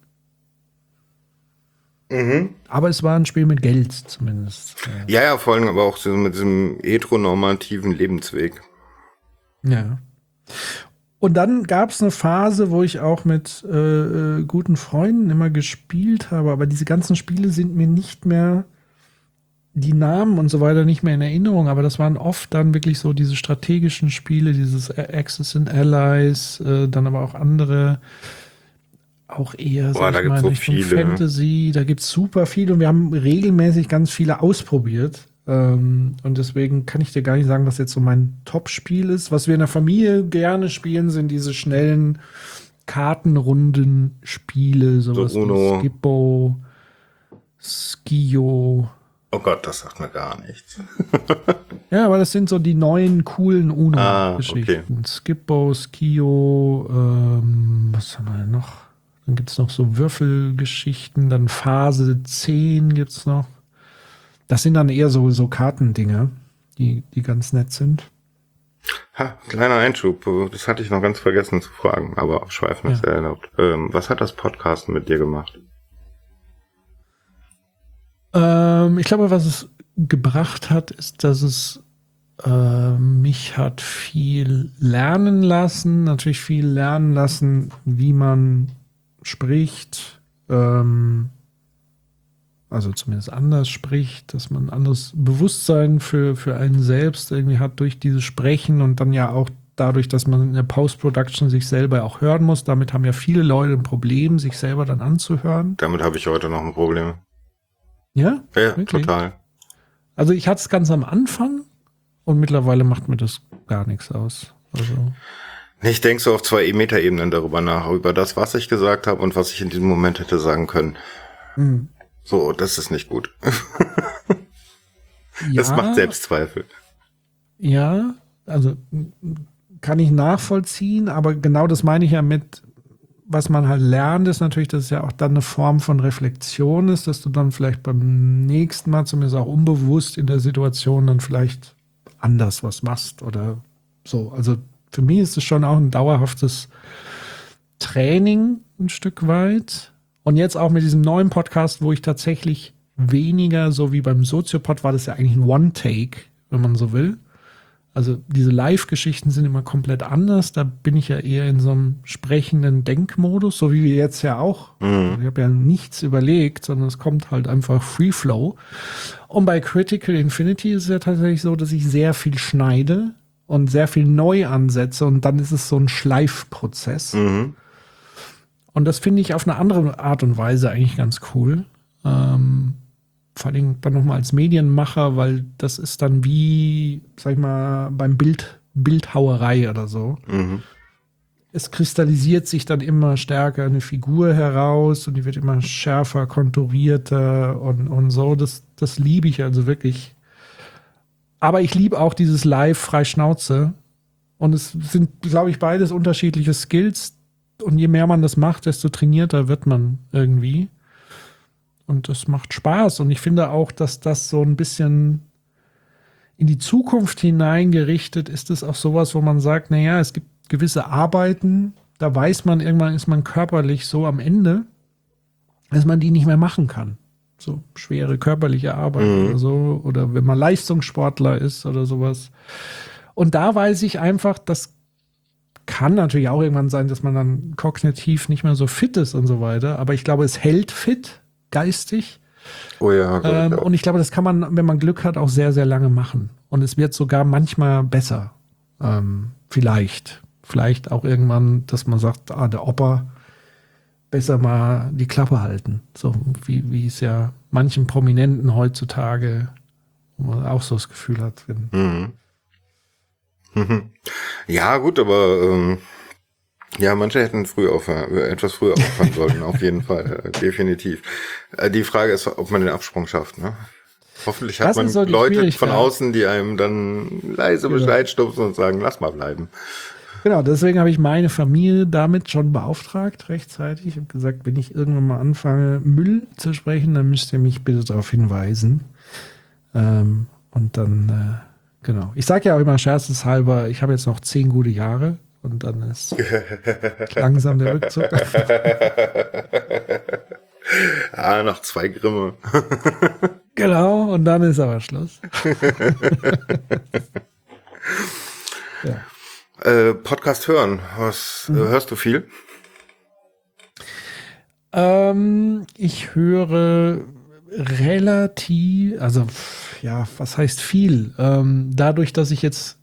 Speaker 2: Mhm. Aber es war ein Spiel mit Geld zumindest.
Speaker 1: Ja, ja, vor allem aber auch so mit diesem heteronormativen Lebensweg.
Speaker 2: Ja. Und dann gab es eine Phase, wo ich auch mit äh, äh, guten Freunden immer gespielt habe, aber diese ganzen Spiele sind mir nicht mehr die Namen und so weiter nicht mehr in Erinnerung, aber das waren oft dann wirklich so diese strategischen Spiele, dieses Axis and Allies, äh, dann aber auch andere auch eher
Speaker 1: Boah, da gibt's so Richtung viele.
Speaker 2: Fantasy, da gibt es super viele und wir haben regelmäßig ganz viele ausprobiert. Ähm, und deswegen kann ich dir gar nicht sagen, was jetzt so mein Top-Spiel ist. Was wir in der Familie gerne spielen, sind diese schnellen Kartenrunden-Spiele, sowas
Speaker 1: so Uno.
Speaker 2: wie Skippo, Skio.
Speaker 1: Oh Gott, das sagt mir gar nichts.
Speaker 2: ja, aber das sind so die neuen, coolen Uno-Geschichten. Ah, okay. Skippo, Skio, ähm, was haben wir denn noch? Dann gibt es noch so Würfelgeschichten, dann Phase 10 gibt es noch. Das sind dann eher so, so Kartendinger, die, die ganz nett sind.
Speaker 1: Ha, kleiner Einschub, das hatte ich noch ganz vergessen zu fragen, aber abschweifen ist ja erlaubt. Ähm, was hat das Podcasten mit dir gemacht?
Speaker 2: Ähm, ich glaube, was es gebracht hat, ist, dass es äh, mich hat viel lernen lassen, natürlich viel lernen lassen, wie man spricht, ähm, also zumindest anders spricht, dass man ein anderes Bewusstsein für, für einen selbst irgendwie hat durch dieses Sprechen und dann ja auch dadurch, dass man in der Post-Production sich selber auch hören muss. Damit haben ja viele Leute ein Problem, sich selber dann anzuhören.
Speaker 1: Damit habe ich heute noch ein Problem.
Speaker 2: Ja?
Speaker 1: Ja, Wirklich? total.
Speaker 2: Also ich hatte es ganz am Anfang und mittlerweile macht mir das gar nichts aus. Also.
Speaker 1: Ich denke so auf zwei Metaebenen darüber nach, über das, was ich gesagt habe und was ich in diesem Moment hätte sagen können. Mhm. So, das ist nicht gut. ja, das macht Selbstzweifel.
Speaker 2: Ja, also kann ich nachvollziehen, aber genau das meine ich ja mit, was man halt lernt, ist natürlich, dass es ja auch dann eine Form von Reflexion ist, dass du dann vielleicht beim nächsten Mal zumindest auch unbewusst in der Situation dann vielleicht anders was machst oder so. Also für mich ist es schon auch ein dauerhaftes Training ein Stück weit. Und jetzt auch mit diesem neuen Podcast, wo ich tatsächlich weniger, so wie beim Soziopod, war das ja eigentlich ein One-Take, wenn man so will. Also diese Live-Geschichten sind immer komplett anders. Da bin ich ja eher in so einem sprechenden Denkmodus, so wie wir jetzt ja auch. Mhm. Ich habe ja nichts überlegt, sondern es kommt halt einfach Free Flow. Und bei Critical Infinity ist es ja tatsächlich so, dass ich sehr viel schneide und sehr viel neu ansetze und dann ist es so ein Schleifprozess. Mhm. Und das finde ich auf eine andere Art und Weise eigentlich ganz cool. Ähm, vor allem dann nochmal als Medienmacher, weil das ist dann wie, sag ich mal, beim Bild, Bildhauerei oder so. Mhm. Es kristallisiert sich dann immer stärker eine Figur heraus und die wird immer schärfer, konturierter und, und so. Das, das liebe ich also wirklich. Aber ich liebe auch dieses Live frei Schnauze. Und es sind, glaube ich, beides unterschiedliche Skills, und je mehr man das macht, desto trainierter wird man irgendwie. Und das macht Spaß. Und ich finde auch, dass das so ein bisschen in die Zukunft hineingerichtet ist es auch sowas, wo man sagt, naja, es gibt gewisse Arbeiten, da weiß man, irgendwann ist man körperlich so am Ende, dass man die nicht mehr machen kann. So schwere körperliche Arbeit mhm. oder so. Oder wenn man Leistungssportler ist oder sowas. Und da weiß ich einfach, das kann natürlich auch irgendwann sein, dass man dann kognitiv nicht mehr so fit ist und so weiter. Aber ich glaube, es hält fit, geistig.
Speaker 1: Oh ja.
Speaker 2: Ähm, ich und ich glaube, das kann man, wenn man Glück hat, auch sehr, sehr lange machen. Und es wird sogar manchmal besser. Ähm, vielleicht. Vielleicht auch irgendwann, dass man sagt, ah, der Opa besser mal die Klappe halten. So wie, wie es ja manchen Prominenten heutzutage auch so das Gefühl hat. Mhm.
Speaker 1: Ja, gut, aber ähm, ja, manche hätten früh aufhören, äh, etwas früher aufhören sollen, auf jeden Fall, äh, definitiv. Äh, die Frage ist, ob man den Absprung schafft, ne? Hoffentlich hat das man Leute von außen, die einem dann leise genau. Bescheid stupsen und sagen, lass mal bleiben.
Speaker 2: Genau, deswegen habe ich meine Familie damit schon beauftragt, rechtzeitig. Ich habe gesagt, wenn ich irgendwann mal anfange, Müll zu sprechen, dann müsst ihr mich bitte darauf hinweisen. Ähm, und dann äh, Genau. Ich sage ja auch immer scherzeshalber, ich habe jetzt noch zehn gute Jahre und dann ist langsam der Rückzug.
Speaker 1: ah, noch zwei Grimme.
Speaker 2: genau, und dann ist aber Schluss.
Speaker 1: ja. Äh, Podcast hören. Was mhm. hörst du viel?
Speaker 2: Ähm, ich höre relativ, also ja, was heißt viel? Ähm, dadurch, dass ich jetzt,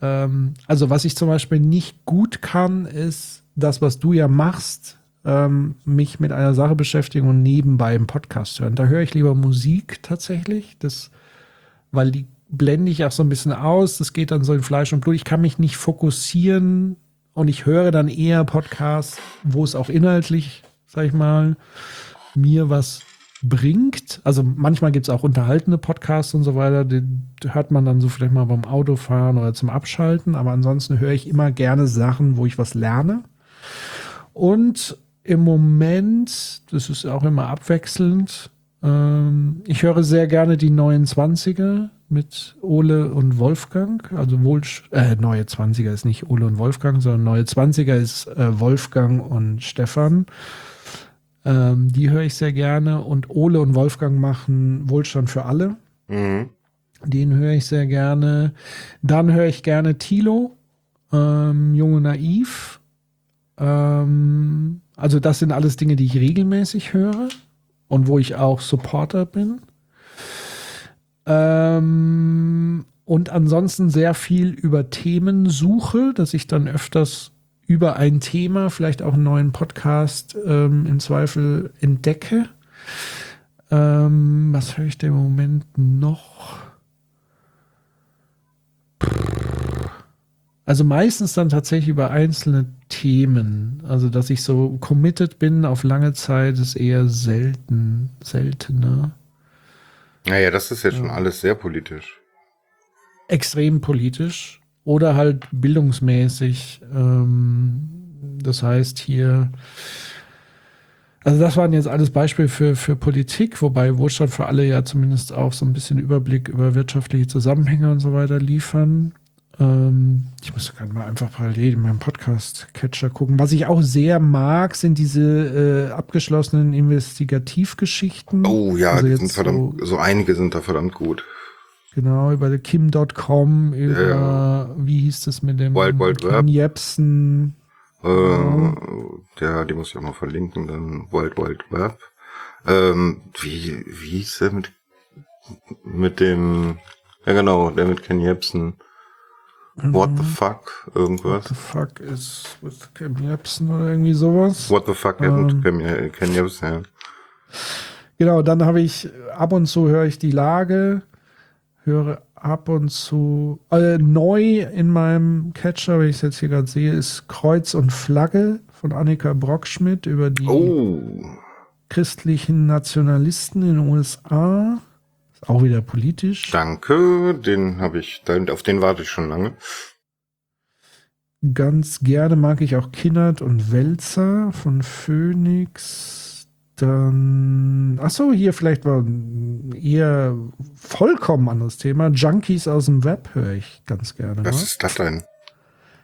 Speaker 2: ähm, also was ich zum Beispiel nicht gut kann, ist das, was du ja machst, ähm, mich mit einer Sache beschäftigen und nebenbei im Podcast hören. Da höre ich lieber Musik tatsächlich, das, weil die blende ich auch so ein bisschen aus. Das geht dann so in Fleisch und Blut. Ich kann mich nicht fokussieren und ich höre dann eher Podcasts, wo es auch inhaltlich, sag ich mal, mir was bringt. Also manchmal gibt es auch unterhaltende Podcasts und so weiter, die hört man dann so vielleicht mal beim Autofahren oder zum Abschalten, aber ansonsten höre ich immer gerne Sachen, wo ich was lerne. Und im Moment, das ist auch immer abwechselnd, ähm, ich höre sehr gerne die 29er mit Ole und Wolfgang. Also wohl, äh, neue 20er ist nicht Ole und Wolfgang, sondern neue 20er ist äh, Wolfgang und Stefan. Ähm, die höre ich sehr gerne. Und Ole und Wolfgang machen Wohlstand für alle. Mhm. Den höre ich sehr gerne. Dann höre ich gerne Tilo, ähm, Junge Naiv. Ähm, also das sind alles Dinge, die ich regelmäßig höre und wo ich auch Supporter bin. Ähm, und ansonsten sehr viel über Themen suche, dass ich dann öfters über ein Thema, vielleicht auch einen neuen Podcast ähm, im Zweifel entdecke. Ähm, was höre ich denn im Moment noch? Also meistens dann tatsächlich über einzelne Themen. Also dass ich so committed bin auf lange Zeit, ist eher selten, seltener.
Speaker 1: Naja, das ist ja schon alles sehr politisch.
Speaker 2: Extrem politisch oder halt bildungsmäßig. Ähm, das heißt hier, also das waren jetzt alles Beispiele für, für Politik, wobei Wohlstand für alle ja zumindest auch so ein bisschen Überblick über wirtschaftliche Zusammenhänge und so weiter liefern. Ähm, ich muss gerade mal einfach parallel in meinem Podcast-Catcher gucken. Was ich auch sehr mag, sind diese äh, abgeschlossenen Investigativgeschichten.
Speaker 1: Oh ja, also sind verdammt, so, so, einige sind da verdammt gut.
Speaker 2: Genau, über Kim.com, über, ja, ja. wie hieß das mit dem
Speaker 1: Wild Wild
Speaker 2: Ken Web. Jepsen.
Speaker 1: Äh, genau. Ja, die muss ich auch mal verlinken, dann Wild Wild Web. Ähm, wie, wie hieß der mit, mit dem, ja genau, der mit Ken Jebsen. What the mhm. fuck? Irgendwas?
Speaker 2: What the fuck ist with Ken Jebsen oder irgendwie sowas?
Speaker 1: What the fuck ähm, mit Ken Jebsen, ja.
Speaker 2: Genau, dann habe ich, ab und zu höre ich die Lage, höre ab und zu, äh, neu in meinem Catcher, wenn ich es jetzt hier gerade sehe, ist Kreuz und Flagge von Annika Brockschmidt über die
Speaker 1: oh.
Speaker 2: christlichen Nationalisten in den USA. Ist auch wieder politisch.
Speaker 1: Danke, den habe ich, auf den warte ich schon lange.
Speaker 2: Ganz gerne mag ich auch Kinnert und Welzer von Phoenix. Dann, ach so, hier vielleicht war eher vollkommen anderes Thema. Junkies aus dem Web höre ich ganz gerne.
Speaker 1: Was ist das denn?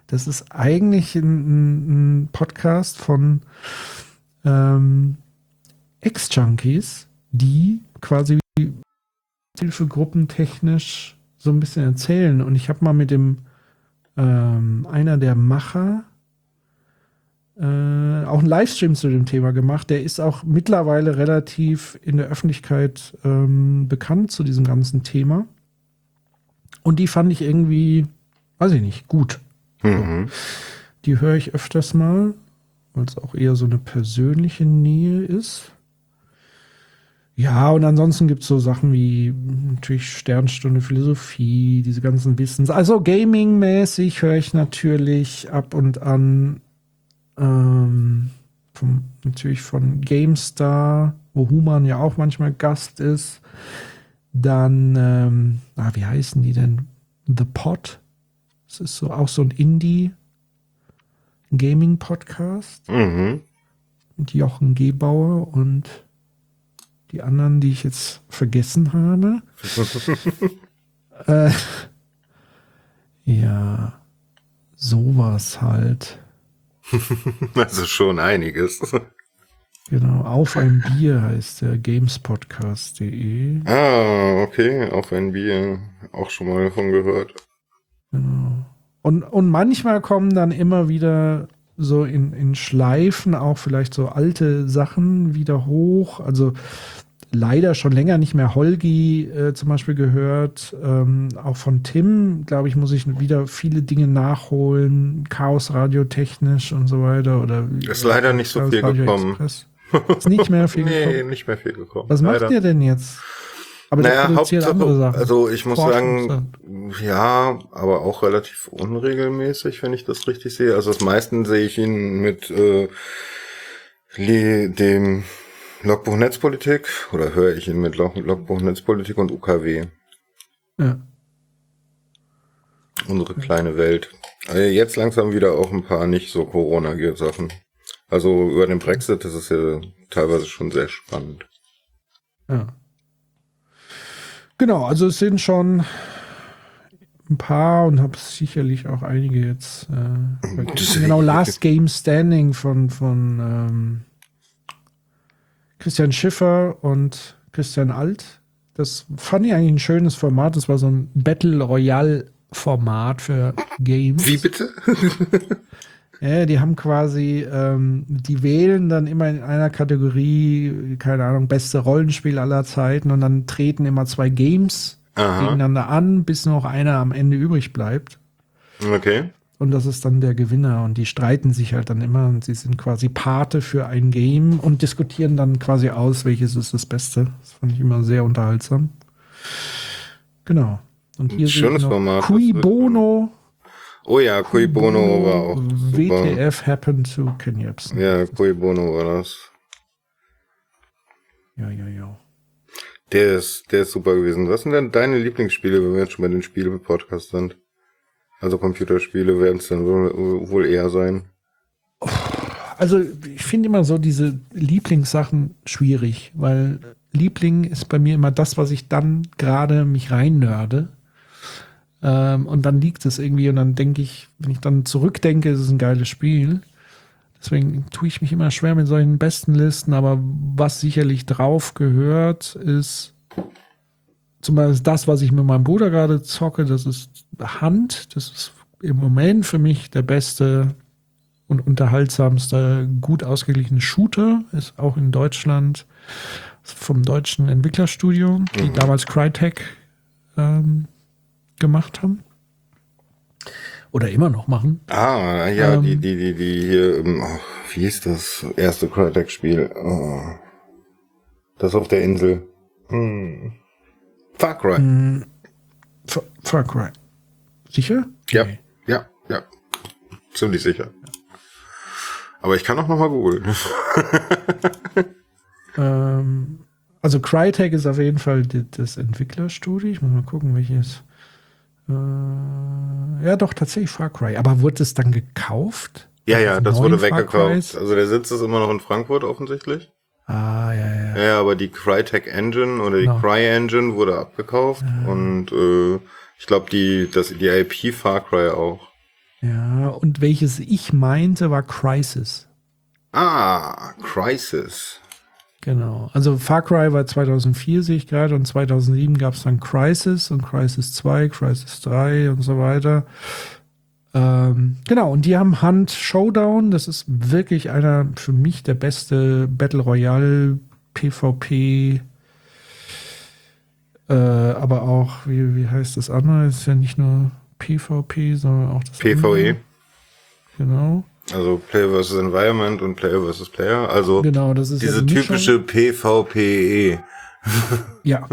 Speaker 2: Das ist eigentlich ein, ein Podcast von ähm, Ex-Junkies, die quasi Hilfegruppen technisch so ein bisschen erzählen. Und ich habe mal mit dem ähm, einer der Macher äh, auch einen Livestream zu dem Thema gemacht. Der ist auch mittlerweile relativ in der Öffentlichkeit ähm, bekannt zu diesem ganzen Thema. Und die fand ich irgendwie, weiß ich nicht, gut. Mhm. Die höre ich öfters mal, weil es auch eher so eine persönliche Nähe ist. Ja, und ansonsten gibt es so Sachen wie natürlich Sternstunde Philosophie, diese ganzen Wissens. Also Gaming-mäßig höre ich natürlich ab und an ähm, vom, natürlich von GameStar, wo Human ja auch manchmal Gast ist. Dann, ähm, ah, wie heißen die denn? The Pot. Das ist so auch so ein Indie-Gaming-Podcast.
Speaker 1: Mhm.
Speaker 2: Mit Jochen Gebauer und die anderen, die ich jetzt vergessen habe. äh, ja, sowas halt.
Speaker 1: Also schon einiges.
Speaker 2: Genau, auf ein Bier heißt der gamespodcast.de.
Speaker 1: Ah, okay, auf ein Bier. Auch schon mal davon gehört.
Speaker 2: Genau. Und, und manchmal kommen dann immer wieder so in, in Schleifen auch vielleicht so alte Sachen wieder hoch. Also leider schon länger nicht mehr Holgi äh, zum Beispiel gehört. Ähm, auch von Tim, glaube ich, muss ich wieder viele Dinge nachholen. Chaos Radio technisch und so weiter. Oder
Speaker 1: ist leider nicht so viel Radio gekommen. Express.
Speaker 2: Ist nicht mehr viel
Speaker 1: nee, gekommen. nicht mehr viel gekommen.
Speaker 2: Was leider. macht ihr denn jetzt?
Speaker 1: Aber naja, Hauptsache, also ich muss sagen, ja, aber auch relativ unregelmäßig, wenn ich das richtig sehe. Also das meisten sehe ich ihn mit äh, dem Logbuch Netzpolitik oder höre ich ihn mit Log Logbuch Netzpolitik und UKW. Ja. Unsere kleine Welt. Also jetzt langsam wieder auch ein paar nicht so Corona-Sachen. Also über den Brexit das ist ja teilweise schon sehr spannend.
Speaker 2: Ja. Genau, also es sind schon ein paar und habe sicherlich auch einige jetzt. Äh, genau, Last Game Standing von, von ähm, Christian Schiffer und Christian Alt. Das fand ich eigentlich ein schönes Format. Das war so ein Battle Royale Format für Games.
Speaker 1: Wie bitte?
Speaker 2: ja, die haben quasi, ähm, die wählen dann immer in einer Kategorie, keine Ahnung, beste Rollenspiel aller Zeiten und dann treten immer zwei Games Aha. gegeneinander an, bis noch einer am Ende übrig bleibt.
Speaker 1: Okay.
Speaker 2: Und das ist dann der Gewinner. Und die streiten sich halt dann immer und sie sind quasi Pate für ein Game und diskutieren dann quasi aus, welches ist das Beste. Das fand ich immer sehr unterhaltsam. Genau. Und hier
Speaker 1: Schönes Format.
Speaker 2: Cui Bono.
Speaker 1: Oh ja, Cui Bono war auch
Speaker 2: super. WTF happened to Ken Jebsen.
Speaker 1: Ja, Cui Bono war das.
Speaker 2: Ja, ja, ja.
Speaker 1: Der ist, der ist super gewesen. Was sind denn deine Lieblingsspiele, wenn wir jetzt schon bei den Spiele-Podcast sind? Also Computerspiele werden es dann wohl eher sein.
Speaker 2: Also ich finde immer so diese Lieblingssachen schwierig, weil Liebling ist bei mir immer das, was ich dann gerade mich reinnörde. Ähm, und dann liegt es irgendwie und dann denke ich, wenn ich dann zurückdenke, ist es ein geiles Spiel. Deswegen tue ich mich immer schwer mit solchen besten Listen, aber was sicherlich drauf gehört, ist zum Beispiel das, was ich mit meinem Bruder gerade zocke, das ist Hand. Das ist im Moment für mich der beste und unterhaltsamste, gut ausgeglichene Shooter. Ist auch in Deutschland vom deutschen Entwicklerstudio, die mhm. damals Crytek ähm, gemacht haben. Oder immer noch machen.
Speaker 1: Ah, ja, ähm, die, die, die, die hier, oh, wie hieß das erste Crytek-Spiel? Oh. Das auf der Insel. Hm. Far Cry. Mm,
Speaker 2: Far Cry. Sicher?
Speaker 1: Ja, nee. ja, ja. Ziemlich sicher. Aber ich kann auch noch mal googeln.
Speaker 2: ähm, also Crytek ist auf jeden Fall das Entwicklerstudio. Ich muss mal gucken, welches. Äh, ja, doch, tatsächlich Far Cry. Aber wurde es dann gekauft?
Speaker 1: Ja, ja, das wurde weggekauft. Also der Sitz ist immer noch in Frankfurt offensichtlich.
Speaker 2: Ah, ja, ja.
Speaker 1: Ja, aber die Crytek Engine oder die no. Cry Engine wurde abgekauft ja. und äh, ich glaube die das die IP Far Cry auch.
Speaker 2: Ja, und welches ich meinte war Crisis.
Speaker 1: Ah, Crisis.
Speaker 2: Genau. Also Far Cry war 2004 sehe ich gerade und 2007 gab es dann Crisis und Crisis 2, Crisis 3 und so weiter. Ähm, genau, und die haben Hand Showdown. Das ist wirklich einer für mich der beste Battle Royale PvP. Äh, aber auch, wie, wie heißt das andere? Es ist ja nicht nur PvP, sondern auch das
Speaker 1: PvE. Andere.
Speaker 2: Genau.
Speaker 1: Also Player vs. Environment und Player vs. Player. Also
Speaker 2: genau, das ist
Speaker 1: diese ja typische PvPE.
Speaker 2: Ja,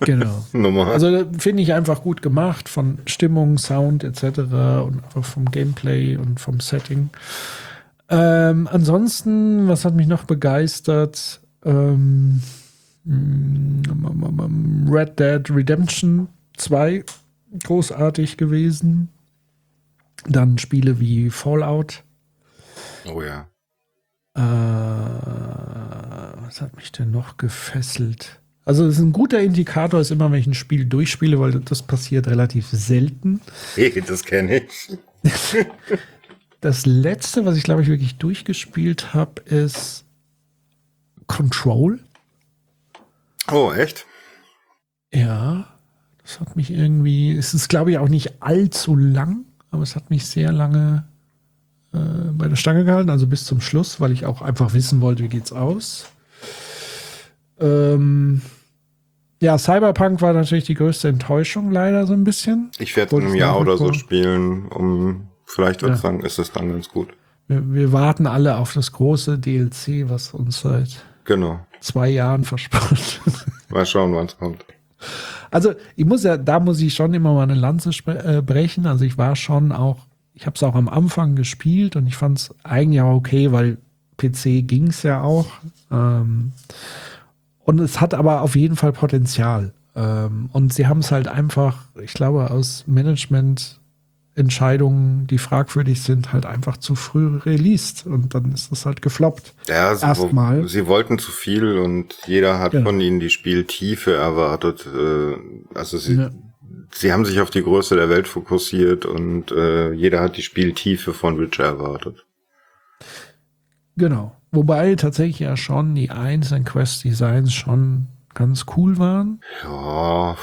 Speaker 2: genau.
Speaker 1: Nummer.
Speaker 2: Also finde ich einfach gut gemacht von Stimmung, Sound etc. und einfach vom Gameplay und vom Setting. Ähm, ansonsten, was hat mich noch begeistert? Ähm, mm, Red Dead Redemption 2, großartig gewesen. Dann Spiele wie Fallout.
Speaker 1: Oh ja.
Speaker 2: Äh, was hat mich denn noch gefesselt? Also es ist ein guter Indikator, ist immer, wenn ich ein Spiel durchspiele, weil das passiert relativ selten.
Speaker 1: Hey, das kenne ich.
Speaker 2: das letzte, was ich glaube ich wirklich durchgespielt habe, ist Control.
Speaker 1: Oh, echt?
Speaker 2: Ja, das hat mich irgendwie, es ist glaube ich auch nicht allzu lang, aber es hat mich sehr lange äh, bei der Stange gehalten, also bis zum Schluss, weil ich auch einfach wissen wollte, wie geht's aus. Ähm, ja, Cyberpunk war natürlich die größte Enttäuschung leider so ein bisschen.
Speaker 1: Ich werde in einem Jahr oder so spielen, um vielleicht ja. sagen, ist es dann ganz gut.
Speaker 2: Wir, wir, warten alle auf das große DLC, was uns seit
Speaker 1: genau.
Speaker 2: zwei Jahren versprochen.
Speaker 1: Mal schauen, wann es kommt.
Speaker 2: Also ich muss ja, da muss ich schon immer mal eine Lanze äh, brechen. Also ich war schon auch, ich habe es auch am Anfang gespielt und ich fand es eigentlich auch okay, weil PC ging es ja auch. Ähm, und es hat aber auf jeden Fall Potenzial. Ähm, und sie haben es halt einfach, ich glaube, aus Management-Entscheidungen, die fragwürdig sind, halt einfach zu früh released. Und dann ist es halt gefloppt.
Speaker 1: Ja, sie, Erstmal. sie wollten zu viel und jeder hat ja. von ihnen die Spieltiefe erwartet. Äh, also sie, ja. sie haben sich auf die Größe der Welt fokussiert und äh, jeder hat die Spieltiefe von Witcher erwartet.
Speaker 2: Genau. Wobei tatsächlich ja schon die einzelnen Quest-Designs schon ganz cool waren.
Speaker 1: Ja.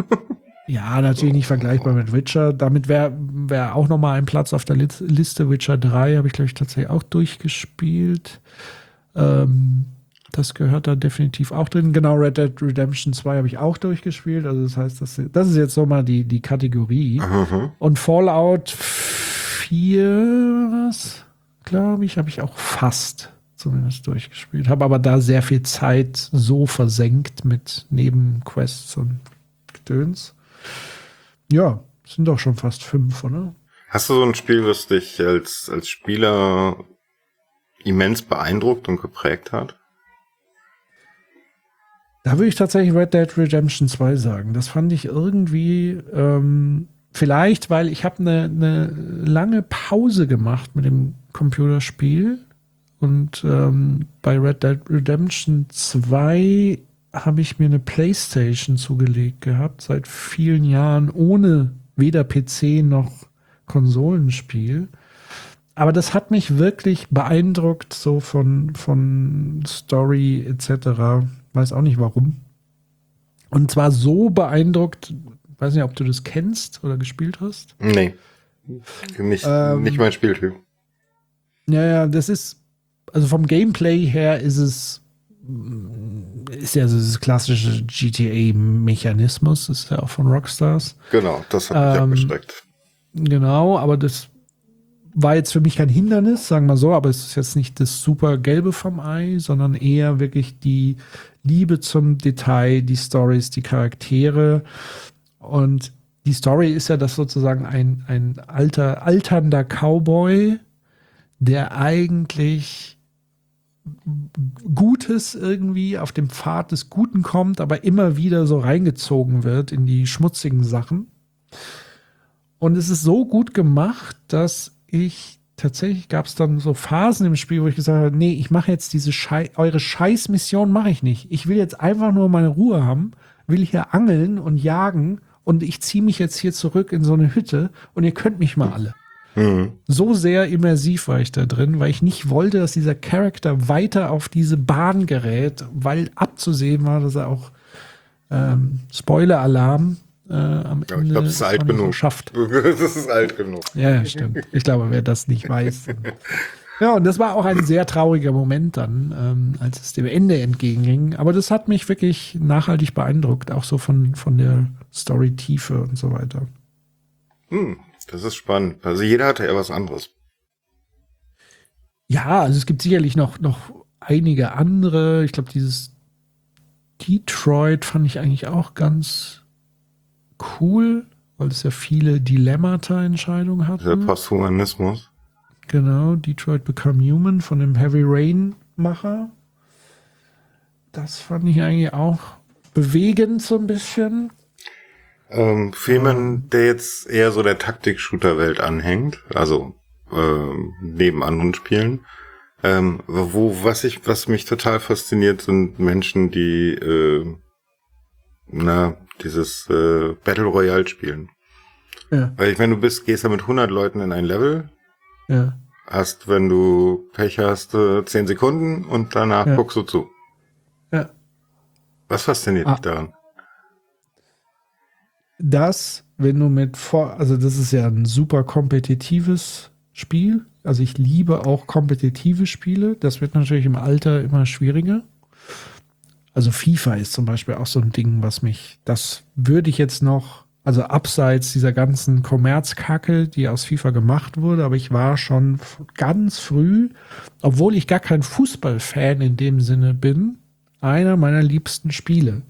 Speaker 2: ja, natürlich nicht vergleichbar mit Witcher. Damit wäre wär auch nochmal ein Platz auf der Liste. Witcher 3 habe ich, glaube ich, tatsächlich auch durchgespielt. Ähm, das gehört da definitiv auch drin. Genau, Red Dead Redemption 2 habe ich auch durchgespielt. Also das heißt, das, das ist jetzt so mal die, die Kategorie. Mhm. Und Fallout 4, was? Glaube ich, habe ich auch fast zumindest durchgespielt. Habe aber da sehr viel Zeit so versenkt mit Nebenquests und Gedöns. Ja, sind doch schon fast fünf, oder?
Speaker 1: Hast du so ein Spiel, was dich als, als Spieler immens beeindruckt und geprägt hat?
Speaker 2: Da würde ich tatsächlich Red Dead Redemption 2 sagen. Das fand ich irgendwie, ähm, vielleicht, weil ich habe eine, eine lange Pause gemacht mit dem Computerspiel und ähm, bei Red Dead Redemption 2 habe ich mir eine Playstation zugelegt gehabt, seit vielen Jahren ohne weder PC noch Konsolenspiel. Aber das hat mich wirklich beeindruckt, so von, von Story etc. Weiß auch nicht warum. Und zwar so beeindruckt, weiß nicht, ob du das kennst oder gespielt hast.
Speaker 1: Nee. Nicht, ähm, nicht mein Spieltyp.
Speaker 2: Ja, ja, das ist also vom Gameplay her ist es ist ja so das klassische GTA-Mechanismus, ist ja auch von Rockstars.
Speaker 1: Genau, das hat mich ähm, abgeschreckt.
Speaker 2: Genau, aber das war jetzt für mich kein Hindernis, sagen wir so, aber es ist jetzt nicht das super Gelbe vom Ei, sondern eher wirklich die Liebe zum Detail, die Stories, die Charaktere. Und die Story ist ja, dass sozusagen ein, ein alter, alternder Cowboy, der eigentlich Gutes irgendwie auf dem Pfad des Guten kommt, aber immer wieder so reingezogen wird in die schmutzigen Sachen. Und es ist so gut gemacht, dass ich tatsächlich gab es dann so Phasen im Spiel, wo ich gesagt habe, nee, ich mache jetzt diese Schei eure Scheißmission mache ich nicht. Ich will jetzt einfach nur meine Ruhe haben, will hier angeln und jagen und ich ziehe mich jetzt hier zurück in so eine Hütte und ihr könnt mich mal alle. Mhm. So sehr immersiv war ich da drin, weil ich nicht wollte, dass dieser Charakter weiter auf diese Bahn gerät, weil abzusehen war, dass er auch ähm, Spoiler-Alarm äh, am
Speaker 1: ja, Ende ich glaube, es ist alt genug.
Speaker 2: schafft.
Speaker 1: das ist alt genug.
Speaker 2: Ja, stimmt. Ich glaube, wer das nicht weiß. ja, und das war auch ein sehr trauriger Moment dann, ähm, als es dem Ende entgegenging. Aber das hat mich wirklich nachhaltig beeindruckt, auch so von, von der Story-Tiefe und so weiter.
Speaker 1: Hm, das ist spannend. Also jeder hatte ja was anderes.
Speaker 2: Ja, also es gibt sicherlich noch, noch einige andere. Ich glaube, dieses Detroit fand ich eigentlich auch ganz cool, weil es ja viele Dilemmata-Entscheidungen hat.
Speaker 1: Der Posthumanismus.
Speaker 2: Genau, Detroit Become Human von dem Heavy Rain-Macher. Das fand ich eigentlich auch bewegend so ein bisschen.
Speaker 1: Ähm, für jemanden, der jetzt eher so der Taktik-Shooter-Welt anhängt, also ähm, neben anderen Spielen, ähm, wo was ich, was mich total fasziniert, sind Menschen, die äh, na dieses äh, Battle Royale spielen. Ja. Weil ich meine, du bist, gehst ja mit 100 Leuten in ein Level.
Speaker 2: Ja.
Speaker 1: Hast, wenn du Pech hast, äh, 10 Sekunden und danach ja. guckst du zu. Was fasziniert ah. dich daran?
Speaker 2: Das, wenn du mit vor, also das ist ja ein super kompetitives Spiel. Also ich liebe auch kompetitive Spiele. Das wird natürlich im Alter immer schwieriger. Also FIFA ist zum Beispiel auch so ein Ding, was mich, das würde ich jetzt noch, also abseits dieser ganzen Kommerzkacke, die aus FIFA gemacht wurde, aber ich war schon ganz früh, obwohl ich gar kein Fußballfan in dem Sinne bin, einer meiner liebsten Spiele.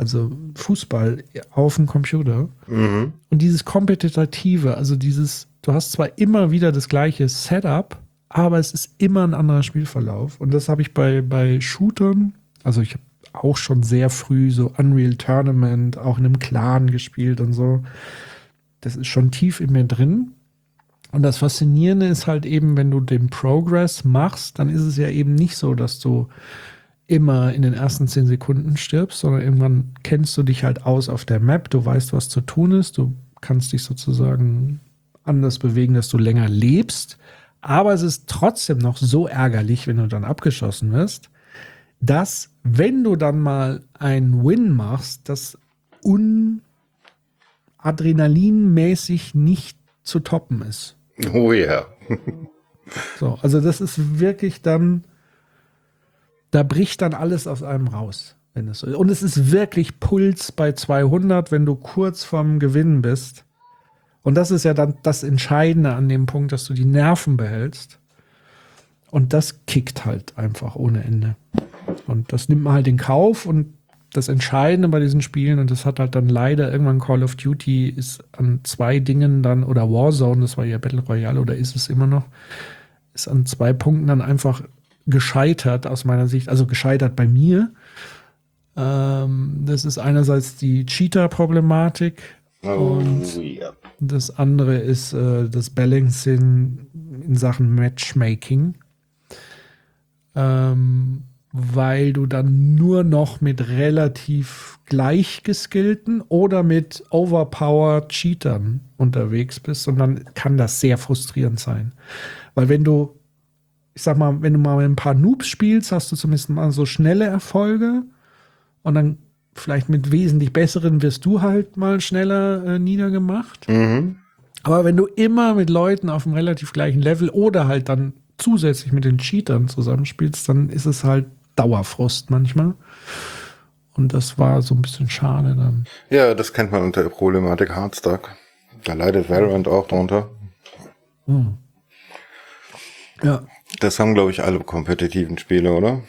Speaker 2: Also Fußball auf dem Computer. Mhm. Und dieses Kompetitive, also dieses, du hast zwar immer wieder das gleiche Setup, aber es ist immer ein anderer Spielverlauf. Und das habe ich bei, bei Shootern, also ich habe auch schon sehr früh so Unreal Tournament, auch in einem Clan gespielt und so. Das ist schon tief in mir drin. Und das Faszinierende ist halt eben, wenn du den Progress machst, dann ist es ja eben nicht so, dass du immer in den ersten zehn Sekunden stirbst, sondern irgendwann kennst du dich halt aus auf der Map, du weißt, was zu tun ist, du kannst dich sozusagen anders bewegen, dass du länger lebst. Aber es ist trotzdem noch so ärgerlich, wenn du dann abgeschossen wirst, dass, wenn du dann mal einen Win machst, das unadrenalinmäßig nicht zu toppen ist.
Speaker 1: Oh ja.
Speaker 2: so, also das ist wirklich dann, da bricht dann alles aus einem raus. Wenn es, und es ist wirklich Puls bei 200, wenn du kurz vorm Gewinnen bist. Und das ist ja dann das Entscheidende an dem Punkt, dass du die Nerven behältst. Und das kickt halt einfach ohne Ende. Und das nimmt man halt in Kauf und das Entscheidende bei diesen Spielen, und das hat halt dann leider irgendwann Call of Duty, ist an zwei Dingen dann, oder Warzone, das war ja Battle Royale oder ist es immer noch, ist an zwei Punkten dann einfach gescheitert aus meiner Sicht, also gescheitert bei mir. Ähm, das ist einerseits die Cheater-Problematik oh, und ja. das andere ist äh, das Balancing in Sachen Matchmaking. Ähm, weil du dann nur noch mit relativ gleichgeskillten oder mit overpowered Cheatern unterwegs bist und dann kann das sehr frustrierend sein. Weil wenn du, ich sag mal, wenn du mal mit ein paar Noobs spielst, hast du zumindest mal so schnelle Erfolge und dann vielleicht mit wesentlich besseren wirst du halt mal schneller äh, niedergemacht. Mhm. Aber wenn du immer mit Leuten auf einem relativ gleichen Level oder halt dann zusätzlich mit den Cheatern zusammenspielst, dann ist es halt Dauerfrust manchmal. Und das war so ein bisschen schade dann.
Speaker 1: Ja, das kennt man unter der Problematik Hardstock. Da leidet Valorant auch drunter. Hm. Ja. Das haben, glaube ich, alle kompetitiven Spiele, oder?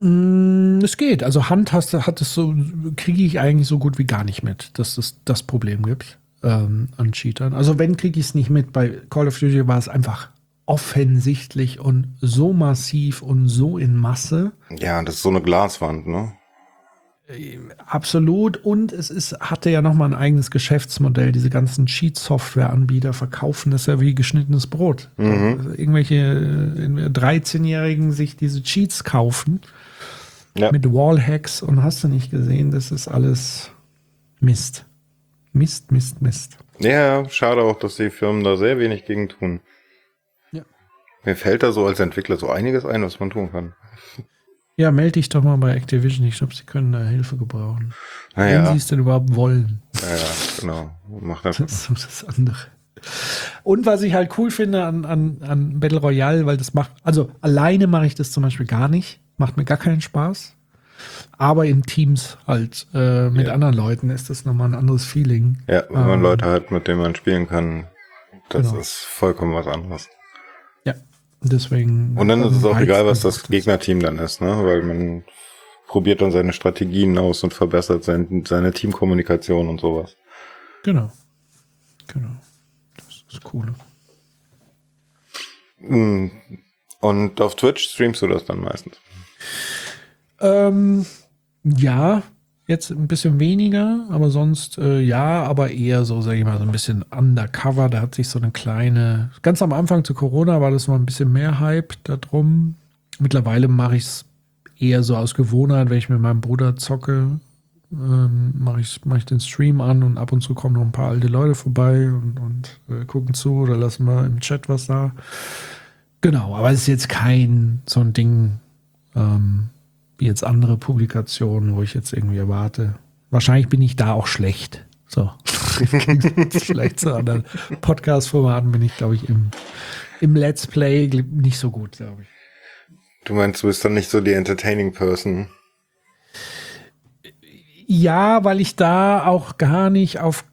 Speaker 2: Mm, es geht. Also Hand hast, hat es so, kriege ich eigentlich so gut wie gar nicht mit, dass es das Problem gibt ähm, an Cheatern. Also wenn kriege ich es nicht mit. Bei Call of Duty war es einfach offensichtlich und so massiv und so in Masse.
Speaker 1: Ja, das ist so eine Glaswand, ne?
Speaker 2: Absolut. Und es ist, hatte ja nochmal ein eigenes Geschäftsmodell. Diese ganzen Cheat-Software-Anbieter verkaufen das ja wie geschnittenes Brot. Mhm. Also irgendwelche 13-Jährigen sich diese Cheats kaufen. Ja. Mit Wallhacks und hast du nicht gesehen, das ist alles Mist. Mist, Mist, Mist.
Speaker 1: Ja, schade auch, dass die Firmen da sehr wenig gegen tun. Mir fällt da so als Entwickler so einiges ein, was man tun kann.
Speaker 2: Ja, melde dich doch mal bei Activision. Ich glaube, sie können da Hilfe gebrauchen.
Speaker 1: Naja.
Speaker 2: Wenn sie es denn überhaupt wollen.
Speaker 1: Ja, ja genau. Mach
Speaker 2: das. das ist so das andere. Und was ich halt cool finde an, an, an Battle Royale, weil das macht, also alleine mache ich das zum Beispiel gar nicht. Macht mir gar keinen Spaß. Aber in Teams halt äh, mit ja. anderen Leuten ist das nochmal ein anderes Feeling.
Speaker 1: Ja, wenn man ähm, Leute hat, mit denen man spielen kann, das genau. ist vollkommen was anderes.
Speaker 2: Deswegen.
Speaker 1: Und dann ist es auch egal, was das Gegnerteam dann ist, ne? Weil man probiert dann seine Strategien aus und verbessert sein, seine Teamkommunikation und sowas.
Speaker 2: Genau. Genau. Das ist cool.
Speaker 1: Hm. Und auf Twitch streamst du das dann meistens?
Speaker 2: Ähm, ja, Jetzt ein bisschen weniger, aber sonst äh, ja, aber eher so, sage ich mal, so ein bisschen undercover. Da hat sich so eine kleine, ganz am Anfang zu Corona war das mal ein bisschen mehr Hype da drum. Mittlerweile mache ich es eher so aus Gewohnheit, wenn ich mit meinem Bruder zocke, ähm, mache ich, mach ich den Stream an und ab und zu kommen noch ein paar alte Leute vorbei und, und äh, gucken zu oder lassen wir im Chat was da. Genau, aber es ist jetzt kein so ein Ding, ähm, jetzt andere Publikationen, wo ich jetzt irgendwie erwarte. Wahrscheinlich bin ich da auch schlecht. So. schlecht zu anderen Podcast-Formaten bin ich, glaube ich, im, im Let's Play nicht so gut, glaube ich.
Speaker 1: Du meinst, du bist dann nicht so die entertaining Person?
Speaker 2: Ja, weil ich da auch gar nicht auf,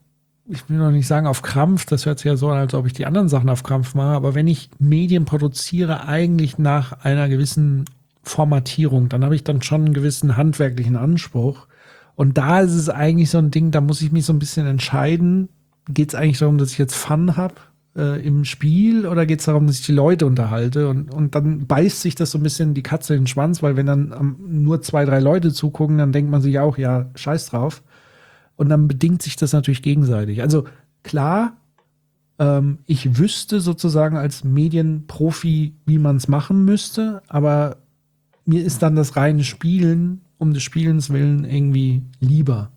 Speaker 2: ich will noch nicht sagen auf Krampf, das hört sich ja so an, als ob ich die anderen Sachen auf Krampf mache, aber wenn ich Medien produziere, eigentlich nach einer gewissen Formatierung, dann habe ich dann schon einen gewissen handwerklichen Anspruch. Und da ist es eigentlich so ein Ding, da muss ich mich so ein bisschen entscheiden. Geht es eigentlich darum, dass ich jetzt Fun habe äh, im Spiel oder geht es darum, dass ich die Leute unterhalte? Und, und dann beißt sich das so ein bisschen die Katze in den Schwanz, weil wenn dann ähm, nur zwei, drei Leute zugucken, dann denkt man sich auch, ja, scheiß drauf. Und dann bedingt sich das natürlich gegenseitig. Also klar, ähm, ich wüsste sozusagen als Medienprofi, wie man es machen müsste, aber mir ist dann das reine Spielen um des Spielens willen irgendwie lieber.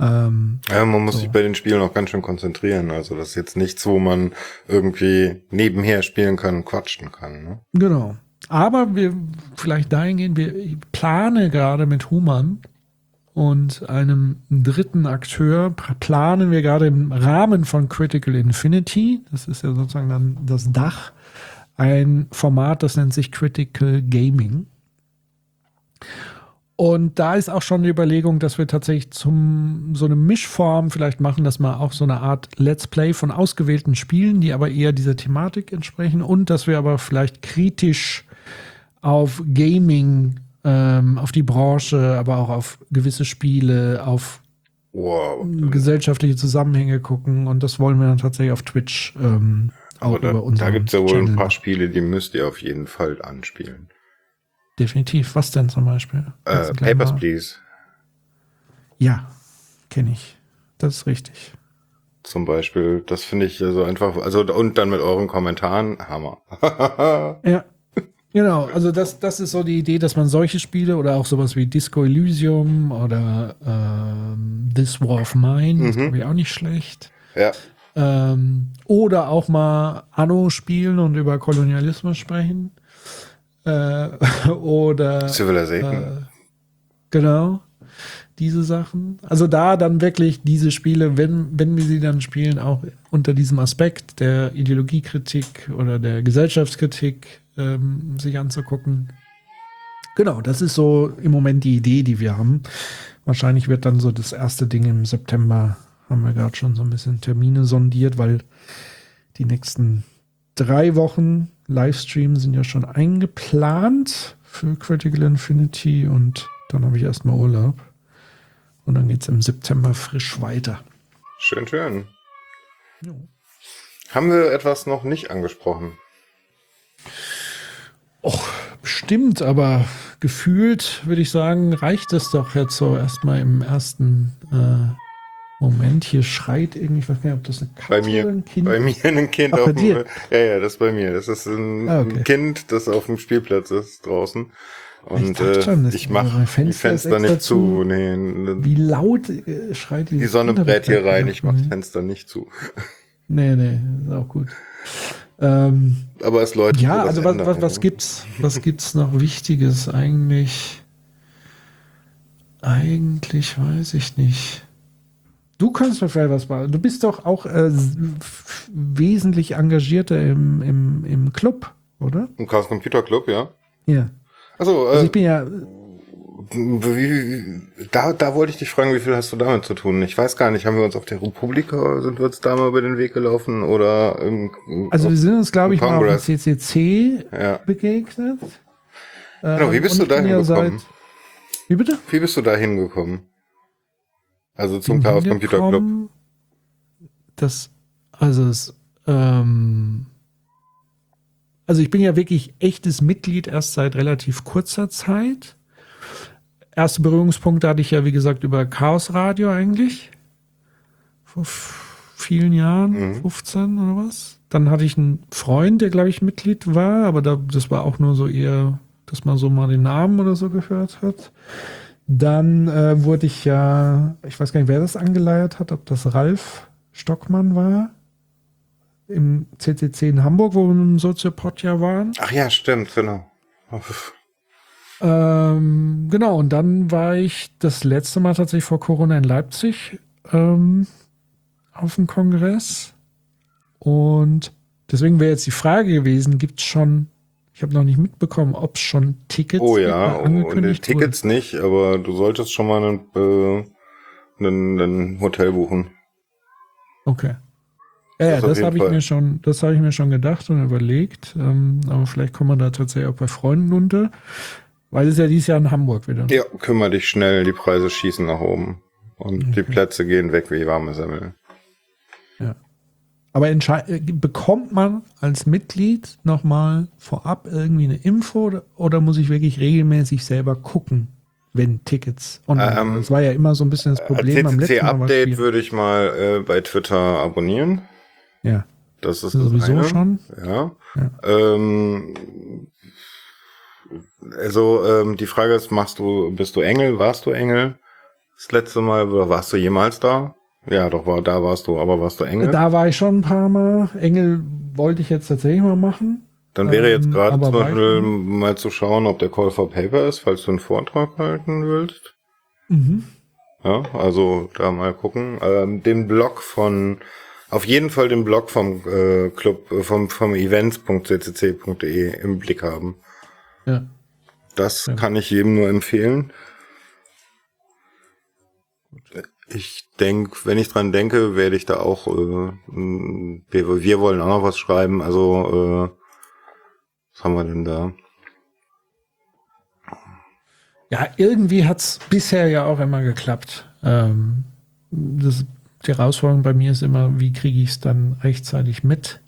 Speaker 1: Ähm, ja, man muss so. sich bei den Spielen auch ganz schön konzentrieren. Also das ist jetzt nichts, wo man irgendwie nebenher spielen kann und quatschen kann. Ne?
Speaker 2: Genau. Aber wir vielleicht dahingehend, wir planen gerade mit Human und einem dritten Akteur, planen wir gerade im Rahmen von Critical Infinity, das ist ja sozusagen dann das Dach, ein Format, das nennt sich Critical Gaming. Und da ist auch schon die Überlegung, dass wir tatsächlich zum so eine Mischform vielleicht machen, dass man auch so eine Art Let's Play von ausgewählten Spielen, die aber eher dieser Thematik entsprechen und dass wir aber vielleicht kritisch auf Gaming, ähm, auf die Branche, aber auch auf gewisse Spiele, auf wow. gesellschaftliche Zusammenhänge gucken und das wollen wir dann tatsächlich auf Twitch ähm, auch
Speaker 1: aber da,
Speaker 2: über unseren
Speaker 1: Da gibt es ja wohl Channel. ein paar Spiele, die müsst ihr auf jeden Fall anspielen.
Speaker 2: Definitiv. Was denn zum Beispiel?
Speaker 1: Äh, Papers, Please.
Speaker 2: Ja, kenne ich. Das ist richtig.
Speaker 1: Zum Beispiel, das finde ich so einfach, also und dann mit euren Kommentaren, Hammer.
Speaker 2: ja, genau. Also das, das ist so die Idee, dass man solche Spiele oder auch sowas wie Disco Elysium oder ähm, This War of Mine, mhm. das glaube ich auch nicht schlecht.
Speaker 1: Ja.
Speaker 2: Ähm, oder auch mal Anno spielen und über Kolonialismus sprechen. Äh, oder
Speaker 1: Civilization.
Speaker 2: Äh, genau. Diese Sachen. Also da dann wirklich diese Spiele, wenn, wenn wir sie dann spielen, auch unter diesem Aspekt der Ideologiekritik oder der Gesellschaftskritik ähm, sich anzugucken. Genau, das ist so im Moment die Idee, die wir haben. Wahrscheinlich wird dann so das erste Ding im September, haben wir gerade schon so ein bisschen Termine sondiert, weil die nächsten drei Wochen Livestream sind ja schon eingeplant für Critical Infinity und dann habe ich erstmal Urlaub. Und dann geht es im September frisch weiter.
Speaker 1: Schön, schön. Jo. Haben wir etwas noch nicht angesprochen?
Speaker 2: Och, bestimmt, aber gefühlt würde ich sagen, reicht es doch jetzt so erstmal im ersten äh, Moment, hier schreit irgendwie, ich weiß gar nicht, ob das eine
Speaker 1: Katze bei mir, oder ein Kind Bei mir ein Kind Ach, auf dem, Ja, ja, das ist bei mir. Das ist ein, ah, okay. ein, Kind, das auf dem Spielplatz ist draußen. Und ich, äh, schon, ich mache die Fenster nicht zu. Nee,
Speaker 2: Wie laut äh, schreit
Speaker 1: die Die Sonne brät hier rein, ich mache das Fenster nicht zu.
Speaker 2: Nee, nee, ist auch gut. Ähm,
Speaker 1: Aber es läuft.
Speaker 2: Ja, also was, was, was gibt's, was gibt's noch Wichtiges eigentlich? Eigentlich weiß ich nicht. Du kannst mir vielleicht was machen. Du bist doch auch äh, wesentlich engagierter im, im, im Club, oder?
Speaker 1: Im Chaos Computer Club, ja.
Speaker 2: Ja.
Speaker 1: Also, äh,
Speaker 2: also ich bin ja.
Speaker 1: Wie, da, da wollte ich dich fragen, wie viel hast du damit zu tun? Ich weiß gar nicht, haben wir uns auf der Republika, sind wir uns da mal über den Weg gelaufen oder im,
Speaker 2: Also wir sind uns, glaube ich, mal auf dem CCC ja. begegnet.
Speaker 1: Genau, wie bist ähm, du da hingekommen?
Speaker 2: Wie bitte?
Speaker 1: Wie bist du da hingekommen? Also zum Chaos Computer Club.
Speaker 2: Das, also es, ähm, also ich bin ja wirklich echtes Mitglied erst seit relativ kurzer Zeit. Erste Berührungspunkte hatte ich ja, wie gesagt, über Chaos Radio eigentlich. Vor vielen Jahren, mhm. 15 oder was. Dann hatte ich einen Freund, der, glaube ich, Mitglied war, aber da, das war auch nur so eher, dass man so mal den Namen oder so gehört hat. Dann äh, wurde ich ja, ich weiß gar nicht, wer das angeleiert hat, ob das Ralf Stockmann war, im CCC in Hamburg, wo wir im Soziopod ja waren.
Speaker 1: Ach ja, stimmt, genau.
Speaker 2: Ähm, genau, und dann war ich das letzte Mal tatsächlich vor Corona in Leipzig ähm, auf dem Kongress. Und deswegen wäre jetzt die Frage gewesen, gibt es schon, ich habe noch nicht mitbekommen, ob es schon Tickets
Speaker 1: Oh ja,
Speaker 2: angekündigt
Speaker 1: und Tickets nicht, aber du solltest schon mal ein, äh, ein, ein Hotel buchen.
Speaker 2: Okay. Ja, ja
Speaker 1: Das
Speaker 2: das habe ich mir schon, das habe ich mir schon gedacht und überlegt. Ähm, aber vielleicht kommen wir da tatsächlich auch bei Freunden unter. Weil es ja dieses Jahr in Hamburg wieder.
Speaker 1: Ja, kümmere dich schnell, die Preise schießen nach oben. Und die
Speaker 2: Okay.
Speaker 1: Plätze gehen weg wie warme Semmel.
Speaker 2: Aber äh, bekommt man als Mitglied nochmal vorab irgendwie eine Info oder, oder muss ich wirklich regelmäßig selber gucken, wenn Tickets online
Speaker 1: Ähm?
Speaker 2: Das war ja immer so ein bisschen das Problem am letzten Mal. schwierig.
Speaker 1: würde ich mal äh, bei Twitter abonnieren.
Speaker 2: Ja,
Speaker 1: Das ist
Speaker 2: das sowieso
Speaker 1: eine.
Speaker 2: schon.
Speaker 1: Ja.
Speaker 2: Ja.
Speaker 1: Ähm, also ähm, die Frage ist, machst du, bist du Engel? Warst du Engel? Das letzte Mal oder warst du jemals da? Ja, doch war da warst du, aber warst du Engel?
Speaker 2: Da war ich schon ein paar Mal. Engel wollte ich jetzt tatsächlich mal machen.
Speaker 1: Dann wäre jetzt
Speaker 2: ähm,
Speaker 1: gerade
Speaker 2: aber
Speaker 1: zum Beispiel mal zu schauen, ob der Call for Paper ist, falls du einen Vortrag halten willst.
Speaker 2: Mhm.
Speaker 1: Ja, also da mal gucken. Ähm, den Blog von, auf jeden Fall den Blog vom äh, Club, äh, vom, vom events.ccc.de im Blick haben.
Speaker 2: Ja.
Speaker 1: Das
Speaker 2: Ja.
Speaker 1: kann ich jedem nur empfehlen. Ich denke, wenn ich dran denke, werde ich da auch, äh, wir, wir wollen auch noch was schreiben. Also, äh, was haben wir denn da?
Speaker 2: Ja, irgendwie hat es bisher ja auch immer geklappt. Ähm, das, die Herausforderung bei mir ist immer, wie kriege ich es dann rechtzeitig mit?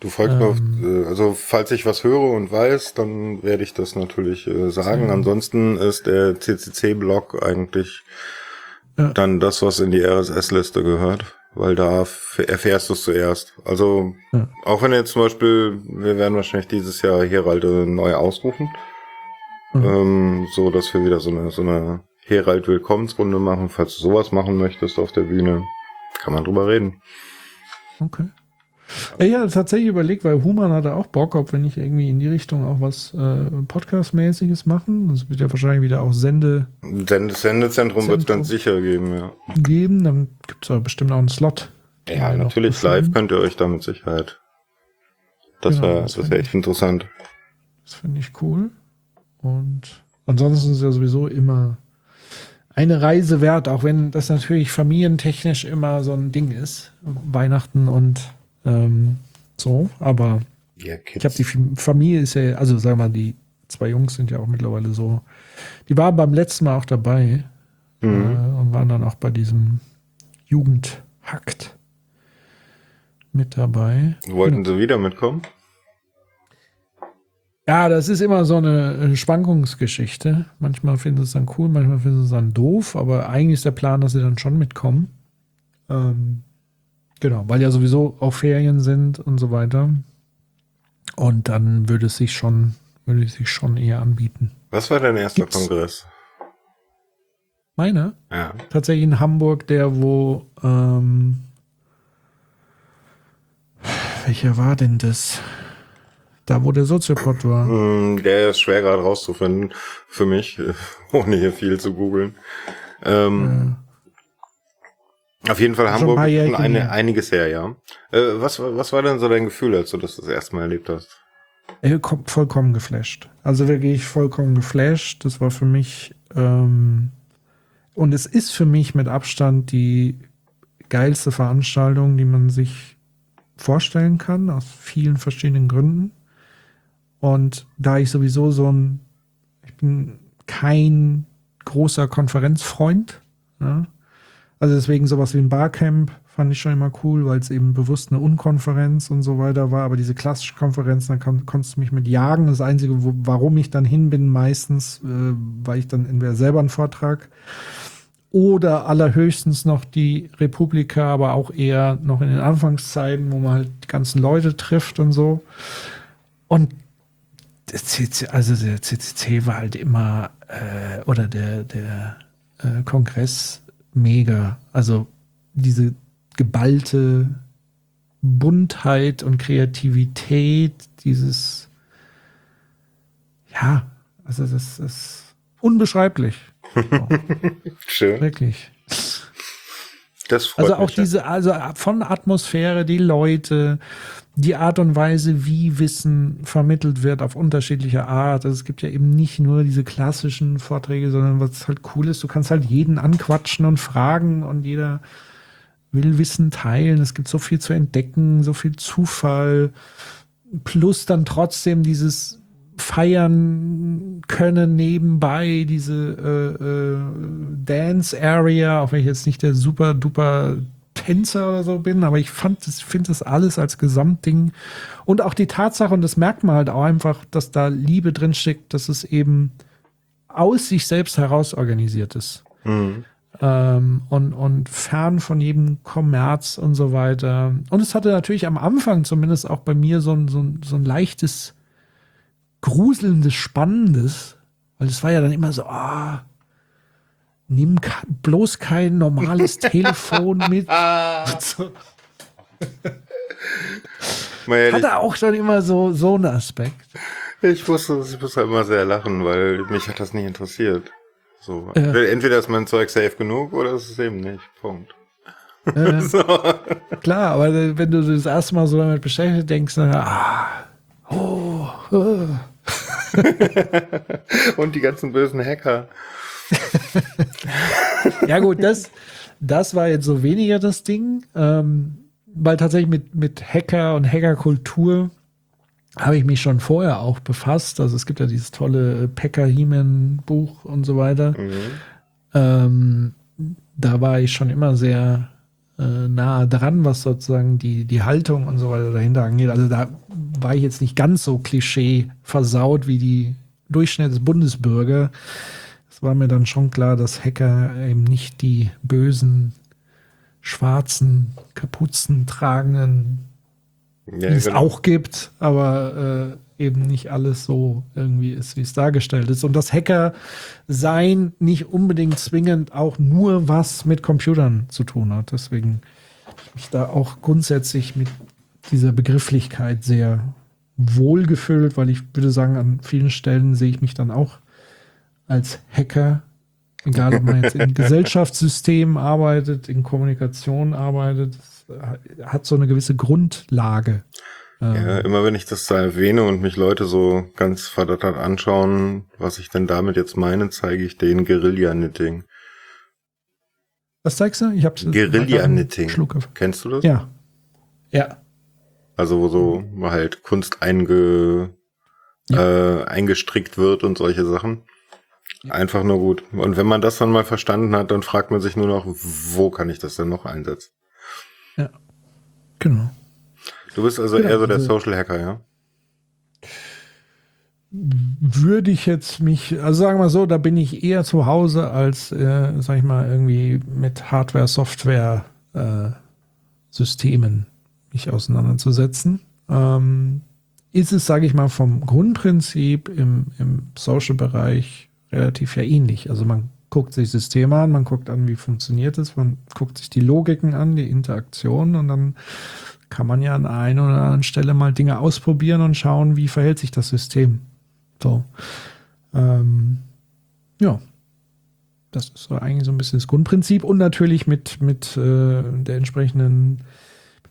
Speaker 1: Du folgst mir auf,
Speaker 2: Ähm.
Speaker 1: äh, also falls ich was höre und weiß, dann werde ich das natürlich äh, sagen.
Speaker 2: Ja.
Speaker 1: Ansonsten ist der CCC-Blog eigentlich
Speaker 2: Ja.
Speaker 1: dann das, was in die RSS-Liste gehört, weil da erfährst du es zuerst. Also
Speaker 2: Ja.
Speaker 1: auch wenn jetzt zum Beispiel, wir werden wahrscheinlich dieses Jahr Heralde neu ausrufen,
Speaker 2: Mhm.
Speaker 1: ähm, so dass wir wieder so eine so eine Herald-Willkommensrunde machen. Falls du sowas machen möchtest auf der Bühne, kann man drüber reden.
Speaker 2: Okay. Ja, ich hatte tatsächlich überlegt, weil Human hatte auch Bock, ob wir nicht irgendwie in die Richtung auch was äh, Podcast-mäßiges machen. Das wird ja wahrscheinlich wieder auch Sende
Speaker 1: Send Sendezentrum wird es ganz sicher geben, ja.
Speaker 2: geben. Dann gibt es aber bestimmt auch einen Slot.
Speaker 1: Ja, natürlich live könnt ihr euch da mit Sicherheit. Das
Speaker 2: Genau,
Speaker 1: wäre
Speaker 2: das
Speaker 1: wär
Speaker 2: ich-
Speaker 1: echt interessant.
Speaker 2: Das finde ich cool. Und ansonsten ist es ja sowieso immer eine Reise wert, auch wenn das natürlich familientechnisch immer so ein Ding ist. Weihnachten und ähm, so. Aber
Speaker 1: Ja,
Speaker 2: ich habe die Fam- Familie ist ja, also sagen wir mal, die zwei Jungs sind ja auch mittlerweile so. Die waren beim letzten Mal auch dabei
Speaker 1: Mhm.
Speaker 2: äh, und waren dann auch bei diesem Jugendhakt mit dabei.
Speaker 1: Wollten sie wieder mitkommen?
Speaker 2: Ja, das ist immer so eine äh, Schwankungsgeschichte. Manchmal finden sie es dann cool, manchmal finden sie es dann doof, aber eigentlich ist der Plan, dass sie dann schon mitkommen. Ähm, genau, weil ja sowieso auch Ferien sind und so weiter. Und dann würde es sich schon, würde es sich schon eher anbieten.
Speaker 1: Was war dein erster
Speaker 2: Gibt's-
Speaker 1: Kongress?
Speaker 2: Meine?
Speaker 1: Ja.
Speaker 2: Tatsächlich in Hamburg, der wo, ähm, welcher war denn das? Da, wo der Soziopod war.
Speaker 1: Hm, Der ist schwer gerade rauszufinden für mich, ohne hier viel zu googeln. Ähm, Auf jeden Fall
Speaker 2: ein
Speaker 1: Hamburg schon eine,
Speaker 2: her.
Speaker 1: einiges her, ja. Äh, was, war- was war denn so dein Gefühl, als du das das erste Mal erlebt hast?
Speaker 2: Kom- vollkommen geflasht. Also wirklich vollkommen geflasht. Das war für mich, ähm, und es ist für mich mit Abstand die geilste Veranstaltung, die man sich vorstellen kann, aus vielen verschiedenen Gründen. Und da ich sowieso so ein, ich bin kein großer Konferenzfreund, ja? Also deswegen sowas wie ein Barcamp fand ich schon immer cool, weil es eben bewusst eine Unkonferenz und so weiter war. Aber diese klassische Konferenz, da kon konntest du mich mit jagen. Das Einzige, wo, warum ich dann hin bin, meistens, äh, weil ich dann entweder selber einen Vortrag oder allerhöchstens noch die Republika, aber auch eher noch in den Anfangszeiten, wo man halt die ganzen Leute trifft und so. Und der CC, also der CCC war halt immer, äh, oder der, der äh, Kongress mega. Also diese geballte Buntheit und Kreativität, dieses, ja, Also das ist unbeschreiblich.
Speaker 1: Schön.
Speaker 2: Wirklich.
Speaker 1: Das freut
Speaker 2: Also auch
Speaker 1: mich,
Speaker 2: diese, also von Atmosphäre, die Leute, die Art und Weise, wie Wissen vermittelt wird auf unterschiedliche Art. Also es gibt ja eben nicht nur diese klassischen Vorträge, sondern was halt cool ist, du kannst halt jeden anquatschen und fragen und jeder will Wissen teilen. Es gibt so viel zu entdecken, so viel Zufall. Plus dann trotzdem dieses feiern können nebenbei, diese äh, äh, Dance Area, auch wenn ich jetzt nicht der super duper Tänzer oder so bin, aber ich fand das, finde das alles als Gesamtding und auch die Tatsache, und das merkt man halt auch einfach, dass da Liebe drin steckt, dass es eben aus sich selbst heraus organisiert ist.
Speaker 1: Mhm.
Speaker 2: Ähm, und, und fern von jedem Kommerz und so weiter. Und es hatte natürlich am Anfang zumindest auch bei mir so ein, so ein, so ein leichtes, gruselndes, spannendes, weil es war ja dann immer so, ah, nimm bloß kein normales Telefon mit. So,
Speaker 1: Mal ehrlich,
Speaker 2: hatte auch dann immer so, so einen Aspekt.
Speaker 1: ich wusste, ich muss halt immer sehr lachen, weil mich hat das nicht interessiert. So.
Speaker 2: Ja.
Speaker 1: Entweder ist mein Zeug safe genug oder ist es eben nicht. Punkt.
Speaker 2: Äh,
Speaker 1: So.
Speaker 2: klar, aber wenn du das erste Mal so damit beschäftigt denkst, dann, ah, oh, oh.
Speaker 1: Und die ganzen bösen Hacker.
Speaker 2: Ja, gut, das, das war jetzt so weniger das Ding, ähm, weil tatsächlich mit, mit Hacker und Hackerkultur habe ich mich schon vorher auch befasst. Also es gibt ja dieses tolle Packer Heeman Buch und so weiter.
Speaker 1: Mhm.
Speaker 2: Ähm, da war ich schon immer sehr äh, nah dran, was sozusagen die, die Haltung und so weiter dahinter angeht. Also da war ich jetzt nicht ganz so klischee versaut wie die Durchschnittsbundesbürger. War mir dann schon klar, dass Hacker eben nicht die bösen, schwarzen, Kapuzen tragenden,
Speaker 1: Ja,
Speaker 2: die es
Speaker 1: genau.
Speaker 2: auch gibt, aber äh, eben nicht alles so irgendwie ist, wie es dargestellt ist. Und das Hacker sein nicht unbedingt zwingend auch nur was mit Computern zu tun hat. Deswegen habe ich mich da auch grundsätzlich mit dieser Begrifflichkeit sehr wohlgefühlt, weil ich würde sagen, an vielen Stellen sehe ich mich dann auch als Hacker. Egal, ob man jetzt in Gesellschaftssystemen arbeitet, in Kommunikation arbeitet, es hat so eine gewisse Grundlage. Ähm,
Speaker 1: Ja, immer wenn ich das da erwähne und mich Leute so ganz verdattert anschauen, was ich denn damit jetzt meine, zeige ich denen Guerilla-Knitting.
Speaker 2: Was zeigst du? Ich habe
Speaker 1: Guerilla-Knitting. Kennst du das?
Speaker 2: Ja. Ja.
Speaker 1: Also wo so halt Kunst einge, äh, eingestrickt wird und solche Sachen. Einfach nur gut. Und wenn man das dann mal verstanden hat, dann fragt man sich nur noch, wo kann ich das denn noch einsetzen?
Speaker 2: Genau.
Speaker 1: Du bist also
Speaker 2: Genau,
Speaker 1: eher so der
Speaker 2: also-
Speaker 1: Social Hacker, ja?
Speaker 2: Würde ich jetzt mich, also sagen wir mal so, da bin ich eher zu Hause als, äh, sag ich mal, irgendwie mit Hardware, Software, äh, Systemen mich auseinanderzusetzen. Ähm, ist es, sage ich mal, vom Grundprinzip im, im Social-Bereich relativ ja ähnlich. Also man guckt sich Systeme an, man guckt an, wie funktioniert es, man guckt sich die Logiken an, die Interaktionen und dann kann man ja an einer oder anderen Stelle mal Dinge ausprobieren und schauen, wie verhält sich das System. So. Ähm, ja. Das ist so eigentlich so ein bisschen das Grundprinzip und natürlich mit, mit äh, der entsprechenden,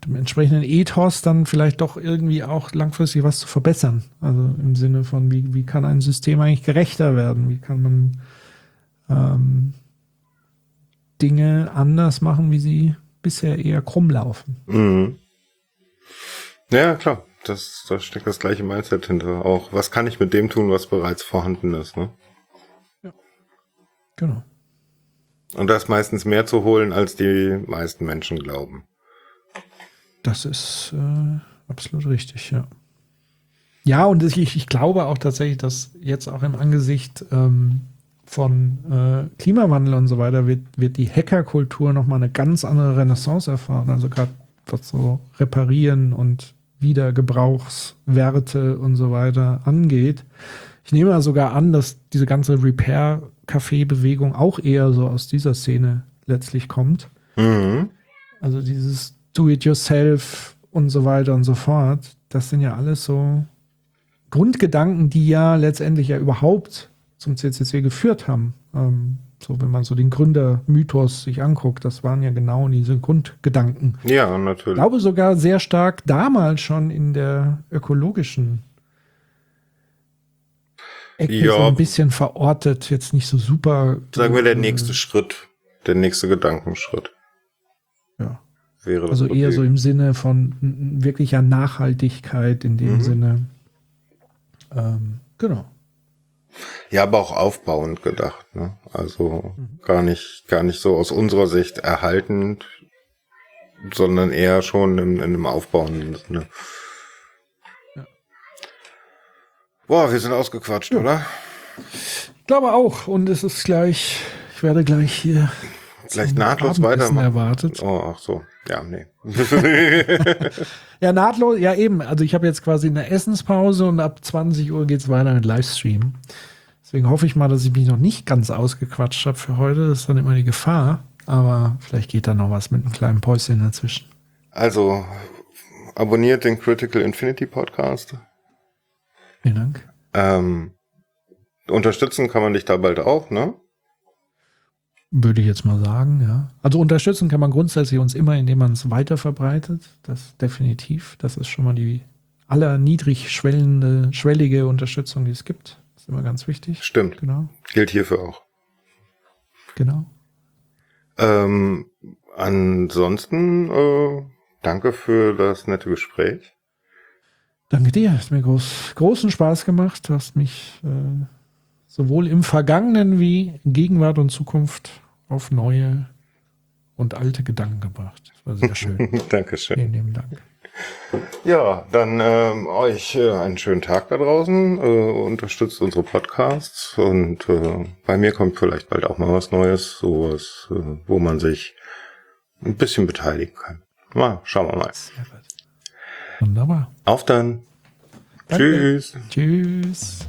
Speaker 2: dem entsprechenden Ethos dann vielleicht doch irgendwie auch langfristig was zu verbessern. Also im Sinne von, wie, wie kann ein System eigentlich gerechter werden? Wie kann man ähm, Dinge anders machen, wie sie bisher eher krumm laufen?
Speaker 1: Mhm. Ja, klar. Das, da steckt das gleiche Mindset hinter. Auch, was kann ich mit dem tun, was bereits vorhanden ist, ne?
Speaker 2: Genau.
Speaker 1: Und da ist meistens mehr zu holen, als die meisten Menschen glauben.
Speaker 2: Das ist äh, absolut richtig, ja. Ja, und ich, ich glaube auch tatsächlich, dass jetzt auch im Angesicht ähm, von äh, Klimawandel und so weiter wird, wird die Hackerkultur nochmal eine ganz andere Renaissance erfahren. Also gerade was so Reparieren und Wiedergebrauchswerte und so weiter angeht. Ich nehme mal sogar an, dass diese ganze Repair-Café-Bewegung auch eher so aus dieser Szene letztlich kommt.
Speaker 1: Mhm.
Speaker 2: Also dieses Do-it-yourself und so weiter und so fort, das sind ja alles so Grundgedanken, die ja letztendlich ja überhaupt zum CCC geführt haben. Ähm, so, wenn man so den Gründermythos sich anguckt, das waren ja genau diese Grundgedanken.
Speaker 1: Ja, natürlich.
Speaker 2: Ich glaube sogar sehr stark damals schon in der ökologischen Ecke
Speaker 1: Ja.
Speaker 2: so ein bisschen verortet, jetzt nicht so super.
Speaker 1: Sagen wir der
Speaker 2: äh,
Speaker 1: nächste Schritt, der nächste Gedankenschritt. Wäre das
Speaker 2: Also eher
Speaker 1: okay.
Speaker 2: so im Sinne von wirklicher Nachhaltigkeit in dem
Speaker 1: Mhm.
Speaker 2: Sinne. Ähm, genau.
Speaker 1: Ja, aber auch aufbauend gedacht, ne? Also
Speaker 2: Mhm.
Speaker 1: gar nicht, gar nicht so aus unserer Sicht erhaltend, sondern eher schon in, in einem aufbauenden Sinne.
Speaker 2: Ja.
Speaker 1: Boah, wir sind ausgequatscht, oder?
Speaker 2: Ich glaube auch. Und es ist gleich, ich werde gleich hier
Speaker 1: Gleich nahtlos weitermachen.
Speaker 2: erwartet.
Speaker 1: Oh, ach so. Ja, nee.
Speaker 2: Ja, nahtlos, ja eben. Also ich habe jetzt quasi eine Essenspause und ab 20 Uhr geht's weiter mit Livestream. Deswegen hoffe ich mal, dass ich mich noch nicht ganz ausgequatscht habe für heute. Das ist dann immer die Gefahr. Aber vielleicht geht da noch was mit einem kleinen Päuschen dazwischen.
Speaker 1: Also, abonniert den Critical Infinity Podcast.
Speaker 2: Vielen Dank.
Speaker 1: Ähm, unterstützen kann man dich da bald auch, ne?
Speaker 2: Würde ich jetzt mal sagen, ja. Also unterstützen kann man grundsätzlich uns immer, indem man es weiter verbreitet. Das definitiv. Das ist schon mal die allerniedrig schwellende, schwellige Unterstützung, die es gibt. Das ist immer ganz wichtig.
Speaker 1: Stimmt.
Speaker 2: Genau,
Speaker 1: Gilt hierfür auch.
Speaker 2: genau.
Speaker 1: Ähm, ansonsten, äh, danke für das nette Gespräch.
Speaker 2: Danke dir. Hat mir groß, großen Spaß gemacht. Du hast mich äh, sowohl im Vergangenen wie Gegenwart und Zukunft auf neue und alte Gedanken gebracht. Das war sehr schön.
Speaker 1: Dankeschön.
Speaker 2: Vielen lieben Dank.
Speaker 1: Ja, dann ähm, euch äh, einen schönen Tag da draußen. Äh, unterstützt unsere Podcasts und äh, bei mir kommt vielleicht bald auch mal was Neues, sowas, äh, wo man sich ein bisschen beteiligen kann. Mal, schauen wir mal.
Speaker 2: Wunderbar.
Speaker 1: Auf dann.
Speaker 2: Danke.
Speaker 1: Tschüss.
Speaker 2: Tschüss.